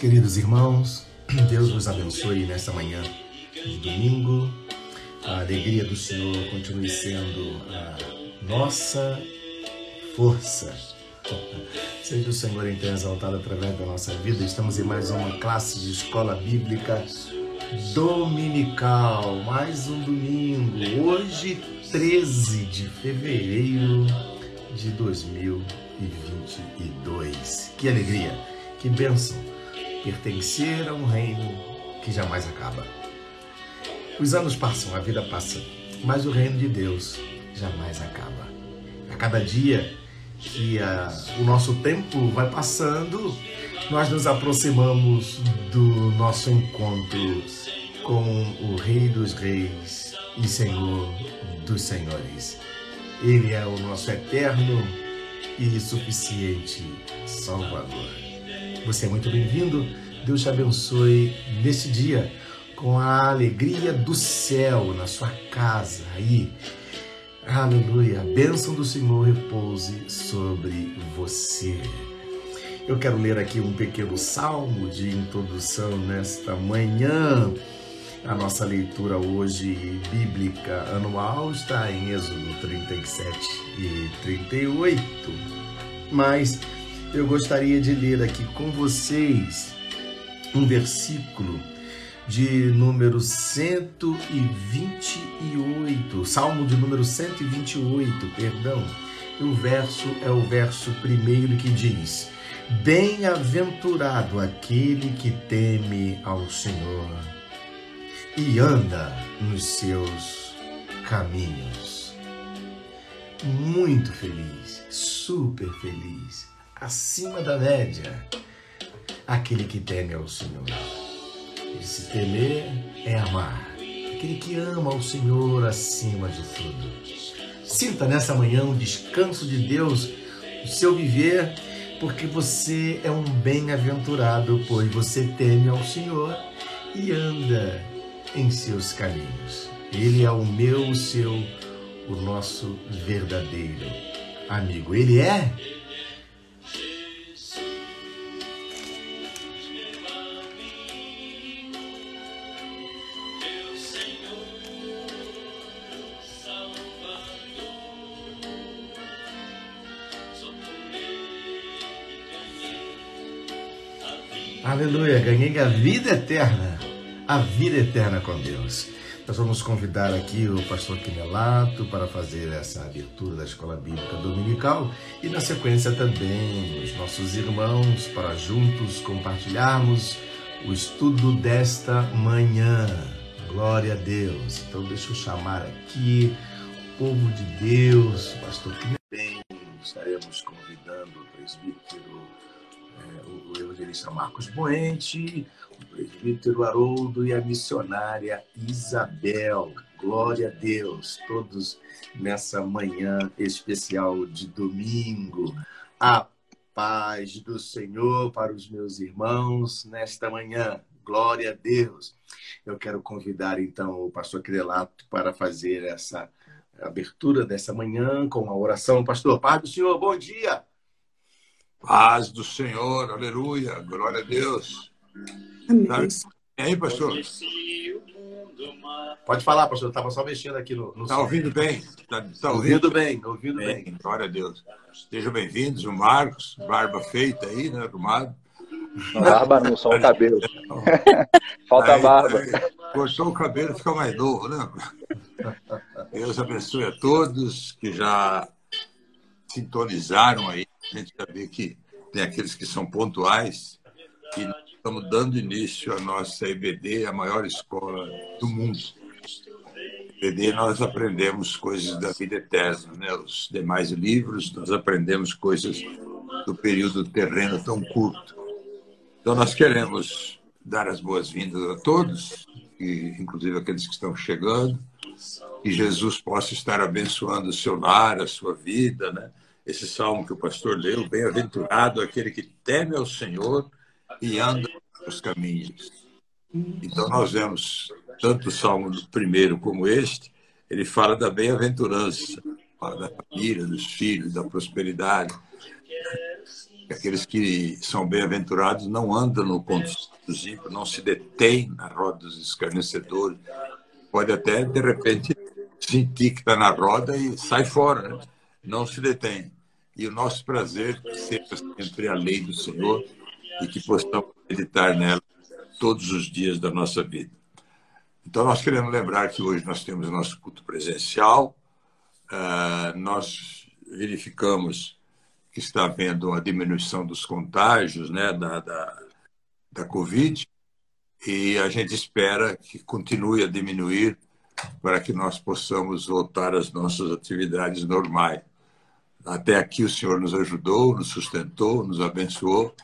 Queridos irmãos, Deus vos abençoe nesta manhã de domingo. A alegria do Senhor continue sendo a nossa força. Seja o Senhor então exaltado através da nossa vida. Estamos em mais uma classe de escola bíblica dominical. Mais um domingo. Hoje, 13 de fevereiro de 2022. Que alegria, que bênção pertencer a um reino que jamais acaba. Os anos passam, a vida passa, mas o reino de Deus jamais acaba. A cada dia que a- o nosso tempo vai passando, nós nos aproximamos do nosso encontro com o Rei dos Reis e Senhor dos Senhores. Ele é o nosso eterno e suficiente Salvador. Você é muito bem-vindo. Deus te abençoe nesse dia com a alegria do céu na sua casa aí. Aleluia. A bênção do Senhor repouse sobre você. Eu quero ler aqui um pequeno salmo de introdução nesta manhã. A nossa leitura hoje bíblica anual está em Êxodo 37 e 38. Mas eu gostaria de ler aqui com vocês um versículo de número 128, Salmo de número 128, perdão. E o verso é o verso primeiro que diz: Bem-aventurado aquele que teme ao Senhor e anda nos seus caminhos. Muito feliz, super feliz, acima da média, aquele que teme ao Senhor. Esse temer é amar, aquele que ama ao Senhor acima de tudo. Sinta nessa manhã um descanso de Deus no seu viver, porque você é um bem-aventurado, pois você teme ao Senhor e anda em seus caminhos. Ele é o meu, o seu, o nosso verdadeiro amigo. Ele é Aleluia, ganhei a vida eterna, a vida eterna com Deus. Nós vamos convidar aqui o pastor Quinelato para fazer essa abertura da Escola Bíblica Dominical e, na sequência, também os nossos irmãos para juntos compartilharmos o estudo desta manhã. Glória a Deus. Então, deixa eu chamar aqui o povo de Deus, o pastor Quinelato. Estaremos convidando o presbítero evangelista Marcos Boente, o presbítero Haroldo e a missionária Isabel. Glória a Deus, todos nessa manhã especial de domingo. A paz do Senhor para os meus irmãos nesta manhã. Glória a Deus. Eu quero convidar então o pastor Quirelato para fazer essa abertura dessa manhã com uma oração. Pastor, paz do Senhor, bom dia. Paz do Senhor, aleluia, glória a Deus. Tá- E aí, pastor? Pode falar, pastor. Eu estava só mexendo aqui no, Tá som. ouvindo bem? Tá, tá Ouvindo ouvindo bem, ouvindo bem. bem? Glória a Deus. Sejam bem-vindos, o Marcos, barba feita aí, né, arrumado. Barba não, só o cabelo. Falta a Aí, barba. Cortou o cabelo fica mais novo, né? Deus abençoe a todos que já sintonizaram aí. A gente vê que tem aqueles que são pontuais e estamos dando início à nossa EBD, a maior escola do mundo. EBD nós aprendemos coisas da vida eterna, né? Os demais livros nós aprendemos coisas do período terreno tão curto. Então nós queremos dar as boas-vindas a todos, e, inclusive aqueles que estão chegando, que Jesus possa estar abençoando o seu lar, a sua vida, né? Esse salmo que o pastor leu, bem-aventurado aquele que teme ao Senhor e anda nos caminhos. Então nós vemos tanto o salmo primeiro como este, ele fala da bem-aventurança, fala da família, dos filhos, da prosperidade. Aqueles que são bem-aventurados não andam no ponto dos ímpios, não se detêm na roda dos escarnecedores. Pode até, de repente, sentir que está na roda e sai fora, né? não se detém. E o nosso prazer seja sempre a lei do Senhor e que possamos meditar nela todos os dias da nossa vida. Então, nós queremos lembrar que hoje nós temos o nosso culto presencial, uh, nós verificamos que está havendo uma diminuição dos contágios né, da, da, da Covid, e a gente espera que continue a diminuir para que nós possamos voltar às nossas atividades normais. Até aqui o Senhor nos ajudou, nos sustentou, nos abençoou.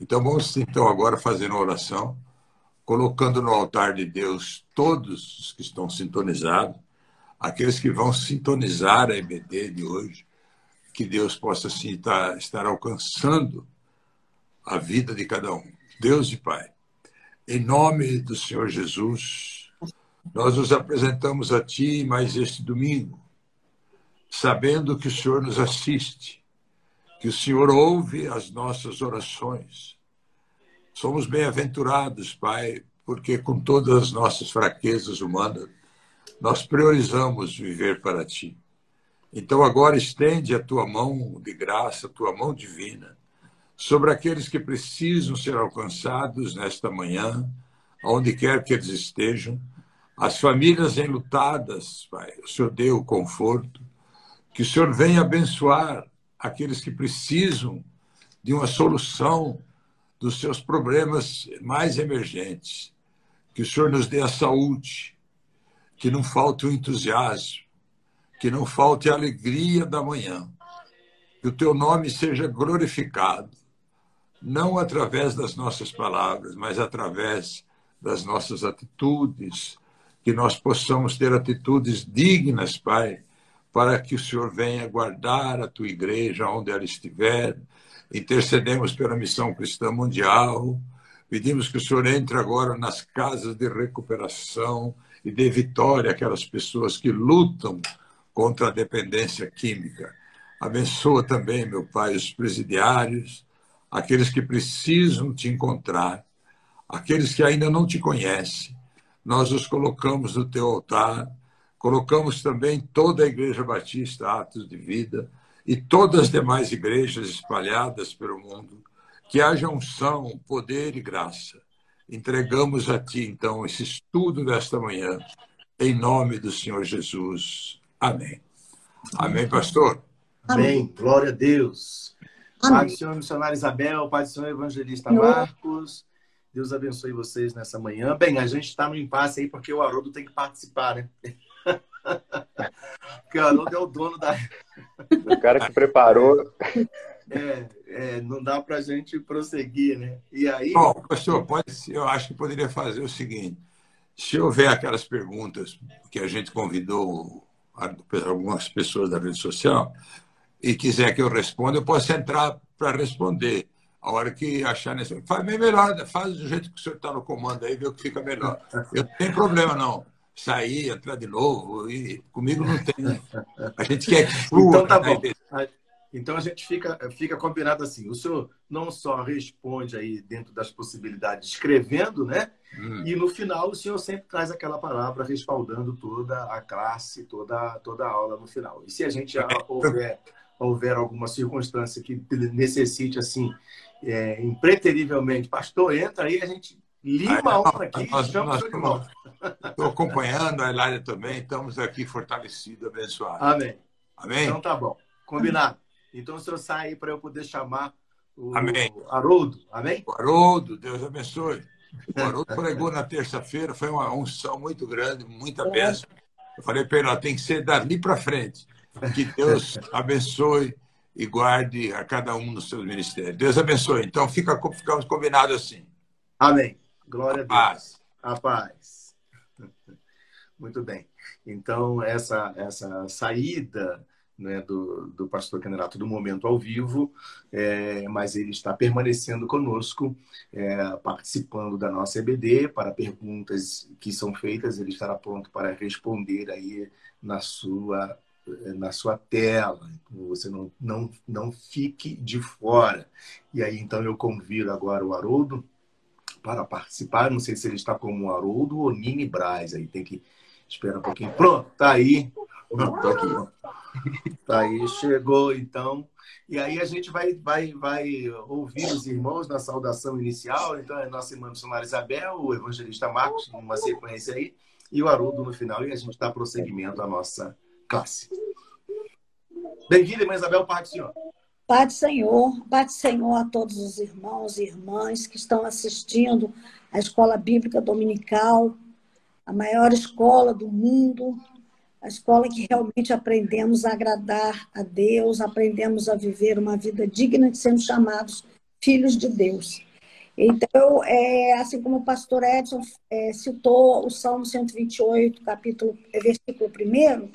Então vamos então agora fazer uma oração, colocando no altar de Deus todos os que estão sintonizados, aqueles que vão sintonizar a EBD de hoje, que Deus possa assim estar, estar alcançando a vida de cada um. Deus e Pai, em nome do Senhor Jesus, nós nos apresentamos a Ti mais este domingo, sabendo que o Senhor nos assiste, que o Senhor ouve as nossas orações. Somos bem-aventurados, Pai, porque com todas as nossas fraquezas humanas, nós priorizamos viver para Ti. Então agora estende a Tua mão de graça, a Tua mão divina, sobre aqueles que precisam ser alcançados nesta manhã, onde quer que eles estejam, as famílias enlutadas, Pai, o Senhor dê o conforto, que o Senhor venha abençoar aqueles que precisam de uma solução dos seus problemas mais emergentes, que o Senhor nos dê a saúde, que não falte o entusiasmo, que não falte a alegria da manhã, que o teu nome seja glorificado não através das nossas palavras, mas através das nossas atitudes, que nós possamos ter atitudes dignas, Pai, para que o Senhor venha guardar a tua igreja onde ela estiver. Intercedemos pela missão cristã mundial, pedimos que o Senhor entre agora nas casas de recuperação e dê vitória àquelas pessoas que lutam contra a dependência química. Abençoa também, meu Pai, os presidiários, aqueles que precisam te encontrar, aqueles que ainda não te conhecem. Nós os colocamos no teu altar, colocamos também toda a Igreja Batista Atos de Vida e todas as demais igrejas espalhadas pelo mundo. Que haja unção, poder e graça. Entregamos a ti, então, esse estudo desta manhã, em nome do Senhor Jesus. Amém. Amém, pastor? Amém. Glória a Deus. Pai do Senhor Missionário Isabel, Pai do Senhor Evangelista Marcos. Deus abençoe vocês nessa manhã. Bem, a gente está no impasse aí porque o Haroldo tem que participar, né? Porque o Haroldo é o dono da. O cara que preparou. É, é, não dá para a gente prosseguir, né? E aí. Bom, pastor, pode, eu acho que poderia fazer o seguinte: se houver aquelas perguntas que a gente convidou algumas pessoas da rede social, e quiser que eu responda, eu posso entrar para responder. A hora que achar necessário. Faz bem melhor, faz do jeito que o senhor está no comando aí, vê o que fica melhor. Eu não tenho problema, não. Sair, entrar de novo, e comigo não tem. Né? A gente quer que flua. Então tá bom. Então a gente fica, fica combinado assim. O senhor não só responde aí dentro das possibilidades, escrevendo, né? Hum. E no final o senhor sempre traz aquela palavra respaldando toda a classe, toda, toda a aula no final. E se a gente é. houver houver alguma circunstância que necessite, assim, é, impreterivelmente, pastor, entra aí, a gente lima a onda aqui e chama nós, de volta. Estou acompanhando, a Hilária também. Estamos aqui fortalecidos, abençoados. Amém. Amém? Então tá bom. Combinado. Então o senhor sai aí para eu poder chamar o Amém. Haroldo. Amém? O Haroldo, Deus abençoe. O Haroldo pregou na terça-feira, foi uma unção muito grande, muita bênção. Eu falei para ele, tem que ser dali para frente. Que Deus abençoe e guarde a cada um nos seus ministérios. Deus abençoe. Então fica, ficamos combinados assim. Amém. Glória a Deus. Paz. A paz. Muito bem. Então, essa, essa saída né, do, do pastor Canerato do momento ao vivo, é, mas ele está permanecendo conosco, é, participando da nossa EBD para perguntas que são feitas, ele estará pronto para responder aí na sua na sua tela, você não, não, não fique de fora. E aí, então, eu convido agora o Haroldo para participar. Não sei se ele está como o Haroldo ou Nini Braz. Aí tem que esperar um pouquinho. Pronto, tá aí. Tô aqui. Tá aí, chegou então. E aí a gente vai, vai, vai ouvir os irmãos na saudação inicial. Então, é nossa irmã missionária Isabel, o evangelista Marcos, numa sequência aí, e o Haroldo no final. E a gente dá prosseguimento à nossa classe. Bem-vinda, irmã Isabel, parte senhor. Pai do Senhor, Pai do Senhor a todos os irmãos e irmãs que estão assistindo à Escola Bíblica Dominical, a maior escola do mundo, a escola que realmente aprendemos a agradar a Deus, aprendemos a viver uma vida digna de sermos chamados filhos de Deus. Então, é, assim como o pastor Edson é, citou o Salmo 128, capítulo, versículo 1,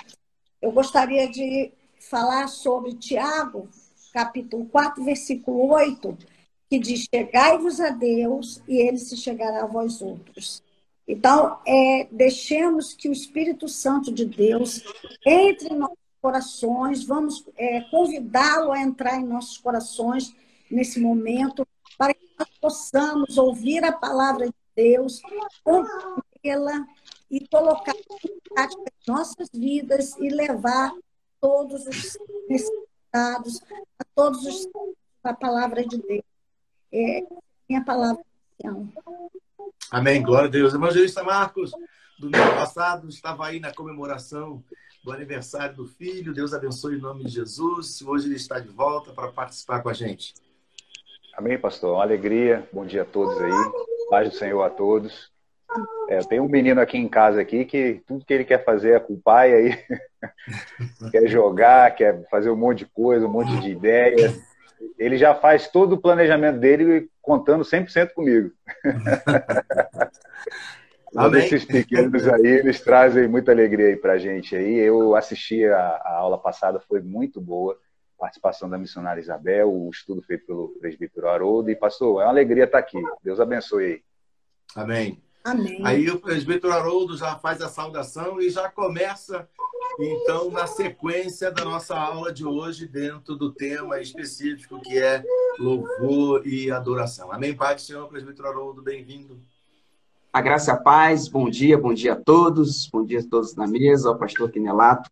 eu gostaria de falar sobre Tiago, capítulo 4, versículo 8, que diz: Chegai-vos a Deus e ele se chegará a vós outros. Então, é, deixemos que o Espírito Santo de Deus entre em nossos corações, vamos é, convidá-lo a entrar em nossos corações nesse momento, para que nós possamos ouvir a palavra de Deus, compreendê-la e colocar em prática nossas vidas e levar todos os necessitados, a todos os a palavra de Deus. É minha palavra. Amém. Glória a Deus. Evangelista Marcos, domingo passado, estava aí na comemoração do aniversário do filho. Deus abençoe em nome de Jesus. Hoje ele está de volta para participar com a gente. Amém, pastor. Uma alegria. Bom dia a todos aí. Paz do Senhor a todos. É, tem um menino aqui em casa aqui que tudo que ele quer fazer é com o pai aí. quer jogar, quer fazer um monte de coisa, um monte de ideia. Ele já faz todo o planejamento dele contando 100% comigo. Todos esses pequenos aí, eles trazem muita alegria aí pra gente aí. Eu assisti a, a aula passada, foi muito boa. Participação da missionária Isabel, o estudo feito pelo presbítero Haroldo. E, pastor, é uma alegria estar aqui. Deus abençoe aí. Amém. Amém. Aí o presbítero Haroldo já faz a saudação e já começa, então, na sequência da nossa aula de hoje, dentro do tema específico que é louvor e adoração. Amém, Pai do Senhor, presbítero Haroldo, bem-vindo. A graça e a paz, bom dia, bom dia a todos, bom dia a todos na mesa, ao pastor Quinelato.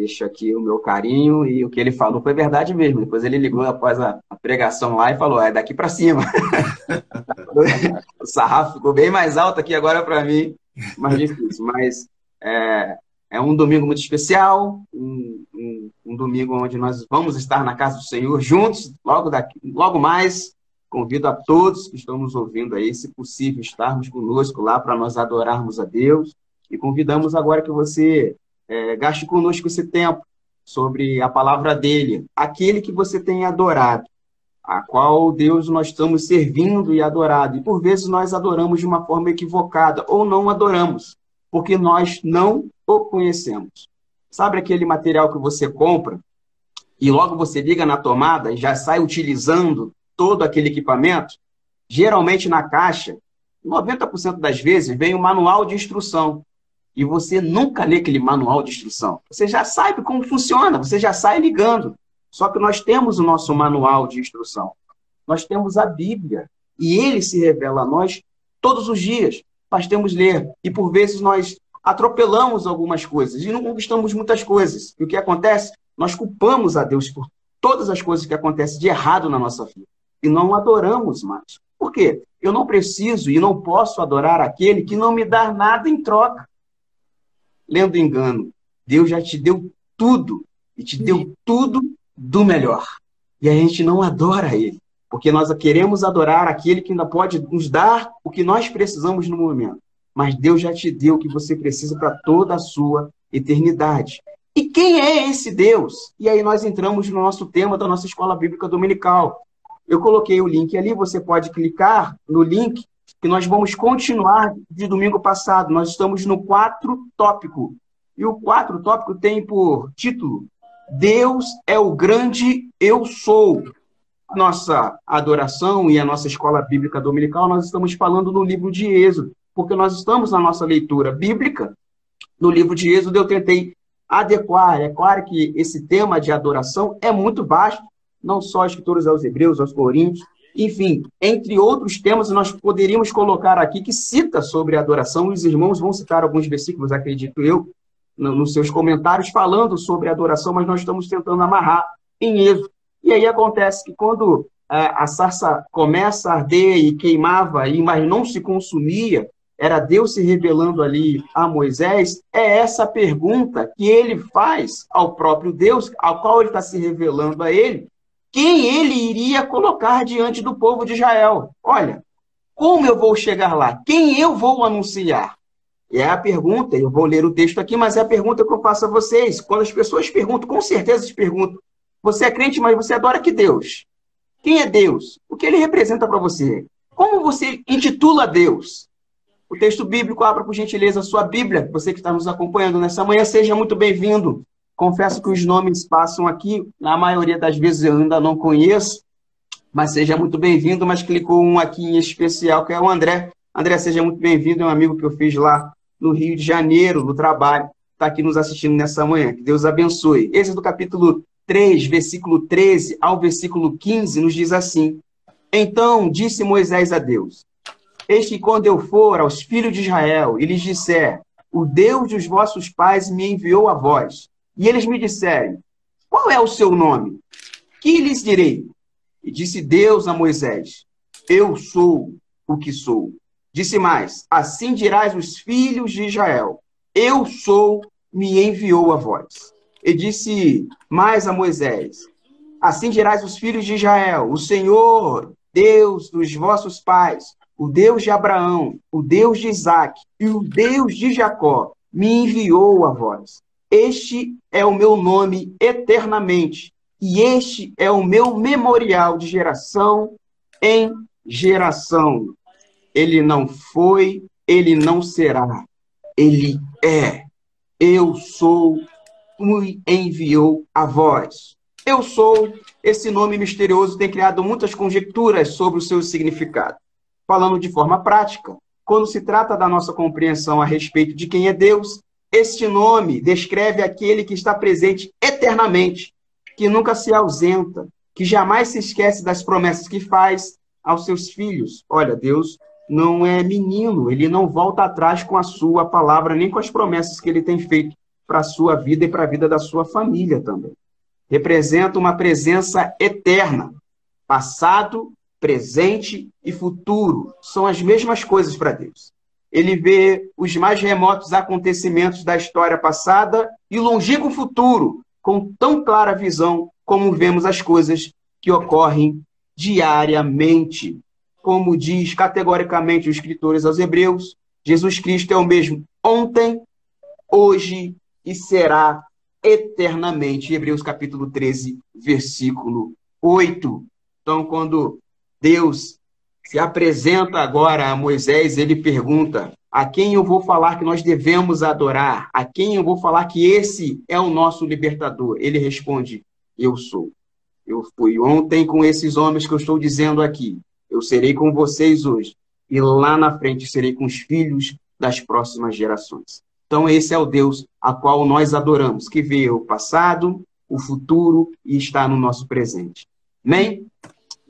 Deixo aqui o meu carinho e o que ele falou foi verdade mesmo. Depois ele ligou após a, pregação lá e falou: é daqui para cima. o sarrafo ficou bem mais alto aqui agora para mim, mais difícil. Mas é, é, um domingo muito especial, um, um, um, domingo onde nós vamos estar na casa do Senhor juntos, logo, daqui, logo mais. Convido a todos que estão nos ouvindo aí, se possível, estarmos conosco lá para nós adorarmos a Deus. E convidamos agora que você é, gaste conosco esse tempo sobre a palavra dele, aquele que você tem adorado, a qual Deus nós estamos servindo e adorado. E por vezes nós adoramos de uma forma equivocada ou não adoramos, porque nós não o conhecemos. Sabe aquele material que você compra e logo você liga na tomada e já sai utilizando todo aquele equipamento? Geralmente na caixa, 90% das vezes vem o um manual de instrução e você nunca lê aquele manual de instrução. Você já sabe como funciona, você já sai ligando. Só que nós temos o nosso manual de instrução. Nós temos a Bíblia. E ele se revela a nós todos os dias. Nós temos ler. E por vezes nós atropelamos algumas coisas e não conquistamos muitas coisas. E o que acontece? Nós culpamos a Deus por todas as coisas que acontecem de errado na nossa vida. E não adoramos mais. Por quê? Eu não preciso e não posso adorar aquele que não me dá nada em troca. Lendo engano, Deus já te deu tudo e te deu tudo do melhor. E a gente não adora ele, porque nós queremos adorar aquele que ainda pode nos dar o que nós precisamos no momento. Mas Deus já te deu o que você precisa para toda a sua eternidade. E quem é esse Deus? E aí nós entramos no nosso tema da nossa escola bíblica dominical. Eu coloquei o link ali, você pode clicar no link que nós vamos continuar de domingo passado. Nós estamos no 4 tópico. E o 4 tópico tem por título Deus é o grande eu sou. Nossa adoração e a nossa escola bíblica dominical, nós estamos falando no livro de Êxodo, porque nós estamos na nossa leitura bíblica. No livro de Êxodo, eu tentei adequar. É claro que esse tema de adoração é muito vasto, não só escritores aos Hebreus, aos Coríntios, enfim, entre outros temas, nós poderíamos colocar aqui que cita sobre adoração, os irmãos vão citar alguns versículos, acredito eu, nos seus comentários, falando sobre adoração, mas nós estamos tentando amarrar em Êxodo. E aí acontece que quando é, a sarça começa a arder e queimava, mas não se consumia, era Deus se revelando ali a Moisés, é essa pergunta que ele faz ao próprio Deus, ao qual ele está se revelando a ele, quem ele iria colocar diante do povo de Israel. Olha, como eu vou chegar lá? Quem eu vou anunciar? E é a pergunta, eu vou ler o texto aqui, mas é a pergunta que eu faço a vocês. Quando as pessoas perguntam, com certeza eles perguntam, você é crente, mas você adora que Deus? Quem é Deus? O que ele representa para você? Como você intitula Deus? O texto bíblico, abra por gentileza a sua Bíblia. Você que está nos acompanhando nessa manhã, seja muito bem-vindo. Confesso que os nomes passam aqui, na maioria das vezes eu ainda não conheço, mas seja muito bem-vindo. Mas clicou um aqui em especial, que é o André. André, seja muito bem-vindo, é um amigo que eu fiz lá no Rio de Janeiro, no trabalho, está aqui nos assistindo nessa manhã. Que Deus abençoe. Esse é do capítulo 3, versículo 13 ao versículo 15, nos diz assim: Então disse Moisés a Deus: Eis que quando eu for aos filhos de Israel e lhes disser: O Deus dos vossos pais me enviou a vós, e eles me disserem: Qual é o seu nome? Que lhes direi? E disse Deus a Moisés: Eu sou o que sou. Disse mais: Assim dirás os filhos de Israel: Eu sou, me enviou a vós. E disse mais a Moisés: Assim dirás os filhos de Israel: O Senhor, Deus dos vossos pais, o Deus de Abraão, o Deus de Isaac e o Deus de Jacó, me enviou a vós. Este é o meu nome eternamente, e este é o meu memorial de geração em geração. Ele não foi, ele não será, ele é. Eu sou, me enviou a vós. Eu sou, esse nome misterioso tem criado muitas conjecturas sobre o seu significado. Falando de forma prática, quando se trata da nossa compreensão a respeito de quem é Deus, este nome descreve aquele que está presente eternamente, que nunca se ausenta, que jamais se esquece das promessas que faz aos seus filhos. Olha, Deus não é menino, ele não volta atrás com a sua palavra, nem com as promessas que ele tem feito para a sua vida e para a vida da sua família também. Representa uma presença eterna, passado, presente e futuro. São as mesmas coisas para Deus. Ele vê os mais remotos acontecimentos da história passada e longínquo futuro com tão clara visão como vemos as coisas que ocorrem diariamente como diz categoricamente os escritores aos Hebreus, Jesus Cristo é o mesmo ontem, hoje e será eternamente. Hebreus capítulo 13, versículo 8. Então, quando Deus se apresenta agora a Moisés, ele pergunta: a quem eu vou falar que nós devemos adorar? A quem eu vou falar que esse é o nosso libertador? Ele responde: Eu sou. Eu fui ontem com esses homens que eu estou dizendo aqui. Eu serei com vocês hoje. E lá na frente serei com os filhos das próximas gerações. Então, esse é o Deus a qual nós adoramos, que vê o passado, o futuro e está no nosso presente. Amém?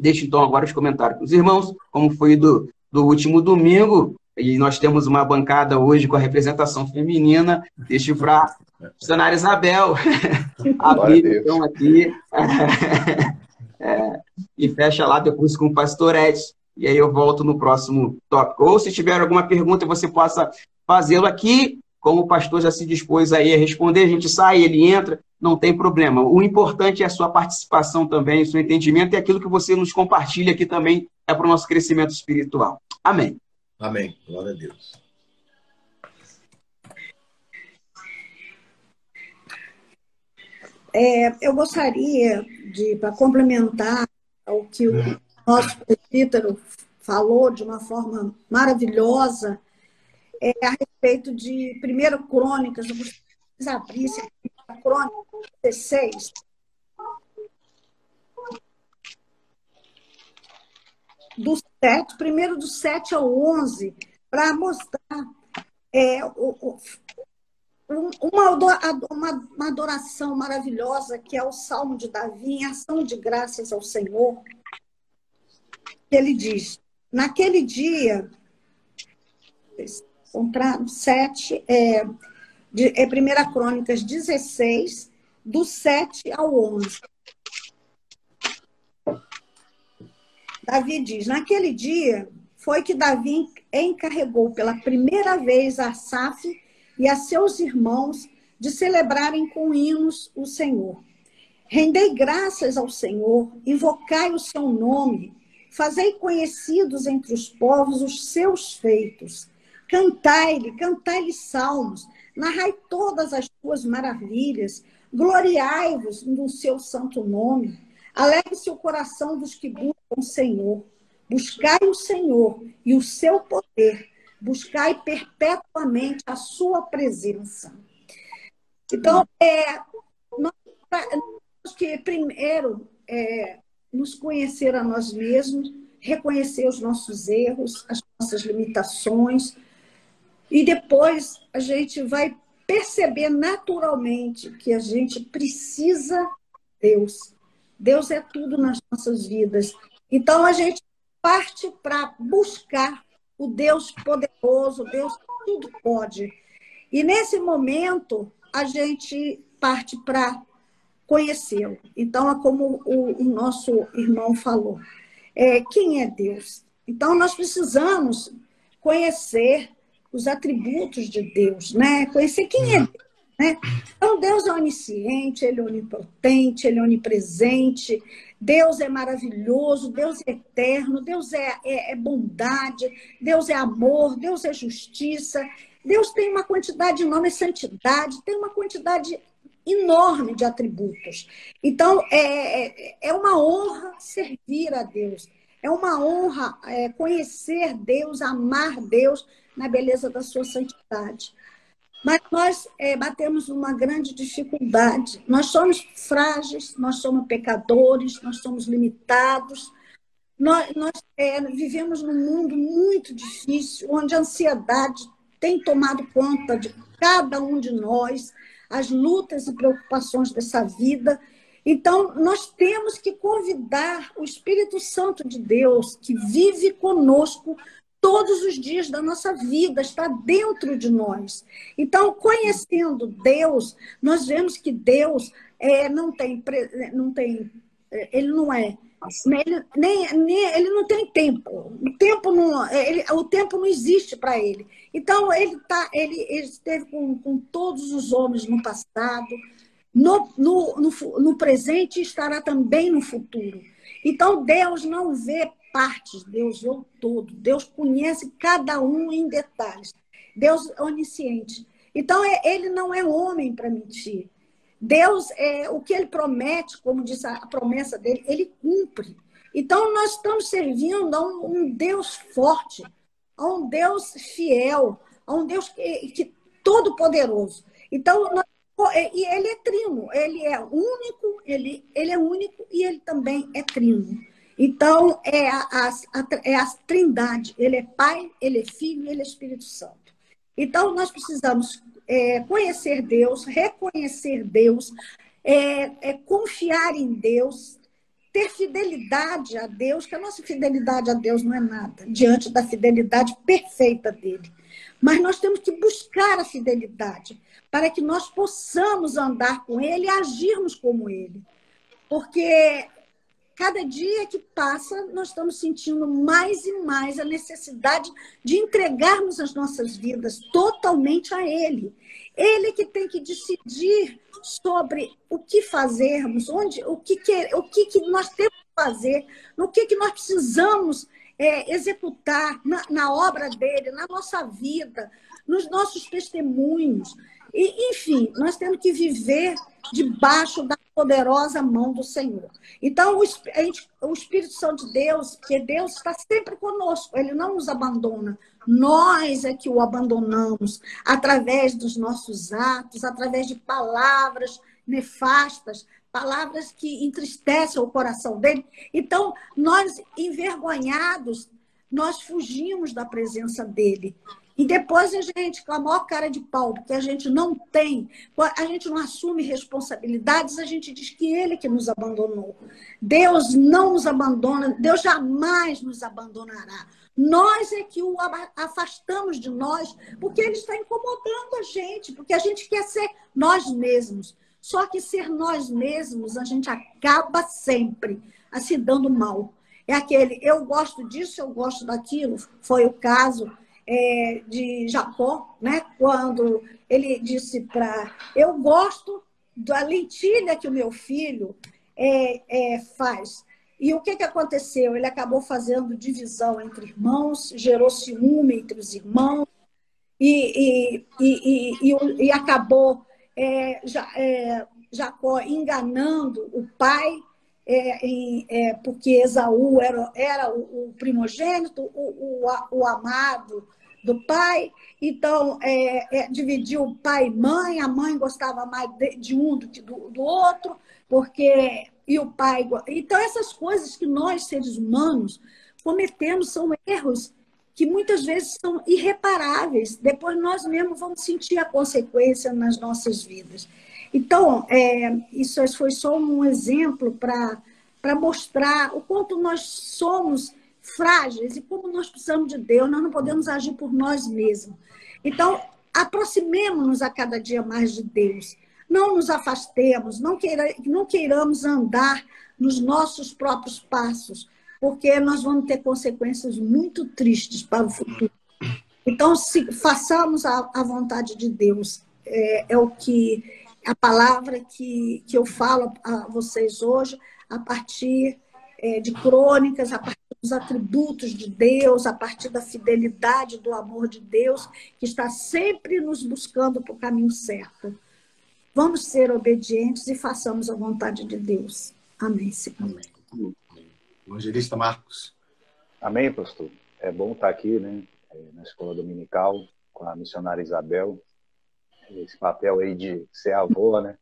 Deixa então agora os comentários com os irmãos, como foi do, do último domingo, e nós temos uma bancada hoje com a representação feminina. Deixa para a missionária Isabel abrir então aqui. É, e fecha lá depois com o pastor Edson. e aí eu volto no próximo tópico. Ou se tiver alguma pergunta, você possa fazê-lo aqui, como o pastor já se dispôs aí a responder, a gente sai, ele entra, não tem problema. O importante é a sua participação também, o seu entendimento e aquilo que você nos compartilha aqui também é para o nosso crescimento espiritual. Amém. Amém. Glória a Deus. É, eu gostaria de, para complementar o que o nosso presbítero falou de uma forma maravilhosa, é, a respeito de 1 Crônicas, eu gostaria abrissem a Crônica 16. Do 7, primeiro do 7 ao 11, para mostrar é, o, o, uma, uma, uma adoração maravilhosa que é o Salmo de Davi, em ação de graças ao Senhor. Ele diz: naquele dia, encontrar 7, é, de, é 1 Crônicas 16, do 7 ao 11. Davi diz: Naquele dia foi que Davi encarregou pela primeira vez a Saf e a seus irmãos de celebrarem com hinos o Senhor. Rendei graças ao Senhor, invocai o seu nome, fazei conhecidos entre os povos os seus feitos. Cantai-lhe, cantai-lhe salmos, narrai todas as suas maravilhas, gloriai-vos no seu santo nome. Alegre-se o coração dos que buscam o Senhor. Buscai o Senhor e o seu poder buscai perpetuamente a sua presença. Então, é, nós temos que primeiro é, nos conhecer a nós mesmos, reconhecer os nossos erros, as nossas limitações, e depois a gente vai perceber naturalmente que a gente precisa de Deus. Deus é tudo nas nossas vidas. Então a gente parte para buscar o Deus poderoso, Deus que tudo pode. E nesse momento, a gente parte para conhecê-lo. Então, é como o, o, nosso irmão falou. É, quem é Deus? Então, nós precisamos conhecer os atributos de Deus, né? Conhecer quem é Deus. Né? Então, Deus é onisciente, Ele é onipotente, Ele é onipresente, Deus é maravilhoso, Deus é eterno, Deus é, é, é, bondade, Deus é amor, Deus é justiça. Deus tem uma quantidade enorme de santidade, tem uma quantidade enorme de atributos. Então, é, é, é uma honra servir a Deus. É uma honra é, conhecer Deus, amar Deus na beleza da sua santidade. Mas nós é, batemos uma grande dificuldade. Nós somos frágeis, nós somos pecadores, nós somos limitados. Nós, nós é, vivemos num mundo muito difícil, onde a ansiedade tem tomado conta de cada um de nós, as lutas e preocupações dessa vida. Então, nós temos que convidar o Espírito Santo de Deus, que vive conosco, todos os dias da nossa vida, está dentro de nós. Então, conhecendo Deus, nós vemos que Deus é, não tem, não tem, é, ele não é, ele, nem, nem, ele não tem tempo. O tempo não, ele, o tempo não existe para ele. Então, ele, tá, ele, ele esteve com, com todos os homens no passado, no, no, no, no presente e estará também no futuro. Então, Deus não vê partes, Deus vê o todo, Deus conhece cada um em detalhes. Deus é onisciente. Então, é, ele não é homem para mentir. Deus, é o que ele promete, como diz a promessa dele, ele cumpre. Então, nós estamos servindo a um, um Deus forte, a um Deus fiel, a um Deus que, que todo-poderoso. Então, nós, e ele é trino, ele é único, ele, ele é único e ele também é trino. Então, é a, a, é a trindade. Ele é Pai, Ele é Filho, Ele é Espírito Santo. Então, nós precisamos é, conhecer Deus, reconhecer Deus, é, é, confiar em Deus, ter fidelidade a Deus, que a nossa fidelidade a Deus não é nada, diante da fidelidade perfeita dele. Mas nós temos que buscar a fidelidade para que nós possamos andar com ele e agirmos como ele. Porque cada dia que passa, nós estamos sentindo mais e mais a necessidade de entregarmos as nossas vidas totalmente a Ele. Ele que tem que decidir sobre o que fazermos, onde, o que, que o que, que nós temos que fazer, no que, que nós precisamos é, executar na, na obra dele, na nossa vida, nos nossos testemunhos. E, enfim, nós temos que viver debaixo da poderosa mão do Senhor. Então, o, gente, o Espírito Santo de Deus, que Deus está sempre conosco, ele não nos abandona. Nós é que o abandonamos através dos nossos atos, através de palavras nefastas, palavras que entristecem o coração dele. Então, nós, envergonhados, nós fugimos da presença dele. E depois a gente, com a maior cara de pau, porque a gente não tem, a gente não assume responsabilidades, a gente diz que ele que nos abandonou. Deus não nos abandona, Deus jamais nos abandonará. Nós é que o afastamos de nós, porque ele está incomodando a gente, porque a gente quer ser nós mesmos. Só que ser nós mesmos, a gente acaba sempre se dando mal. É aquele, eu gosto disso, eu gosto daquilo. Foi o caso é, de Jacó, né? quando ele disse para. Eu gosto da lentilha que o meu filho é, é, faz. E o que, que aconteceu? Ele acabou fazendo divisão entre irmãos, gerou ciúme entre os irmãos, e, e, e, e, e acabou é, é, Jacó enganando o pai, é, em, é, porque Esaú era, era o, o primogênito, o, o, o, amado do pai, então é, é, dividiu pai e mãe, a mãe gostava mais de, de um do que do, do, outro, porque e o pai. Então, essas coisas que nós, seres humanos, cometemos são erros que muitas vezes são irreparáveis. Depois nós mesmos vamos sentir a consequência nas nossas vidas. Então, é, isso foi só um exemplo para mostrar o quanto nós somos frágeis e como nós precisamos de Deus, nós não podemos agir por nós mesmos. Então, aproximemos-nos a cada dia mais de Deus. Não nos afastemos, não, queira, não queiramos andar nos nossos próprios passos, porque nós vamos ter consequências muito tristes para o futuro. Então, se façamos a, a vontade de Deus, é, é, o que a palavra que, que eu falo a vocês hoje, a partir de crônicas, a partir dos atributos de Deus, a partir da fidelidade do amor de Deus, que está sempre nos buscando para o caminho certo. Vamos ser obedientes e façamos a vontade de Deus. Amém, Senhor. Amém. Evangelista Marcos. Amém, pastor. É bom estar aqui, né, é, na escola dominical com a missionária Isabel. Esse papel aí de ser avó, né?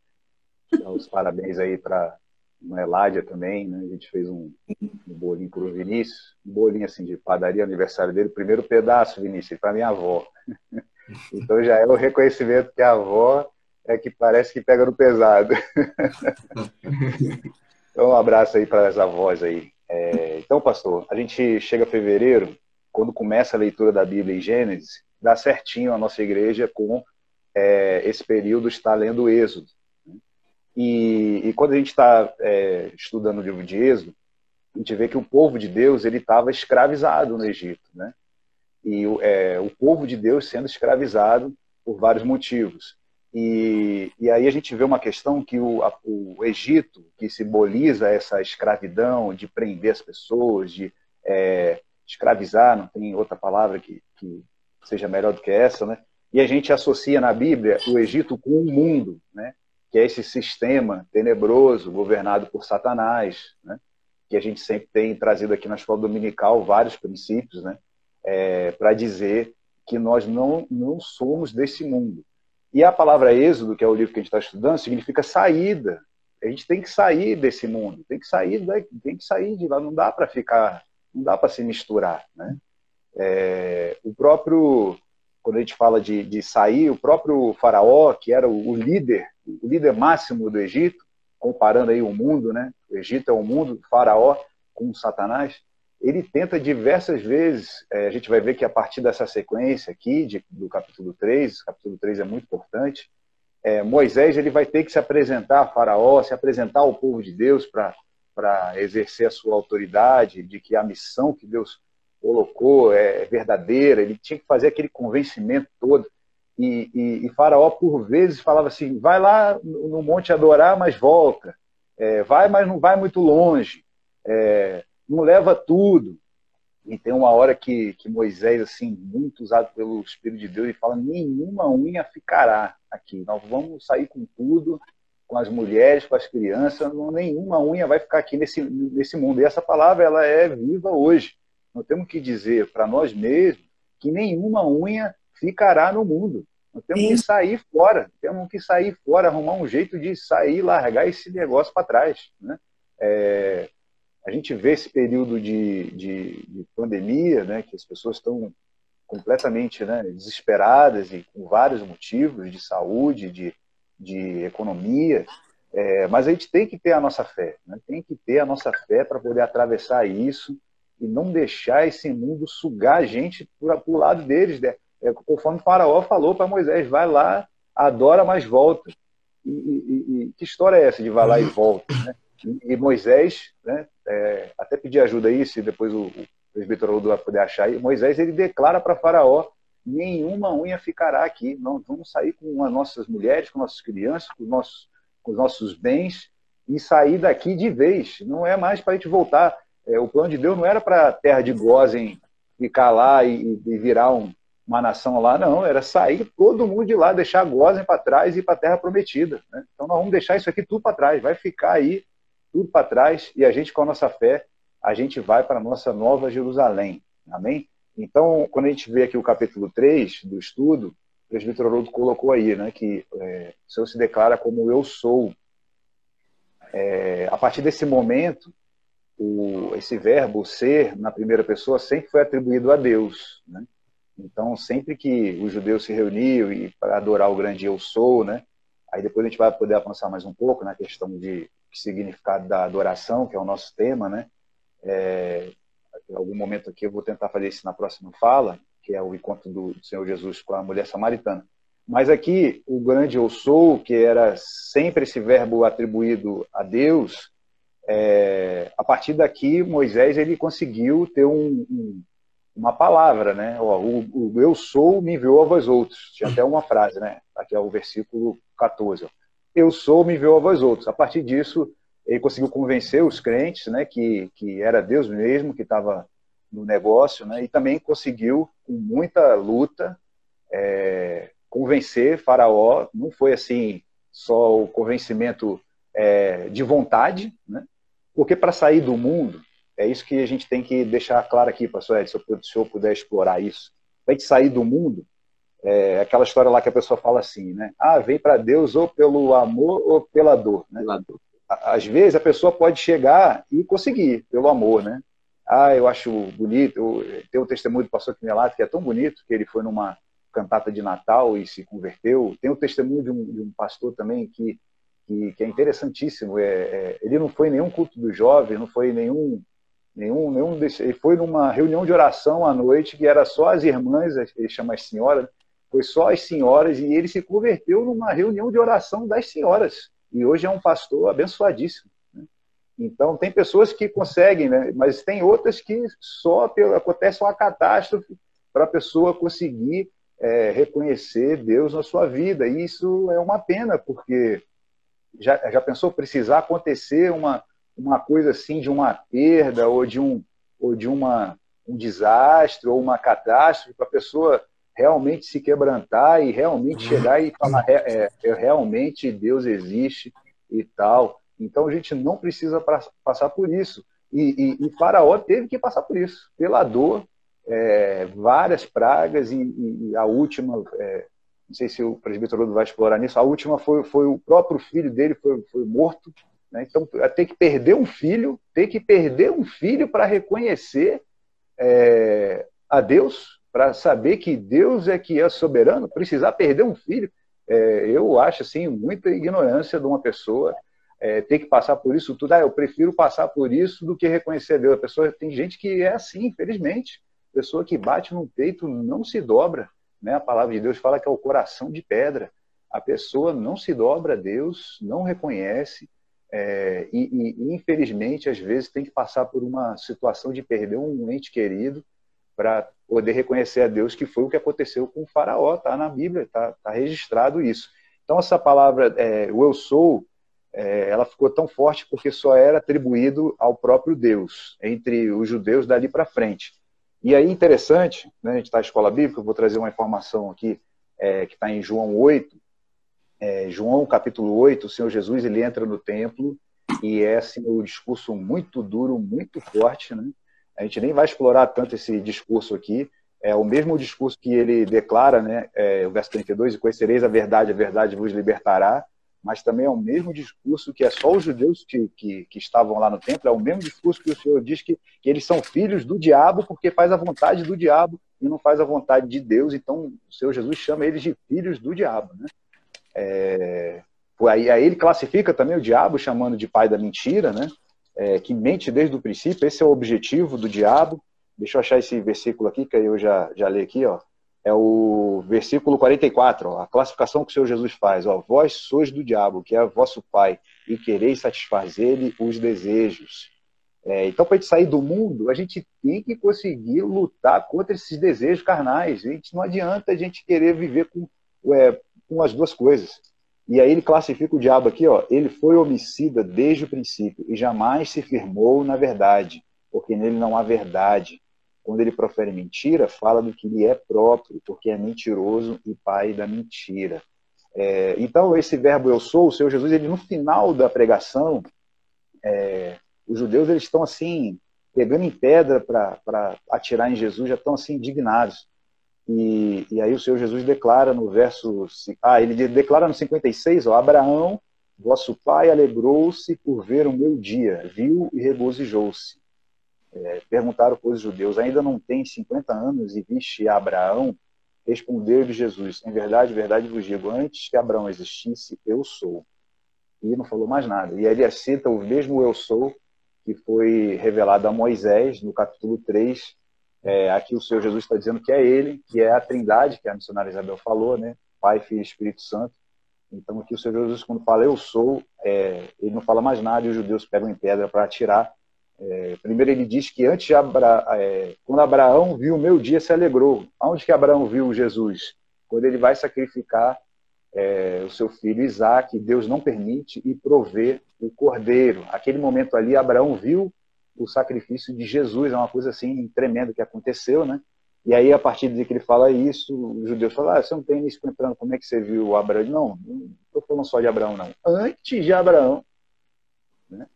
Então, os parabéns aí para no Eládia também, né? A gente fez um, um bolinho para o Vinícius, um bolinho assim de padaria, aniversário dele, primeiro pedaço, Vinícius, para minha avó. então já é o reconhecimento que a avó é que parece que pega no pesado. então um abraço aí para as avós aí. É, então, pastor, a gente chega a fevereiro, quando começa a leitura da Bíblia em Gênesis, dá certinho a nossa igreja com é, esse período está lendo o Êxodo. E, e quando a gente está é, estudando o livro de Êxodo, a gente vê que o povo de Deus ele estava escravizado no Egito, né? E é, o povo de Deus sendo escravizado por vários motivos. E, e aí a gente vê uma questão que o, a, o Egito, que simboliza essa escravidão de prender as pessoas, de é, escravizar, não tem outra palavra que, que seja melhor do que essa, né? E a gente associa na Bíblia o Egito com o mundo, né? Que é esse sistema tenebroso governado por Satanás, né? que a gente sempre tem trazido aqui na escola dominical vários princípios, né? É, para dizer que nós não, não somos desse mundo. E a palavra êxodo, que é o livro que a gente está estudando, significa saída. A gente tem que sair desse mundo, tem que sair, tem que sair de lá, não dá para ficar, não dá para se misturar, né? É, o próprio, quando a gente fala de, de sair, o próprio faraó, que era o, o líder o líder máximo do Egito, comparando aí o mundo, né? O Egito é o mundo, o faraó com Satanás. Ele tenta diversas vezes, é, a gente vai ver que a partir dessa sequência aqui, de, do capítulo 3, o capítulo 3 é muito importante, é, Moisés ele vai ter que se apresentar a faraó, se apresentar ao povo de Deus para exercer a sua autoridade, de que a missão que Deus colocou é verdadeira, ele tinha que fazer aquele convencimento todo. E, e, e Faraó, por vezes, falava assim: vai lá no monte adorar, mas volta. É, vai, mas não vai muito longe. É, não leva tudo. E tem uma hora que, que Moisés, assim, muito usado pelo Espírito de Deus, ele fala: nenhuma unha ficará aqui. Nós vamos sair com tudo, com as mulheres, com as crianças, não, nenhuma unha vai ficar aqui nesse, nesse mundo. E essa palavra ela é viva hoje. Nós temos que dizer para nós mesmos que nenhuma unha ficará no mundo. Nós temos que sair fora, temos que sair fora, arrumar um jeito de sair, largar esse negócio para trás. Né? É, a gente vê esse período de, de, de, pandemia, né, que as pessoas estão completamente né, desesperadas e com vários motivos de saúde, de, de economia, é, mas a gente tem que ter a nossa fé, né? tem que ter a nossa fé para poder atravessar isso e não deixar esse mundo sugar a gente para o lado deles. Né? É, conforme o faraó falou para Moisés, vai lá, adora, mas volta. E, e, e, que história é essa de vai lá e volta? Né? E, Moisés, né, é, até pedir ajuda aí, se depois o, o presbítero vai poder achar aí, Moisés ele declara para faraó, nenhuma unha ficará aqui, não vamos sair com as nossas mulheres, com nossas crianças, com, nossos, com os nossos bens, e sair daqui de vez, não é mais para a gente voltar. É, o plano de Deus não era para a terra de Gozen ficar lá e, e virar um, uma nação lá, não, era sair todo mundo de lá, deixar Gozen para trás e ir para a terra prometida. Né? Então nós vamos deixar isso aqui tudo para trás, vai ficar aí tudo para trás e a gente, com a nossa fé, a gente vai para a nossa nova Jerusalém. Amém? Então, quando a gente vê aqui o capítulo 3 do estudo, o presbítero Haroldo colocou aí, né, que é, o Senhor se declara como eu sou. É, a partir desse momento, o, esse verbo ser na primeira pessoa sempre foi atribuído a Deus. Né? Então, sempre que os judeus se reuniam e para adorar o grande eu sou, né? Aí depois a gente vai poder avançar mais um pouco na questão de significado da adoração, que é o nosso tema, né? É, em algum momento aqui eu vou tentar fazer isso na próxima fala, que é o encontro do Senhor Jesus com a mulher samaritana. Mas aqui o grande eu sou, que era sempre esse verbo atribuído a Deus, é, a partir daqui Moisés ele conseguiu ter um, um uma palavra, né? O, o, eu sou me enviou a vós outros. Tinha até uma frase, né? Aqui é o versículo 14. Ó. Eu sou me enviou a vós outros. A partir disso, ele conseguiu convencer os crentes, né? Que, que era Deus mesmo que estava no negócio, né? E também conseguiu, com muita luta, é, convencer Faraó. Não foi assim só o convencimento é, de vontade, né? Porque para sair do mundo, é isso que a gente tem que deixar claro aqui, pastor Ed, se o senhor puder explorar isso. Para a gente sair do mundo, é aquela história lá que a pessoa fala assim, né? Ah, vem para Deus ou pelo amor ou pela dor, né? Pela dor. Às vezes a pessoa pode chegar e conseguir pelo amor, né? Ah, eu acho bonito. Tem o testemunho do pastor Quinelato que é tão bonito que ele foi numa cantata de Natal e se converteu. Tem o testemunho de um, de um pastor também que, que, que é interessantíssimo. É, é, ele não foi em nenhum culto dos jovens, não foi em nenhum Nenhum, nenhum desse, ele foi numa reunião de oração à noite que era só as irmãs, ele chama as senhoras, foi só as senhoras e ele se converteu numa reunião de oração das senhoras. E hoje é um pastor abençoadíssimo. Né? Então, tem pessoas que conseguem, né? mas tem outras que só pelo, acontece uma catástrofe para a pessoa conseguir é, reconhecer Deus na sua vida. E isso é uma pena, porque já, já pensou precisar acontecer uma, uma coisa assim de uma perda ou de um ou de uma um desastre ou uma catástrofe para a pessoa realmente se quebrantar e realmente uhum. chegar e falar é, é, realmente Deus existe e tal. Então a gente não precisa passar por isso. E, e, e Faraó teve que passar por isso, pela dor, é, várias pragas, e, e a última, é, não sei se o presbítero vai explorar nisso, a última foi, foi o próprio filho dele foi, foi morto né? Então, é ter que perder um filho, ter que perder um filho para reconhecer é, a Deus, para saber que Deus é que é soberano, precisar perder um filho, é, eu acho assim muita ignorância de uma pessoa é, ter que passar por isso tudo. Ah, eu prefiro passar por isso do que reconhecer a Deus. A pessoa tem gente que é assim, infelizmente. Pessoa que bate no peito não se dobra. Né? A palavra de Deus fala que é o coração de pedra. A pessoa não se dobra a Deus, não reconhece, é, e, e, infelizmente, às vezes, tem que passar por uma situação de perder um ente querido para poder reconhecer a Deus que foi o que aconteceu com o faraó, está na Bíblia, está tá registrado isso. Então, essa palavra, é, o eu sou, é, ela ficou tão forte porque só era atribuído ao próprio Deus, entre os judeus dali para frente. E aí, interessante, né, a gente está na escola bíblica, eu vou trazer uma informação aqui é, que está em João 8, é, João capítulo 8, o Senhor Jesus ele entra no templo e é assim, um discurso muito duro, muito forte. Né? A gente nem vai explorar tanto esse discurso aqui. É o mesmo discurso que ele declara, né, é, o verso 32, e conhecereis a verdade, a verdade vos libertará mas também é o mesmo discurso que é só os judeus que, que, que, estavam lá no templo, é o mesmo discurso que o Senhor diz que, que eles são filhos do diabo porque faz a vontade do diabo e não faz a vontade de Deus, então o Senhor Jesus chama eles de filhos do diabo. Né? É, aí, aí ele classifica também o diabo chamando de pai da mentira, né? É, que mente desde o princípio, esse é o objetivo do diabo. Deixa eu achar esse versículo aqui, que eu já, já li aqui, ó é o versículo 44, ó, a classificação que o Senhor Jesus faz. Ó, Vós sois do diabo, que é vosso pai, e quereis satisfazer-lhe os desejos. É, então, para a gente sair do mundo, a gente tem que conseguir lutar contra esses desejos carnais. A gente, não adianta a gente querer viver com, é, com as duas coisas. E aí ele classifica o diabo aqui, ó, ele foi homicida desde o princípio e jamais se firmou na verdade, porque nele não há verdade quando ele profere mentira, fala do que lhe é próprio, porque é mentiroso e pai da mentira. É, então, esse verbo eu sou, o Senhor Jesus, ele no final da pregação, é, os judeus eles estão assim, pegando em pedra para atirar em Jesus, já estão assim indignados. E, e, aí o Senhor Jesus declara no verso. Ah, ele declara no 56, ó, Abraão, vosso pai, alegrou-se por ver o meu dia, viu e regozijou-se. É, perguntaram para os judeus: ainda não tem 50 anos e viste Abraão? Respondeu-lhe Jesus: Em verdade, verdade vos digo, antes que Abraão existisse, eu sou. E não falou mais nada. E ele cita o mesmo eu sou que foi revelado a Moisés no capítulo 3. É, aqui o Senhor Jesus está dizendo que é ele, que é a trindade, que a missionária Isabel falou, né? Pai, Filho e Espírito Santo. Então aqui o Senhor Jesus, quando fala eu sou, é, ele não fala mais nada e os judeus pegam em pedra para atirar é, primeiro ele diz que antes de Abra, é, quando Abraão viu o meu dia, se alegrou. Onde que Abraão viu Jesus? Quando ele vai sacrificar é, o seu filho Isaac, Deus não permite e provê o cordeiro. Aquele momento ali, Abraão viu o sacrifício de Jesus, é uma coisa assim tremenda que aconteceu, né? E aí, a partir de que ele fala isso, os judeus falam, ah, você não tem 50 anos, como é que você viu Abraão? Não, não estou falando só de Abraão, não. Antes de Abraão, né,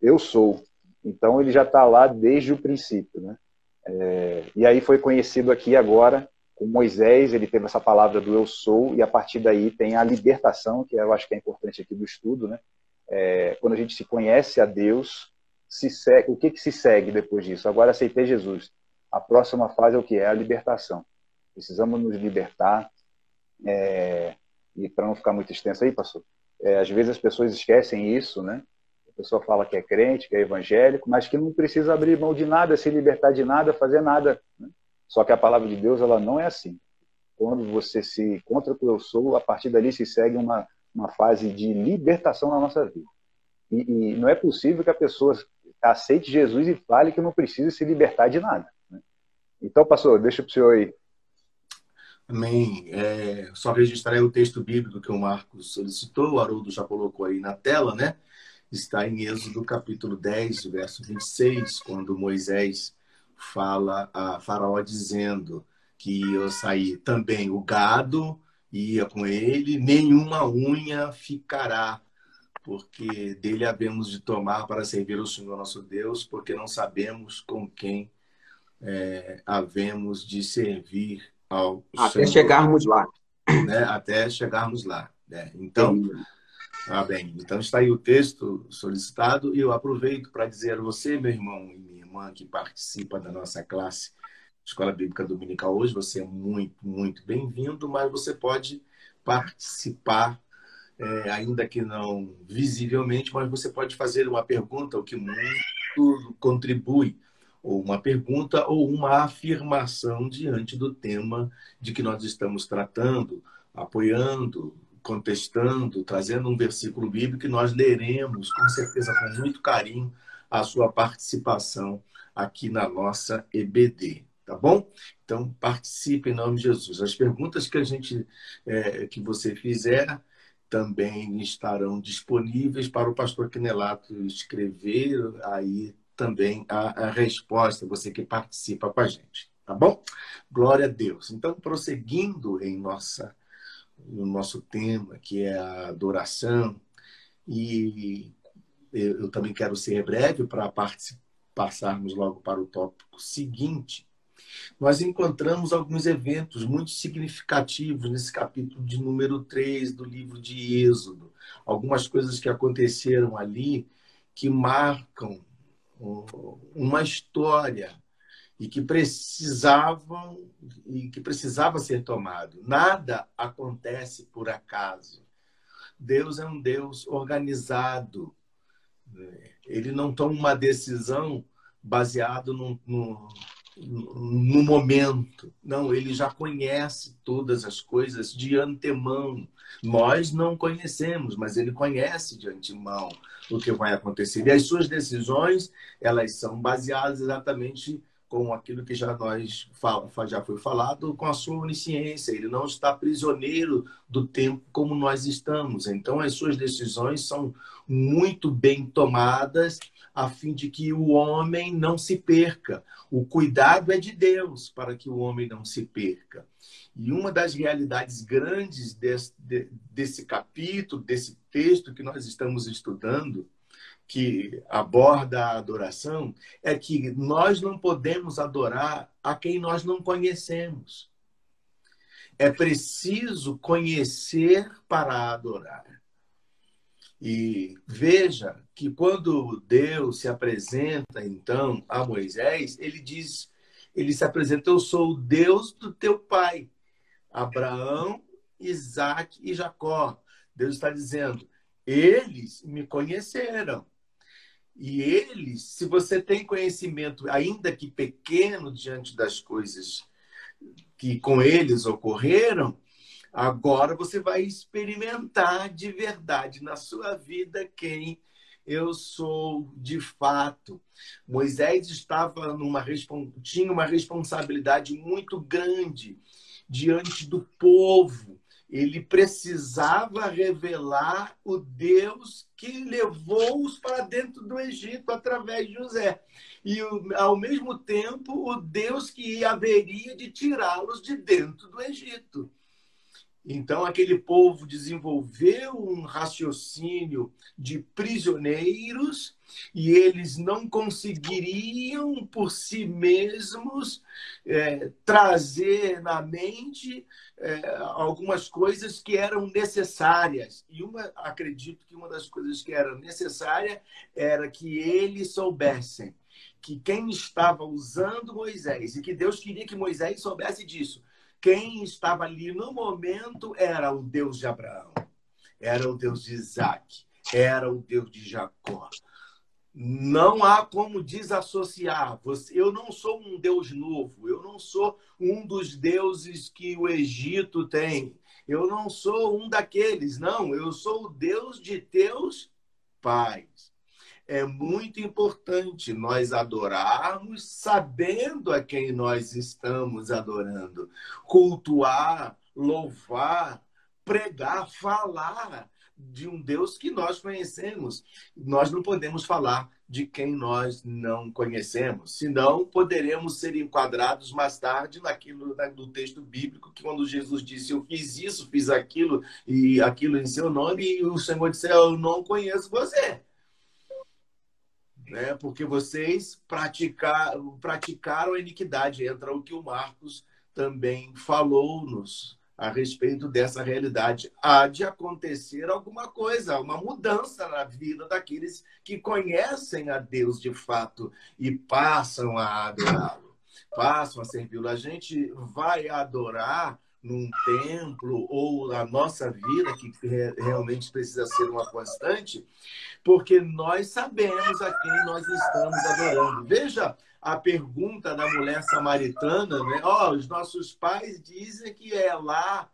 eu sou. Então ele já está lá desde o princípio, né? É, e aí foi conhecido aqui agora com Moisés, ele teve essa palavra do eu sou, e a partir daí tem a libertação, que eu acho que é importante aqui do estudo, né? É, quando a gente se conhece a Deus, se segue, o que, que se segue depois disso? Agora aceitei Jesus. A próxima fase é o que? É a libertação. Precisamos nos libertar. É, e para não ficar muito extenso aí, pastor, é, às vezes as pessoas esquecem isso, né? pessoa fala que é crente, que é evangélico, mas que não precisa abrir mão de nada, se libertar de nada, fazer nada. Né? Só que a palavra de Deus ela não é assim. Quando você se encontra com o eu sou, a partir dali se segue uma, uma fase de libertação na nossa vida. E, e não é possível que a pessoa aceite Jesus e fale que não precisa se libertar de nada. Né? Então, pastor, deixa para o senhor aí. Amém. É, só registrar aí o texto bíblico que o Marcos solicitou, o Haroldo já colocou aí na tela, né? está em Êxodo capítulo 10, verso 26, quando Moisés fala a Faraó dizendo que ia sair também o gado, ia com ele, nenhuma unha ficará, porque dele havemos de tomar para servir o Senhor nosso Deus, porque não sabemos com quem é, havemos de servir ao Até Senhor, chegarmos lá. Né? Até chegarmos lá. Né? Então, ah, bem. Então está aí o texto solicitado e eu aproveito para dizer a você, meu irmão e minha irmã, que participa da nossa classe Escola Bíblica Dominical hoje, você é muito, muito bem-vindo, mas você pode participar, é, ainda que não visivelmente, mas você pode fazer uma pergunta, o que muito contribui, ou uma pergunta ou uma afirmação diante do tema de que nós estamos tratando, apoiando, contestando, trazendo um versículo bíblico que nós leremos, com certeza, com muito carinho, a sua participação aqui na nossa EBD, tá bom? Então, participe em nome de Jesus. As perguntas que a gente, é, que você fizer, também estarão disponíveis para o pastor Quinelato escrever aí também a, a resposta, você que participa com a gente, tá bom? Glória a Deus. Então, prosseguindo em nossa no nosso tema, que é a adoração, e eu, eu também quero ser breve para passarmos logo para o tópico seguinte. Nós encontramos alguns eventos muito significativos nesse capítulo de número 3 do livro de Êxodo. Algumas coisas que aconteceram ali que marcam uma história e que precisavam e que precisava ser tomado. Nada acontece por acaso. Deus é um Deus organizado. Ele não toma uma decisão baseado no, no momento. Não, ele já conhece todas as coisas de antemão. Nós não conhecemos, mas ele conhece de antemão o que vai acontecer. E as suas decisões, elas são baseadas exatamente com aquilo que já nós já foi falado, com a sua onisciência. Ele não está prisioneiro do tempo como nós estamos. Então, as suas decisões são muito bem tomadas a fim de que o homem não se perca. O cuidado é de Deus para que o homem não se perca. E uma das realidades grandes desse, desse capítulo, desse texto que nós estamos estudando, que aborda a adoração é que nós não podemos adorar a quem nós não conhecemos. É preciso conhecer para adorar. E veja que quando Deus se apresenta então a Moisés, ele diz, ele se apresenta, eu sou o Deus do teu pai, Abraão, Isaac e Jacó. Deus está dizendo, eles me conheceram. E eles, se você tem conhecimento, ainda que pequeno, diante das coisas que com eles ocorreram, agora você vai experimentar de verdade na sua vida quem eu sou de fato. Moisés estava numa tinha uma responsabilidade muito grande diante do povo ele precisava revelar o Deus que levou-os para dentro do Egito através de José. E, ao mesmo tempo, o Deus que haveria de tirá-los de dentro do Egito. Então, aquele povo desenvolveu um raciocínio de prisioneiros e eles não conseguiriam por si mesmos é, trazer na mente é, algumas coisas que eram necessárias. E uma, acredito que uma das coisas que era necessária era que eles soubessem que quem estava usando Moisés e que Deus queria que Moisés soubesse disso quem estava ali no momento era o Deus de Abraão, era o Deus de Isaac, era o Deus de Jacó. Não há como desassociar. Eu não sou um Deus novo, eu não sou um dos deuses que o Egito tem. Eu não sou um daqueles, não. Eu sou o Deus de teus pais é muito importante nós adorarmos sabendo a quem nós estamos adorando. Cultuar, louvar, pregar, falar de um Deus que nós conhecemos. Nós não podemos falar de quem nós não conhecemos, senão poderemos ser enquadrados mais tarde naquilo do texto bíblico que quando Jesus disse eu fiz isso, fiz aquilo e aquilo em seu nome e o Senhor disse eu não conheço você né? porque vocês praticaram, praticaram a iniquidade. Entra o que o Marcos também falou-nos a respeito dessa realidade. Há de acontecer alguma coisa, uma mudança na vida daqueles que conhecem a Deus de fato e passam a adorá-lo, passam a servi-lo. A gente vai adorar num templo ou na nossa vida, que realmente precisa ser uma constante, porque nós sabemos a quem nós estamos adorando. Veja a pergunta da mulher samaritana, né? Oh, os nossos pais dizem que é lá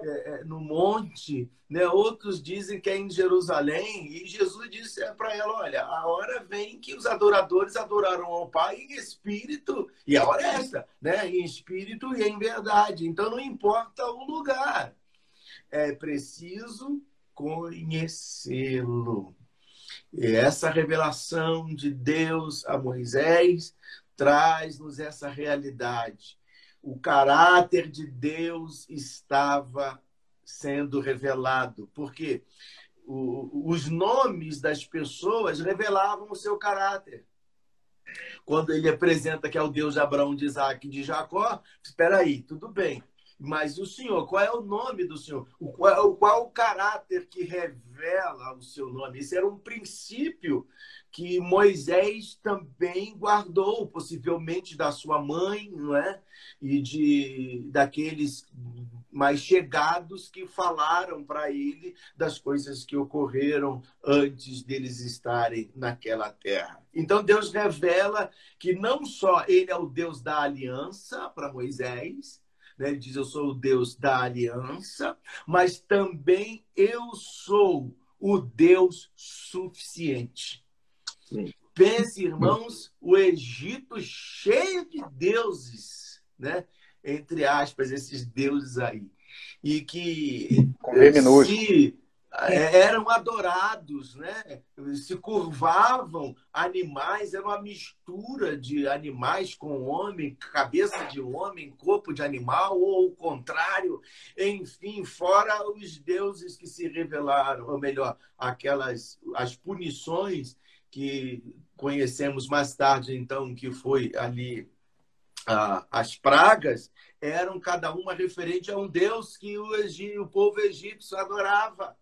é, é, no monte, né? outros dizem que é em Jerusalém, e Jesus disse para ela: Olha, a hora vem que os adoradores adorarão ao Pai em espírito, e a hora é esta, né? em espírito e em verdade. Então não importa o lugar, é preciso conhecê-lo. E essa revelação de Deus a Moisés traz-nos essa realidade o caráter de Deus estava sendo revelado, porque o, os nomes das pessoas revelavam o seu caráter. Quando ele apresenta que é o Deus de Abraão, de Isaac e de Jacó, espera aí, tudo bem. Mas o Senhor, qual é o nome do Senhor? O qual, qual o caráter que revela o seu nome? Esse era um princípio que Moisés também guardou, possivelmente da sua mãe, não é? E de daqueles mais chegados que falaram para ele das coisas que ocorreram antes deles estarem naquela terra. Então Deus revela que não só ele é o Deus da aliança para Moisés, né? ele diz eu sou o Deus da aliança, mas também eu sou o Deus suficiente. Pense, irmãos, o Egito cheio de deuses, né? Entre aspas, esses deuses aí. E que se é, eram adorados, né? Se curvavam animais, era uma mistura de animais com homem, cabeça de homem, corpo de animal, ou o contrário, enfim, fora os deuses que se revelaram, ou melhor, aquelas as punições que conhecemos mais tarde, então, que foi ali ah, as pragas, eram cada uma referente a um deus que o, Egito, o povo egípcio adorava.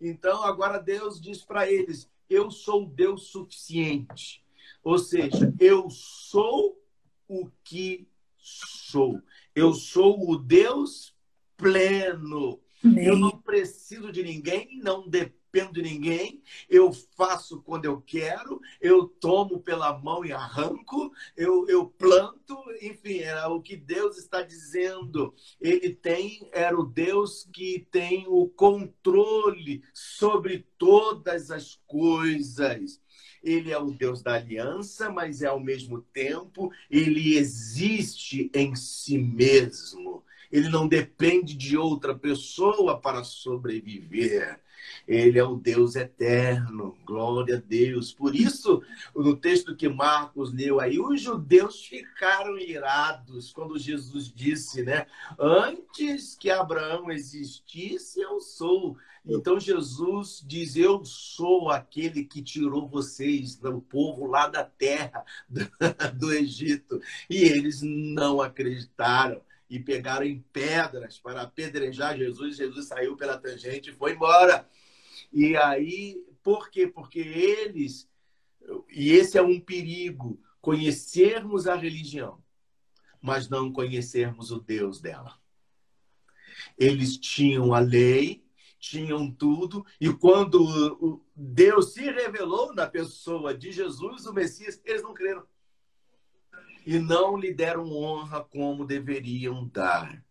Então, agora Deus diz para eles: Eu sou o Deus suficiente. Ou seja, eu sou o que sou. Eu sou o Deus pleno. Eu não preciso de ninguém, não dependo dependo de ninguém, eu faço quando eu quero, eu tomo pela mão e arranco, eu, eu planto, enfim, é o que Deus está dizendo. Ele tem, era o Deus que tem o controle sobre todas as coisas. Ele é o Deus da aliança, mas é ao mesmo tempo, ele existe em si mesmo. Ele não depende de outra pessoa para sobreviver. Ele é o Deus eterno, glória a Deus. Por isso, no texto que Marcos leu aí, os judeus ficaram irados quando Jesus disse, né? Antes que Abraão existisse, eu sou. Então Jesus diz: Eu sou aquele que tirou vocês, do povo lá da terra, do Egito. E eles não acreditaram e pegaram em pedras para apedrejar Jesus. Jesus saiu pela tangente e foi embora. E aí, por quê? Porque eles, e esse é um perigo, conhecermos a religião, mas não conhecermos o Deus dela. Eles tinham a lei, tinham tudo, e quando Deus se revelou na pessoa de Jesus, o Messias, eles não creram. E não lhe deram honra como deveriam dar.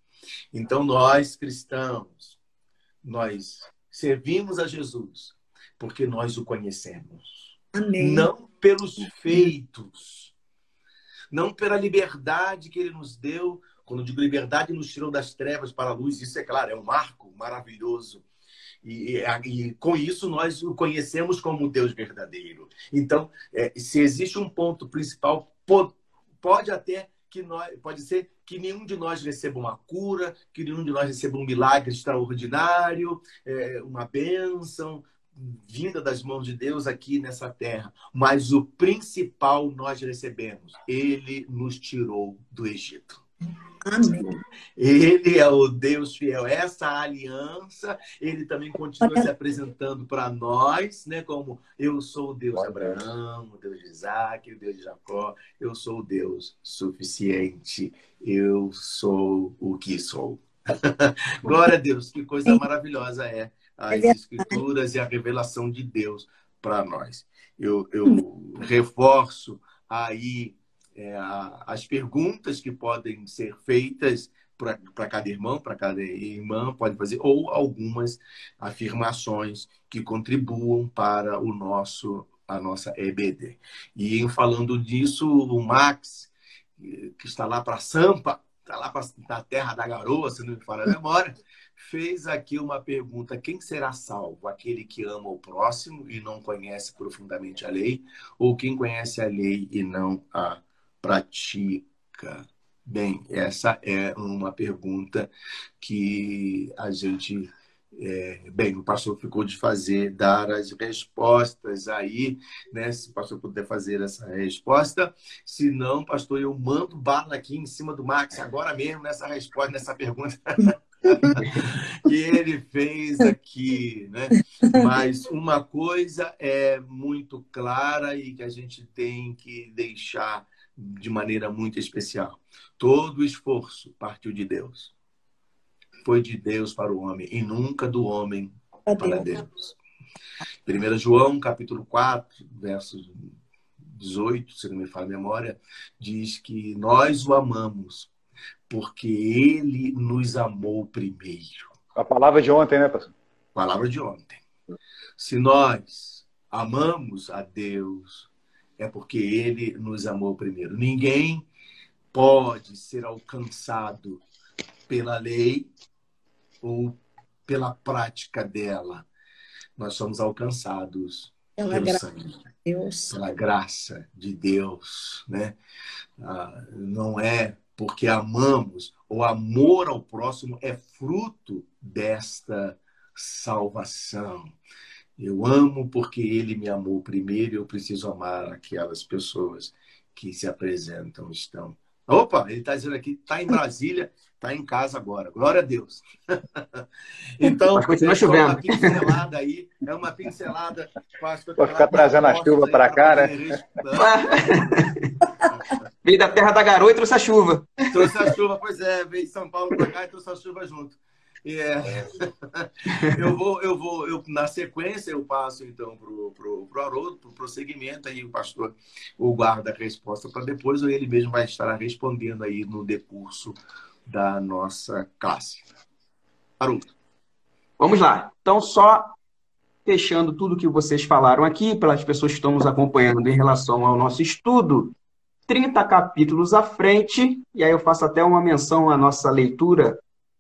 Então, nós cristãos, nós servimos a Jesus porque nós o conhecemos. Amém. Não pelos feitos, não pela liberdade que ele nos deu. Quando digo liberdade, nos tirou das trevas para a luz. Isso é claro, é um marco maravilhoso. E, e, com isso nós o conhecemos como Deus verdadeiro. Então, é, se existe um ponto principal, pode, pode até que nós, pode ser que nenhum de nós receba uma cura, que nenhum de nós receba um milagre extraordinário, é, uma bênção vinda das mãos de Deus aqui nessa terra. Mas o principal nós recebemos. Ele nos tirou do Egito. Amém. Ele é o Deus fiel. Essa aliança, ele também continua se apresentando para nós, né? Como eu sou o Deus de Abraão, o Deus de Isaac, o Deus de Jacó. Eu sou o Deus suficiente. Eu sou o que sou. Glória a Deus, que coisa maravilhosa é as escrituras e a revelação de Deus para nós. Eu, eu reforço aí é, as perguntas que podem ser feitas para cada irmão, para cada irmã, pode fazer, ou algumas afirmações que contribuam para o nosso a nossa EBD. E falando disso, o Max, que está lá para Sampa, está lá para a terra da garoa, se não me falha a memória, fez aqui uma pergunta: quem será salvo? Aquele que ama o próximo e não conhece profundamente a lei, ou quem conhece a lei e não a pratica? Bem, essa é uma pergunta que a gente. É, bem, o pastor ficou de fazer, dar as respostas aí, né? Se o pastor puder fazer essa resposta. Se não, pastor, eu mando bala aqui em cima do Max agora mesmo nessa resposta, nessa pergunta. que ele fez aqui, né? Mas uma coisa é muito clara e que a gente tem que deixar de maneira muito especial. Todo esforço partiu de Deus. Foi de Deus para o homem e nunca do homem para Deus. 1 João, capítulo 4, versos 18, se não me falha a memória, diz que nós o amamos porque ele nos amou primeiro. A palavra de ontem, né, pastor? Palavra de ontem. Se nós amamos a Deus, é porque ele nos amou primeiro. Ninguém pode ser alcançado pela lei ou pela prática dela. Nós somos alcançados pela pelo graça sangue, de Deus. pela graça de Deus, né? Ah, não é porque amamos. O amor ao próximo é fruto desta salvação. Eu amo porque ele me amou primeiro e eu preciso amar aquelas pessoas que se apresentam, estão. Opa, ele está dizendo aqui, está em Brasília, está em casa agora. Glória a Deus. então, continua chovendo. É uma pincelada aí, é uma pincelada. Vou ficar trazendo a chuva para cá, né? Veio da terra da garoa e trouxe a chuva. Trouxe a chuva, pois é, veio de São Paulo para cá e trouxe a chuva junto. É. eu vou, eu vou, eu, na sequência eu passo então pro, pro, pro Haroldo, pro prosseguimento, aí o pastor o guarda a resposta para depois, ou ele mesmo vai estar respondendo aí no decurso da nossa classe. Haroldo. Vamos lá. Então, só fechando tudo que vocês falaram aqui, pelas pessoas que estão nos acompanhando em relação ao nosso estudo, 30 capítulos à frente, e aí eu faço até uma menção à nossa leitura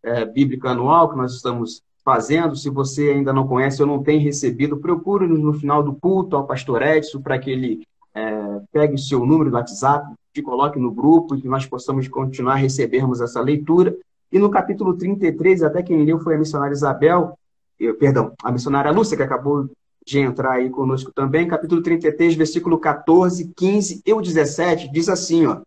é, bíblica anual que nós estamos fazendo. Se você ainda não conhece ou não tem recebido, procure-nos no final do culto ao pastor Edson para que ele é, pegue o seu número do WhatsApp, te coloque no grupo e que nós possamos continuar a recebermos essa leitura. E no capítulo 33, até quem leu foi a missionária Isabel, eu, perdão, a missionária Lúcia, que acabou de entrar aí conosco também, capítulo 33, versículo 14, 15 e o 17, diz assim, ó,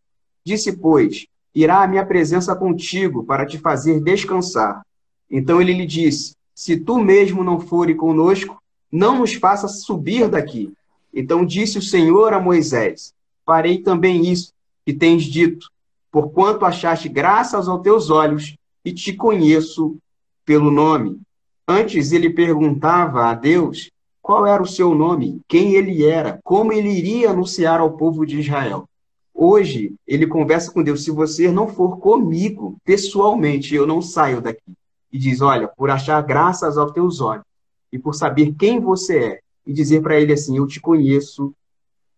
Disse, pois, irá a minha presença contigo para te fazer descansar. Então ele lhe disse: Se tu mesmo não fores conosco, não nos faça subir daqui. Então disse o Senhor a Moisés: Farei também isso que tens dito, porquanto achaste graças aos teus olhos e te conheço pelo nome. Antes ele perguntava a Deus qual era o seu nome, quem ele era, como ele iria anunciar ao povo de Israel. Hoje, ele conversa com Deus: se você não for comigo pessoalmente, eu não saio daqui. E diz: olha, por achar graças aos teus olhos e por saber quem você é, e dizer para ele assim: eu te conheço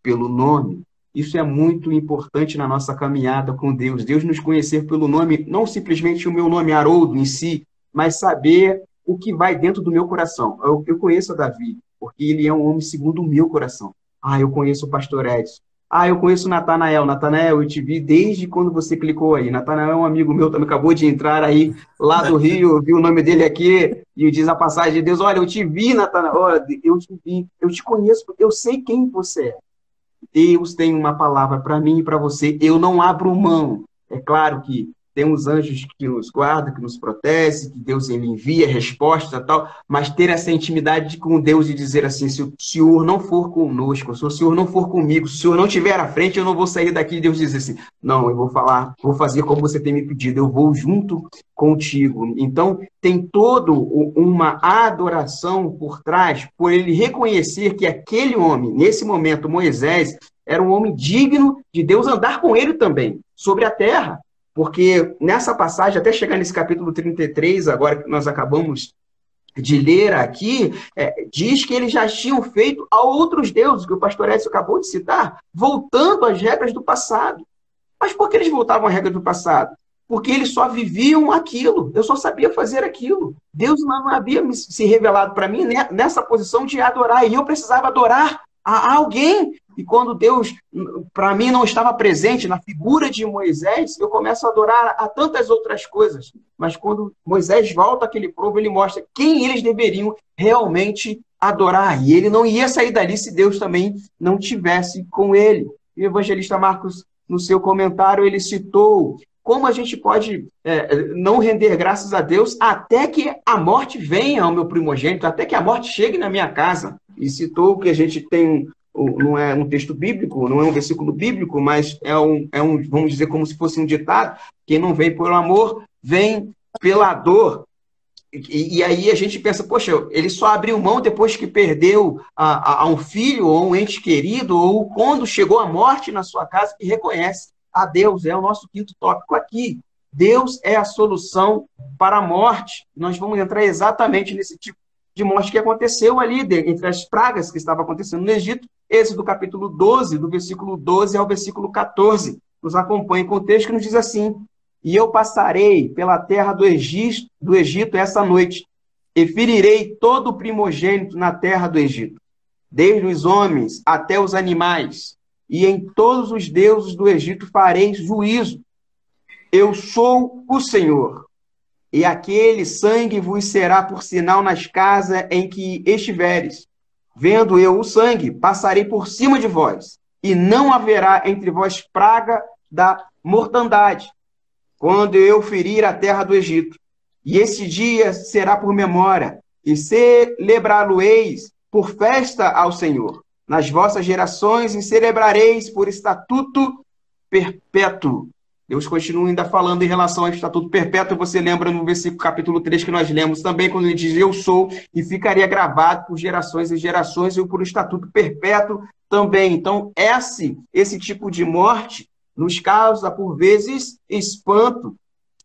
pelo nome. Isso é muito importante na nossa caminhada com Deus. Deus nos conhecer pelo nome, não simplesmente o meu nome Haroldo em si, mas saber o que vai dentro do meu coração. Eu, eu conheço a Davi, porque ele é um homem segundo o meu coração. Ah, eu conheço o pastor Edson. Ah, eu conheço o Natanael. Natanael, eu te vi desde quando você clicou aí. Natanael é um amigo meu, também acabou de entrar aí lá do Rio, viu o nome dele aqui e diz a passagem de Deus: Olha, eu te vi, Natanael, eu te vi, eu te conheço, eu sei quem você é. Deus tem uma palavra para mim e para você, eu não abro mão. É claro que tem uns anjos que nos guardam, que nos protegem, que Deus ele envia resposta e tal, mas ter essa intimidade com Deus e dizer assim, se o Senhor não for conosco, se o Senhor não for comigo, se o Senhor não estiver à frente, eu não vou sair daqui. Deus diz assim, não, eu vou falar, vou fazer como você tem me pedido, eu vou junto contigo. Então, tem todo uma adoração por trás, por ele reconhecer que aquele homem, nesse momento, Moisés, era um homem digno de Deus andar com ele também, sobre a terra. Porque nessa passagem, até chegar nesse capítulo 33, agora que nós acabamos de ler aqui, é, diz que eles já tinham feito a outros deuses, que o pastor Edson acabou de citar, voltando às regras do passado. Mas por que eles voltavam às regras do passado? Porque eles só viviam aquilo, eu só sabia fazer aquilo. Deus não havia se revelado para mim nessa posição de adorar, e eu precisava adorar a alguém. E quando Deus, para mim, não estava presente na figura de Moisés, eu começo a adorar a tantas outras coisas. Mas quando Moisés volta àquele povo, ele mostra quem eles deveriam realmente adorar. E ele não ia sair dali se Deus também não tivesse com ele. E o evangelista Marcos, no seu comentário, ele citou como a gente pode é, não render graças a Deus até que a morte venha ao meu primogênito, até que a morte chegue na minha casa. E citou que a gente tem não é um texto bíblico, não é um versículo bíblico, mas é um, é um, vamos dizer, como se fosse um ditado: quem não vem pelo amor, vem pela dor. E, e aí a gente pensa, poxa, ele só abriu mão depois que perdeu a, a, a, um filho ou um ente querido, ou quando chegou a morte na sua casa, que reconhece a Deus. É o nosso quinto tópico aqui. Deus é a solução para a morte. Nós vamos entrar exatamente nesse tipo de morte que aconteceu ali, entre as pragas que estavam acontecendo no Egito. Esse do capítulo 12, do versículo 12 ao versículo 14. Nos acompanha com o texto que nos diz assim: E eu passarei pela terra do Egito, do Egito essa noite, e ferirei todo o primogênito na terra do Egito, desde os homens até os animais, e em todos os deuses do Egito farei juízo. Eu sou o Senhor e aquele sangue vos será por sinal nas casas em que estiveres. Vendo eu o sangue, passarei por cima de vós, e não haverá entre vós praga da mortandade, quando eu ferir a terra do Egito. E esse dia será por memória, e celebrá-lo-eis por festa ao Senhor. Nas vossas gerações, e celebrareis por estatuto perpétuo. Deus continua ainda falando em relação ao estatuto perpétuo. Você lembra no versículo capítulo 3 que nós lemos também, quando ele diz: Eu sou, e ficaria gravado por gerações e gerações, e por estatuto perpétuo também. Então, esse, esse tipo de morte nos causa, por vezes, espanto.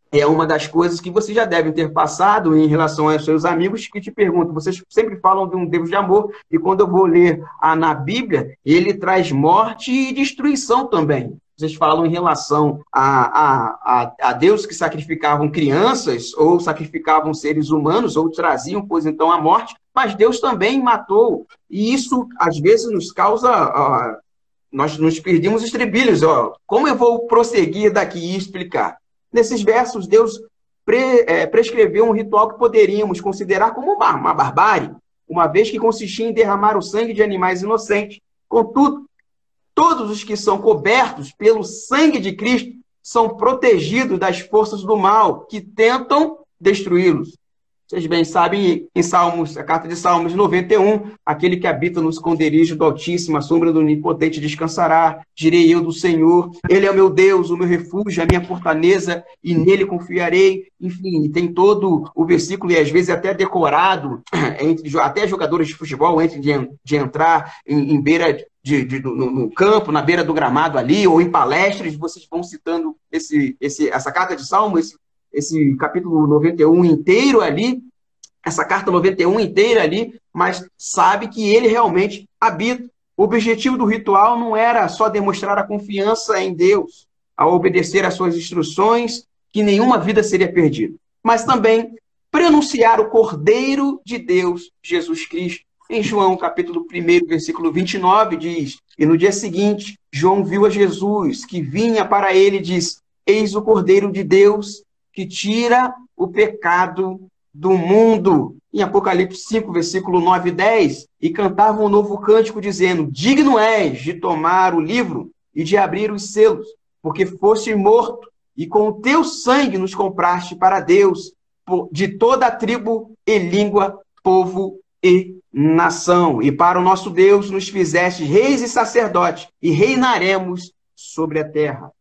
É uma das coisas que vocês já devem ter passado em relação aos seus amigos que te perguntam. Vocês sempre falam de um Deus de amor, e quando eu vou ler a, na Bíblia, ele traz morte e destruição também vocês falam em relação a, a, a, a, Deus que sacrificavam crianças, ou sacrificavam seres humanos, ou traziam, pois então, a morte, mas Deus também matou. E isso, às vezes, nos causa. Nós nos perdemos os estribilhos. Ó. Como eu vou prosseguir daqui e explicar? Nesses versos, Deus pre, é, prescreveu um ritual que poderíamos considerar como uma, uma barbárie, uma vez que consistia em derramar o sangue de animais inocentes. Contudo, Todos os que são cobertos pelo sangue de Cristo são protegidos das forças do mal que tentam destruí-los. Vocês bem sabem, em Salmos, a carta de Salmos 91, aquele que habita no esconderijo do Altíssimo, a sombra do Onipotente descansará, direi eu do Senhor, ele é o meu Deus, o meu refúgio, a minha fortaleza, e nele confiarei. Enfim, tem todo o versículo, e às vezes até decorado, entre até jogadores de futebol, antes de, de entrar em, em beira de, de, no, no, campo, na beira do gramado ali, ou em palestras, vocês vão citando esse, esse, essa carta de Salmo, esse esse capítulo 91 inteiro ali, essa carta 91 inteira ali, mas sabe que ele realmente habita. O objetivo do ritual não era só demonstrar a confiança em Deus, a obedecer às suas instruções, que nenhuma vida seria perdida, mas também prenunciar o Cordeiro de Deus, Jesus Cristo. Em João, capítulo 1, versículo 29, diz: E no dia seguinte, João viu a Jesus, que vinha para ele e diz: Eis o Cordeiro de Deus que tira o pecado do mundo. Em Apocalipse 5, versículo 9 e 10, e cantavam um novo cântico, dizendo: Digno és de tomar o livro e de abrir os selos, porque foste morto, e com o teu sangue nos compraste para Deus, de toda a tribo e língua, povo e nação. E para o nosso Deus nos fizeste reis e sacerdotes, e reinaremos sobre a terra.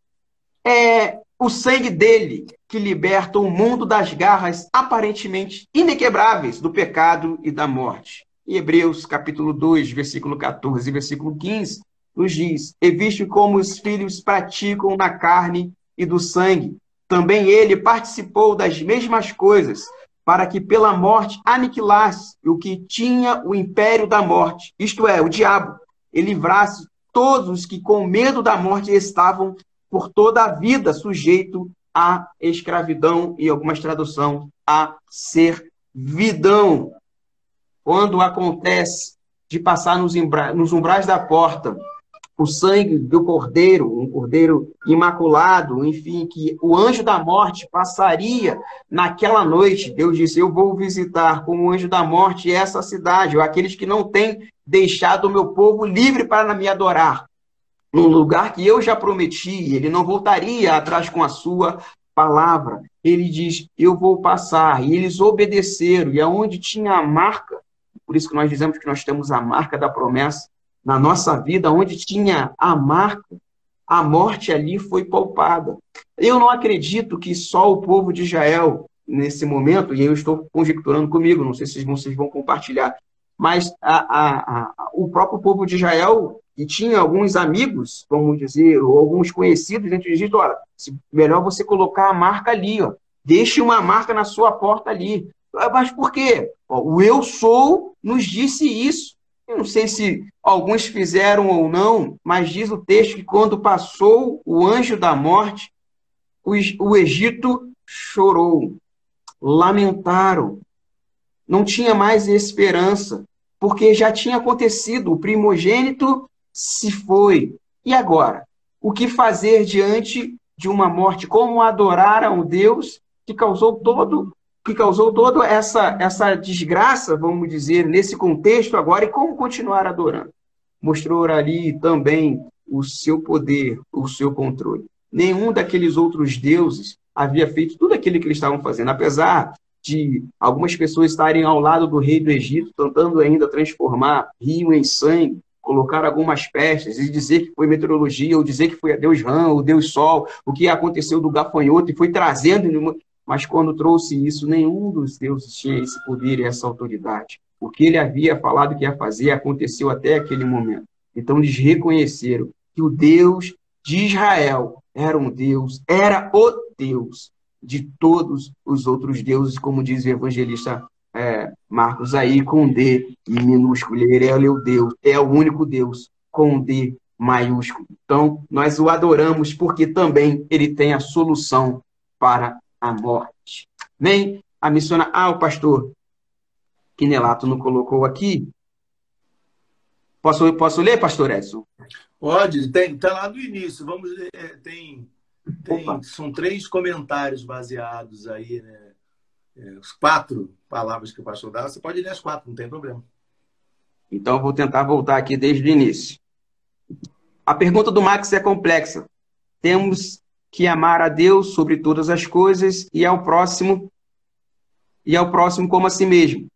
É o sangue dele que liberta o mundo das garras aparentemente inequebráveis do pecado e da morte. Em Hebreus capítulo 2, versículo 14 e versículo 15, nos diz: E visto como os filhos praticam na carne e do sangue, também ele participou das mesmas coisas, para que pela morte aniquilasse o que tinha o império da morte, isto é, o diabo, e livrasse todos os que com medo da morte estavam por toda a vida sujeito à escravidão e algumas traduções a servidão. Quando acontece de passar nos umbrais da porta o sangue do cordeiro, um cordeiro imaculado, enfim, que o anjo da morte passaria naquela noite. Deus disse: Eu vou visitar como anjo da morte essa cidade, ou aqueles que não têm deixado o meu povo livre para me adorar. Num lugar que eu já prometi, ele não voltaria atrás com a sua palavra. Ele diz: Eu vou passar. E eles obedeceram. E aonde tinha a marca, por isso que nós dizemos que nós temos a marca da promessa, na nossa vida, onde tinha a marca, a morte ali foi poupada. Eu não acredito que só o povo de Israel, nesse momento, e eu estou conjecturando comigo, não sei se vocês vão compartilhar, mas a, a, a, o próprio povo de Israel, que tinha alguns amigos, vamos dizer, ou alguns conhecidos dentro de Egito, olha, melhor você colocar a marca ali, ó, deixe uma marca na sua porta ali. Mas por quê? O eu sou nos disse isso. Eu não sei se alguns fizeram ou não, mas diz o texto que quando passou o anjo da morte, o Egito chorou, lamentaram, não tinha mais esperança, porque já tinha acontecido, o primogênito se foi. E agora? O que fazer diante de uma morte? Como adorar a um Deus que causou todo que causou toda essa, essa desgraça, vamos dizer, nesse contexto agora, e como continuar adorando. Mostrou ali também o seu poder, o seu controle. Nenhum daqueles outros deuses havia feito tudo aquilo que eles estavam fazendo, apesar de algumas pessoas estarem ao lado do rei do Egito, tentando ainda transformar rio em sangue, colocar algumas pestes e dizer que foi meteorologia, ou dizer que foi a Deus Ram, o Deus Sol, o que aconteceu do gafanhoto, e foi trazendo mas quando trouxe isso, nenhum dos deuses tinha esse poder e essa autoridade. O que ele havia falado que ia fazer aconteceu até aquele momento. Então eles reconheceram que o Deus de Israel era um Deus, era o Deus de todos os outros deuses, como diz o evangelista é, Marcos aí, com D minúsculo. Ele é o Deus, é o único Deus com D maiúsculo. Então, nós o adoramos porque também ele tem a solução para a morte. Nem a missiona. Ah, o pastor Quinelato não colocou aqui. Posso, posso ler, pastor Edson? Pode, tem, tá lá do início. Vamos ler. É, tem, tem são três comentários baseados aí, né? É, os quatro palavras que o pastor dá. Você pode ler as quatro, não tem problema. Então, vou tentar voltar aqui desde o início. A pergunta do Max é complexa. Temos que amar a Deus sobre todas as coisas e ao próximo e ao próximo como a si mesmo.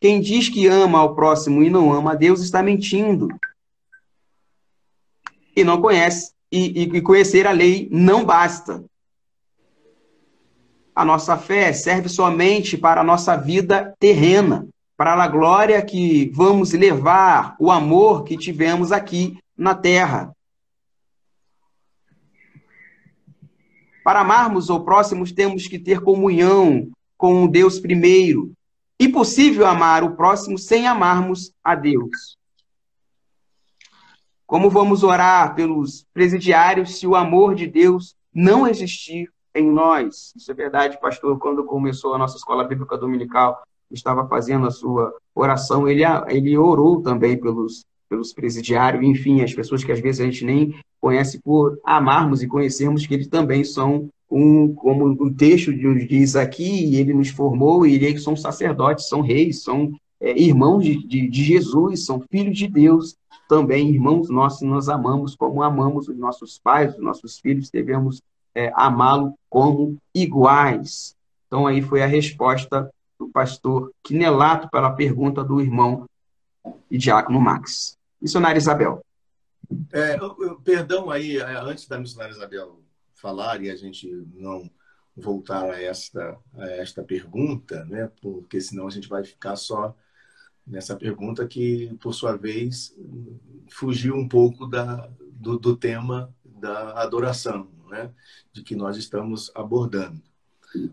Quem diz que ama ao próximo e não ama a Deus está mentindo. E não conhece e, e conhecer a lei não basta. A nossa fé serve somente para a nossa vida terrena, para a glória que vamos levar, o amor que tivemos aqui na terra. Para amarmos o próximo, temos que ter comunhão com Deus primeiro. Impossível amar o próximo sem amarmos a Deus. Como vamos orar pelos presidiários se o amor de Deus não existir em nós? Isso é verdade, pastor. Quando começou a nossa escola bíblica dominical, estava fazendo a sua oração, ele, ele orou também pelos, pelos presidiários, enfim, as pessoas que às vezes a gente nem conhece por amarmos e conhecermos que eles também são um, como o texto nos diz aqui, ele nos formou e eles são sacerdotes, são reis, são é, irmãos de, de, de, Jesus, são filhos de Deus, também irmãos nossos, nós amamos como amamos os nossos pais, os nossos filhos, devemos é, amá-lo como iguais. Então aí foi a resposta do pastor Quinelato para a pergunta do irmão e diácono Max. Missionária Isabel. É, perdão aí, é, antes da missionária Isabel falar e a gente não voltar a esta, a esta pergunta, né? porque senão a gente vai ficar só nessa pergunta que, por sua vez, fugiu um pouco da, do, do tema da adoração. né, de que nós estamos abordando.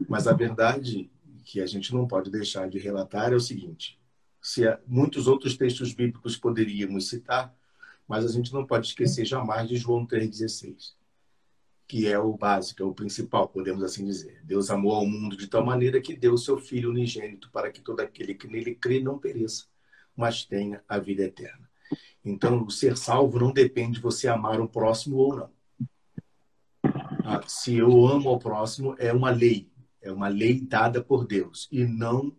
Mas a verdade que a gente não pode deixar de relatar é o seguinte: se muitos outros textos bíblicos poderíamos citar, mas a gente não pode esquecer jamais de João 3,16, que é o básico, é o principal, podemos assim dizer. Deus amou ao mundo de tal maneira que deu o seu Filho unigênito para que todo aquele que nele crê não pereça, mas tenha a vida eterna. Então, o ser salvo não depende de você amar o próximo ou não. Ah, se eu amo ao próximo, é uma lei. É uma lei dada por Deus. E não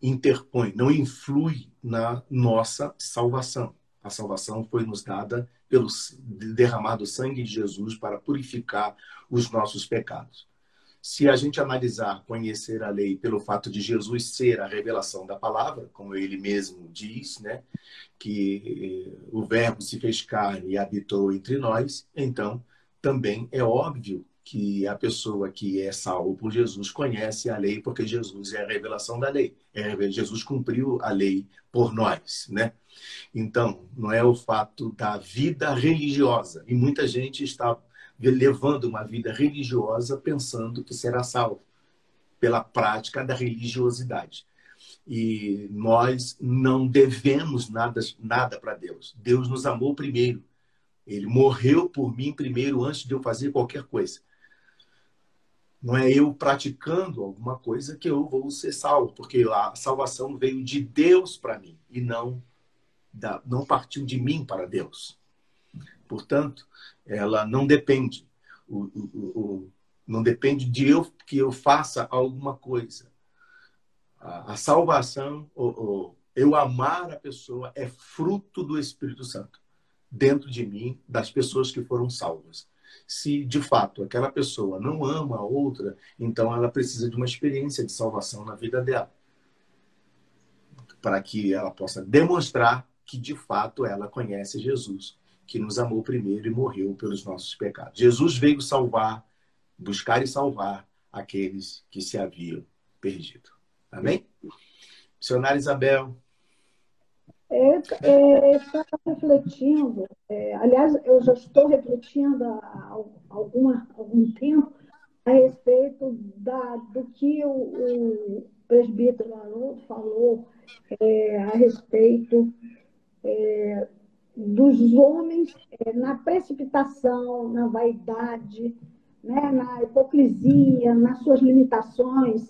interpõe, não influi na nossa salvação. A salvação foi nos dada pelo derramado sangue de Jesus para purificar os nossos pecados. Se a gente analisar, conhecer a lei pelo fato de Jesus ser a revelação da palavra, como ele mesmo diz, né, que eh, o Verbo se fez carne e habitou entre nós, então também é óbvio que a pessoa que é salvo por Jesus conhece a lei, porque Jesus é a revelação da lei. É, Jesus cumpriu a lei por nós, né? Então, não é o fato da vida religiosa. E muita gente está levando uma vida religiosa pensando que será salvo pela prática da religiosidade. E nós não devemos nada, nada para Deus. Deus nos amou primeiro. Ele morreu por mim primeiro antes de eu fazer qualquer coisa. Não é eu praticando alguma coisa que eu vou ser salvo, porque a salvação veio de Deus para mim e não da, não partiu de mim para Deus. Portanto, ela não depende. O, o, o, não depende de eu que eu faça alguma coisa. A, a salvação, o, eu amar a pessoa, é fruto do Espírito Santo dentro de mim, das pessoas que foram salvas. Se de fato aquela pessoa não ama a outra, então ela precisa de uma experiência de salvação na vida dela, para que ela possa demonstrar que de fato ela conhece Jesus que nos amou primeiro e morreu pelos nossos pecados. Jesus veio salvar, buscar e salvar aqueles que se haviam perdido. Amém? Missionária Isabel. É, é, estava refletindo, é, aliás, eu já estou refletindo há alguma, algum tempo a respeito da, do que o, o presbítero Haroldo falou é, a respeito é, dos homens é, na precipitação, na vaidade, né, na hipocrisia, nas suas limitações.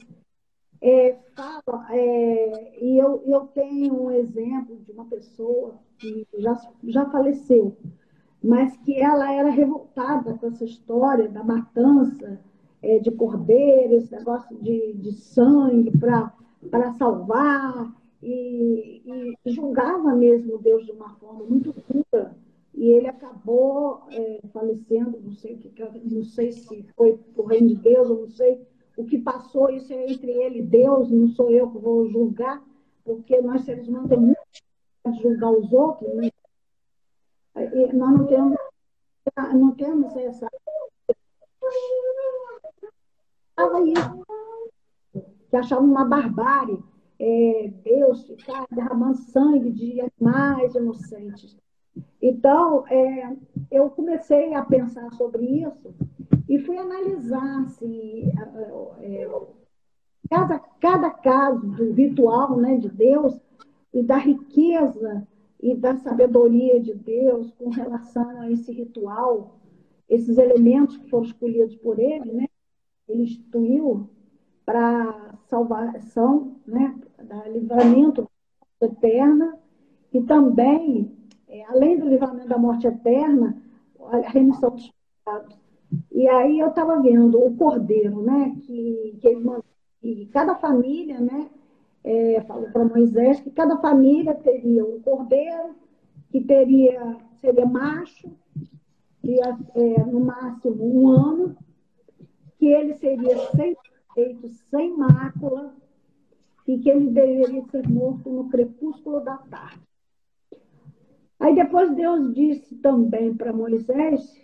É, fala, é, e eu, eu tenho um exemplo de uma pessoa que já, já faleceu, mas que ela era revoltada com essa história da matança é, de cordeiro, esse negócio de, de sangue para salvar, e, e, julgava mesmo Deus de uma forma muito pura. E ele acabou é, falecendo, não sei, não sei se foi o reino de Deus, eu não sei o que passou, isso é entre ele e Deus, não sou eu que vou julgar, porque nós seres humanos temos muito de julgar os outros, né? E nós não temos, não temos essa. Isso, que achava uma barbárie é, Deus ficar derramando sangue de animais inocentes. Então, é, eu comecei a pensar sobre isso e fui analisar assim, é, cada, cada caso do ritual né, de Deus e da riqueza e da sabedoria de Deus com relação a esse ritual, esses elementos que foram escolhidos por ele, né? Ele instituiu para salvação, né, da livramento eterna e também, é, além do livramento da morte eterna, a remissão dos pecados. E aí eu estava vendo o cordeiro, né, que, que ele mandou, e cada família, né, é, falou para Moisés que cada família teria um cordeiro que teria seria macho, teria é, no máximo um ano, que ele seria sem feito sem mácula e que ele deveria ser morto no crepúsculo da tarde. Aí depois Deus disse também para Moisés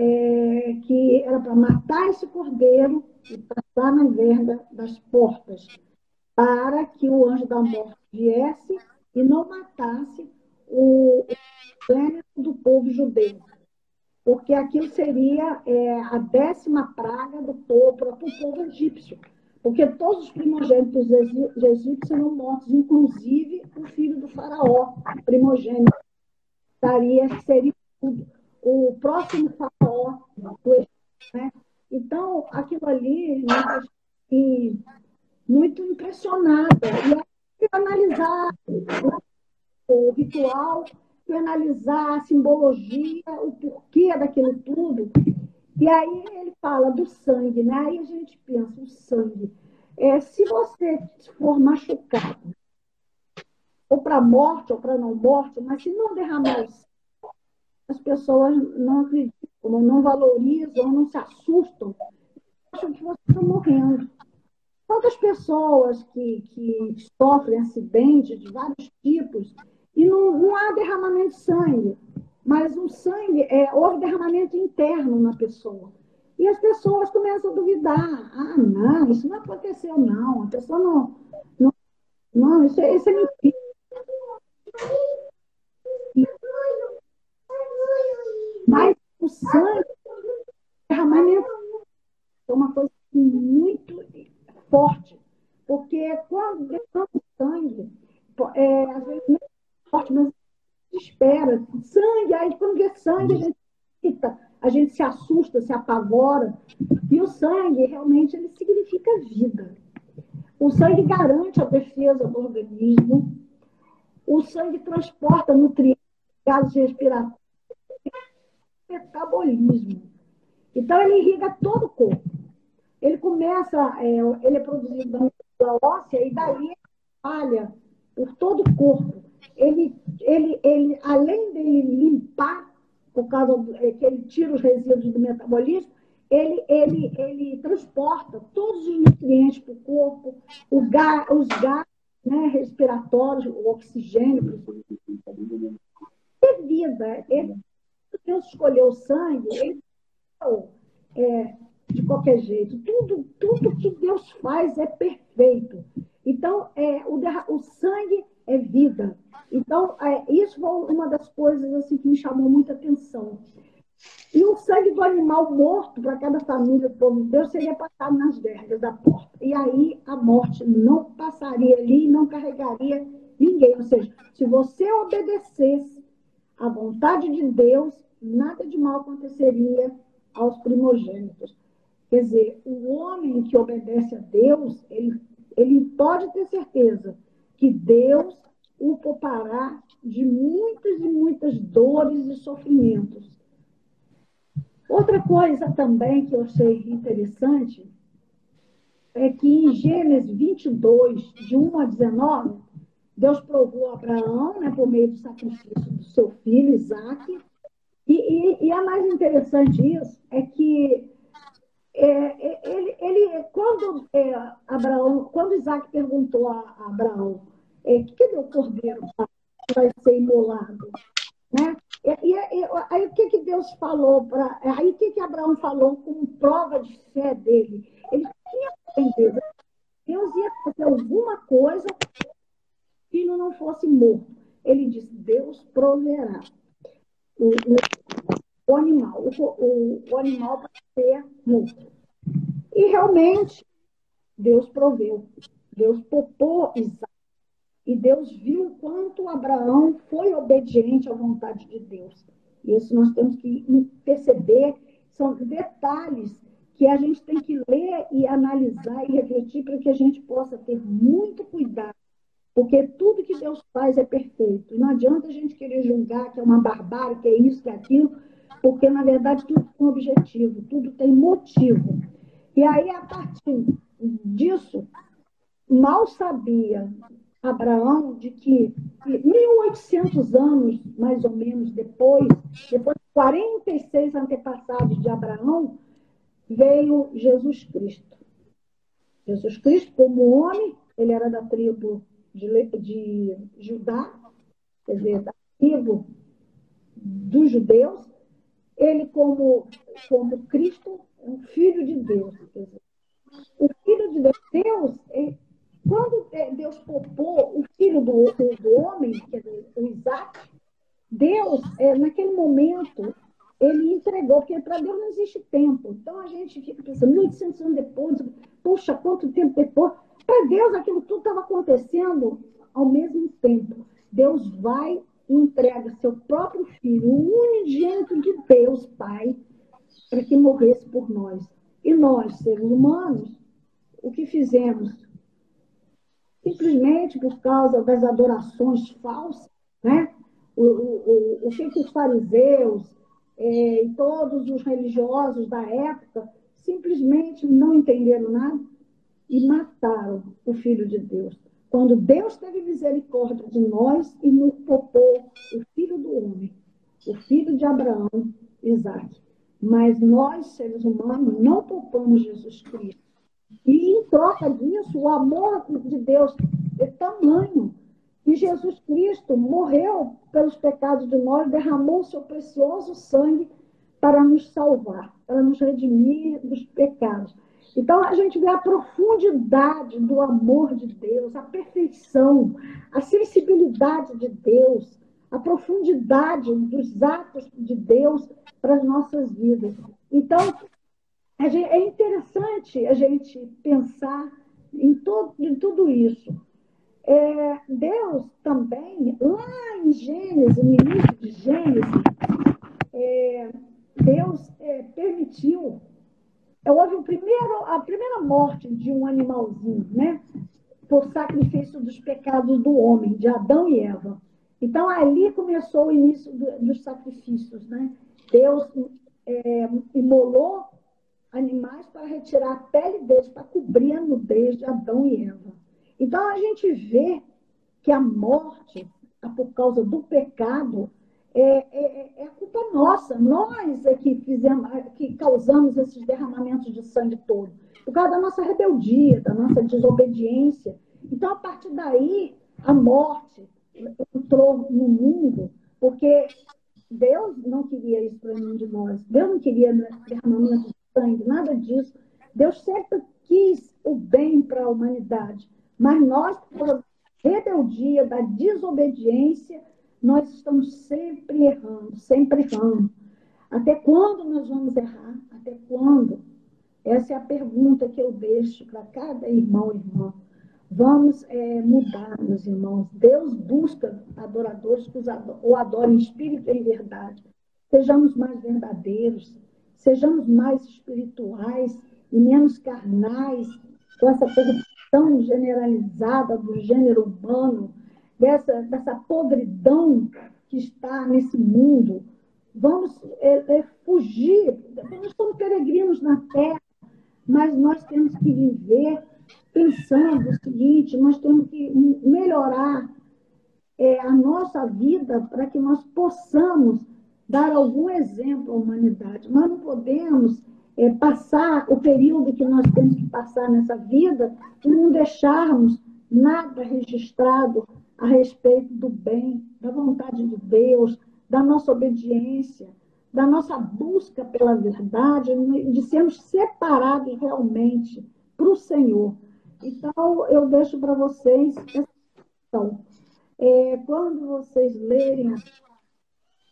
é, que era para matar esse cordeiro e passar na verga das portas, para que o anjo da morte viesse e não matasse o, o do povo judeu. porque aquilo seria é, a décima praga do povo, para o povo egípcio. Porque todos os primogênitos egí- egípcios serão mortos, inclusive o filho do faraó, primogênito. Daria, seria o, o próximo faraó do Egito. Né? Então, aquilo ali me deixou muito impressionada. E aí, analisar o ritual, fui analisar a simbologia, o porquê daquilo tudo. E aí ele fala do sangue, né? Aí a gente pensa, o sangue. É, se você for machucado, ou para morte, ou para não morte, mas se não derramar o sangue, as pessoas não acreditam, não valorizam, não se assustam, acham que você está morrendo. Quantas pessoas que, que sofrem acidentes de vários tipos e não, não há derramamento de sangue, mas o sangue, é, houve derramamento interno na pessoa. E as pessoas começam a duvidar. Ah, não, isso não aconteceu, não. A pessoa não. Não, não isso, é, isso é mentira. Mas o sangue, derramamento, é uma coisa muito forte. Porque quando derrama o sangue, é, às vezes não é forte, mas espera. Sangue, aí quando vê sangue, a gente fica, a gente se assusta, se apavora. E o sangue, realmente, ele significa vida. O sangue garante a defesa do organismo. O sangue transporta nutrientes, gases respiratórios, metabolismo. Então, ele irriga todo o corpo. Ele começa, é, ele é produzido da óssea e daí ele espalha por todo o corpo. Ele, ele, ele, além dele limpar, por causa é, que ele tira os resíduos do metabolismo, ele, ele, ele transporta todos os nutrientes para o corpo, os gases né, respiratórios, o oxigênio. É vida. Ele, Deus escolheu o sangue, ele é, de qualquer jeito. Tudo, tudo que Deus faz é perfeito. Então, é, o, o sangue é vida. Então, é, isso foi uma das coisas assim, que me chamou muita atenção. E o sangue do animal morto para cada família do povo de Deus seria passado nas vergas da porta. E aí a morte não passaria ali não carregaria ninguém. Ou seja, se você obedecesse à vontade de Deus, nada de mal aconteceria aos primogênitos. Quer dizer, o homem que obedece a Deus, ele, ele pode ter certeza que Deus o poupará de muitas e muitas dores e sofrimentos. Outra coisa também que eu achei interessante é que em Gênesis 22, de 1 a 19, Deus provou a Abraão, né, por meio do sacrifício do seu filho, Isaac. E, e, e a mais interessante isso é que é, ele, ele, quando é, Abraão, quando Isaac perguntou a, a Abraão, é, que deu cordeiro que vai ser imolado, né? E, e, aí o que, que Deus falou para. Aí o que, que Abraão falou como prova de fé dele? Ele tinha entendido. Deus ia fazer alguma coisa que o filho não fosse morto. Ele disse: Deus proverá o, o, animal, o, o animal para ser morto. E realmente, Deus proveu. Deus popou Isaac. E Deus viu quanto Abraão foi obediente à vontade de Deus. Isso nós temos que perceber, são detalhes que a gente tem que ler e analisar e refletir para que a gente possa ter muito cuidado. Porque tudo que Deus faz é perfeito. Não adianta a gente querer julgar que é uma barbárie, que é isso, que é aquilo, porque, na verdade, tudo tem objetivo, tudo tem motivo. E aí, a partir disso, mal sabia Abraão de que 1.800 anos, mais ou menos, depois, depois de 46 antepassados de Abraão, veio Jesus Cristo. Jesus Cristo, como homem, ele era da tribo de, de Judá, quer dizer, tribo dos judeus. Ele, como, como Cristo, é um filho de Deus. Dizer, o filho de Deus, Deus quando Deus poupou o filho do, do homem, quer dizer, o Isaac, Deus, é, naquele momento, ele entregou, porque para Deus não existe tempo. Então a gente fica pensando, 1800 anos depois, puxa, quanto tempo depois? Para Deus aquilo tudo estava acontecendo ao mesmo tempo. Deus vai e entrega seu próprio filho, o unigênito de Deus, Pai, para que morresse por nós. E nós, seres humanos, o que fizemos? Simplesmente por causa das adorações falsas, né? O, o, o, o que, os fariseus é, e todos os religiosos da época simplesmente não entenderam nada e mataram o Filho de Deus. Quando Deus teve misericórdia de nós e nos poupou o Filho do homem, o Filho de Abraão, Isaac. Mas nós, seres humanos, não poupamos Jesus Cristo. E em troca disso, o amor de Deus é tamanho que Jesus Cristo morreu pelos pecados de nós, derramou seu precioso sangue para nos salvar, para nos redimir dos pecados. Então a gente vê a profundidade do amor de Deus, a perfeição, a sensibilidade de Deus, a profundidade dos atos de Deus para as nossas vidas. Então é interessante a gente pensar em, todo, em tudo isso. É, Deus também, lá em Gênesis, no início de Gênesis, é, Deus é, permitiu, houve o primeiro, a primeira morte de um animalzinho, né? Por sacrifício dos pecados do homem, de Adão e Eva. Então, ali começou o início do, dos sacrifícios, né? Deus é, imolou animais para retirar a pele deles, para cobrir a nudez de Adão e Eva. Então a gente vê que a morte, por causa do pecado, é, é, é, a culpa nossa. Nós é que fizemos, é que causamos esses derramamentos de sangue todo. Por causa da nossa rebeldia, da nossa desobediência. Então, a partir daí, a morte entrou no mundo, porque Deus não queria isso para nenhum de nós. Deus não queria derramamento de sangue, nada disso. Deus sempre quis o bem para a humanidade. Mas nós, por rebeldia, da desobediência, nós estamos sempre errando, sempre errando. Até quando nós vamos errar? Até quando? Essa é a pergunta que eu deixo para cada irmão e irmã. Vamos é, mudar, meus irmãos. Deus busca adoradores que o adorem em espírito e em verdade. Sejamos mais verdadeiros, sejamos mais espirituais e menos carnais, com essa tão generalizada do gênero humano, dessa, dessa podridão que está nesse mundo. Vamos é, é, fugir. Nós somos peregrinos na terra, mas nós temos que viver pensando o seguinte: nós temos que melhorar é, a nossa vida para que nós possamos dar algum exemplo à humanidade. Nós não podemos é, passar o período que nós temos que passar nessa vida e não deixarmos nada registrado a respeito do bem, da vontade de Deus, da nossa obediência, da nossa busca pela verdade, de sermos separados realmente para o Senhor. Então, eu deixo para vocês essa questão. É, quando vocês lerem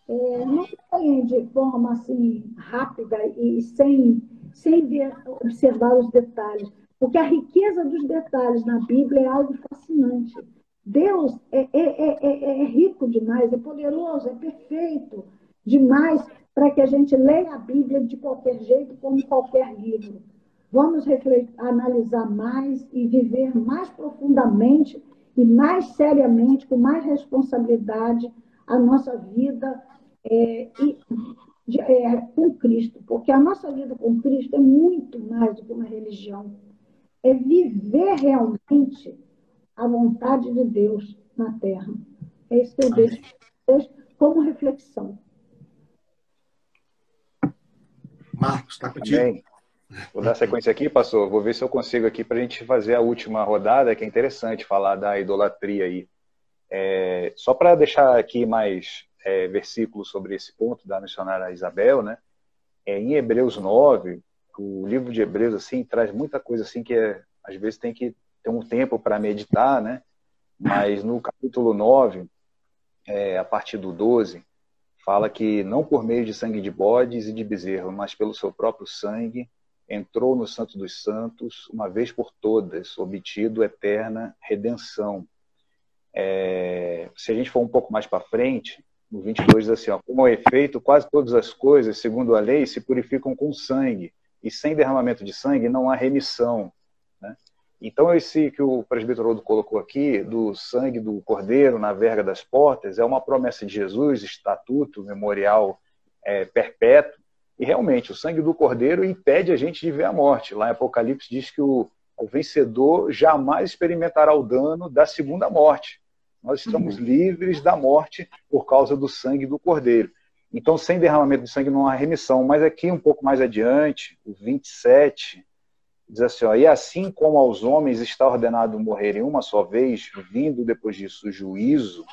é, não leem de forma assim rápida e sem, sem ver, observar os detalhes, porque a riqueza dos detalhes na Bíblia é algo fascinante. Deus é, é, é, é rico demais, é poderoso, é perfeito demais para que a gente leia a Bíblia de qualquer jeito, como qualquer livro. Vamos refletir, analisar mais e viver mais profundamente e mais seriamente, com mais responsabilidade, a nossa vida é, e, é, com Cristo, porque a nossa vida com Cristo é muito mais do que uma religião. É viver realmente a vontade de Deus na terra. É isso que eu deixo, deixo como reflexão. Marcos, está contigo. Amém. Vou dar sequência aqui, pastor. Vou ver se eu consigo aqui para a gente fazer a última rodada, que é interessante falar da idolatria aí. É, só para deixar aqui mais é, versículos sobre esse ponto da missionária Isabel, né? É, em Hebreus 9, o livro de Hebreus assim traz muita coisa assim que é, às vezes tem que ter um tempo para meditar, né? Mas no capítulo 9, é, a partir do 12, fala que não por meio de sangue de bodes e de bezerro, mas pelo seu próprio sangue, entrou no Santo dos Santos, uma vez por todas, obtido eterna redenção. É, se a gente for um pouco mais para frente, no 22 diz assim, ó, como efeito, quase todas as coisas, segundo a lei, se purificam com sangue, e sem derramamento de sangue não há remissão. Né? Então, esse que o presbítero Rodo colocou aqui, do sangue do cordeiro na verga das portas, é uma promessa de Jesus, estatuto, memorial é, perpétuo, e realmente, o sangue do cordeiro impede a gente de ver a morte. Lá em Apocalipse diz que o, o vencedor jamais experimentará o dano da segunda morte. Nós estamos uhum. livres da morte por causa do sangue do cordeiro. Então, sem derramamento de sangue não há remissão. Mas aqui, um pouco mais adiante, o 27, diz assim: ó, E assim como aos homens está ordenado morrerem uma só vez, vindo depois disso o juízo,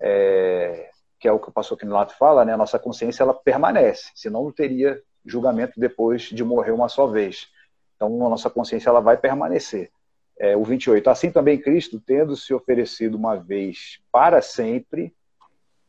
é, que é o que o pastor Quinelato fala, né, a nossa consciência ela permanece, senão não teria julgamento depois de morrer uma só vez. Então, a nossa consciência ela vai permanecer. É, o 28. Assim também Cristo, tendo se oferecido uma vez para sempre,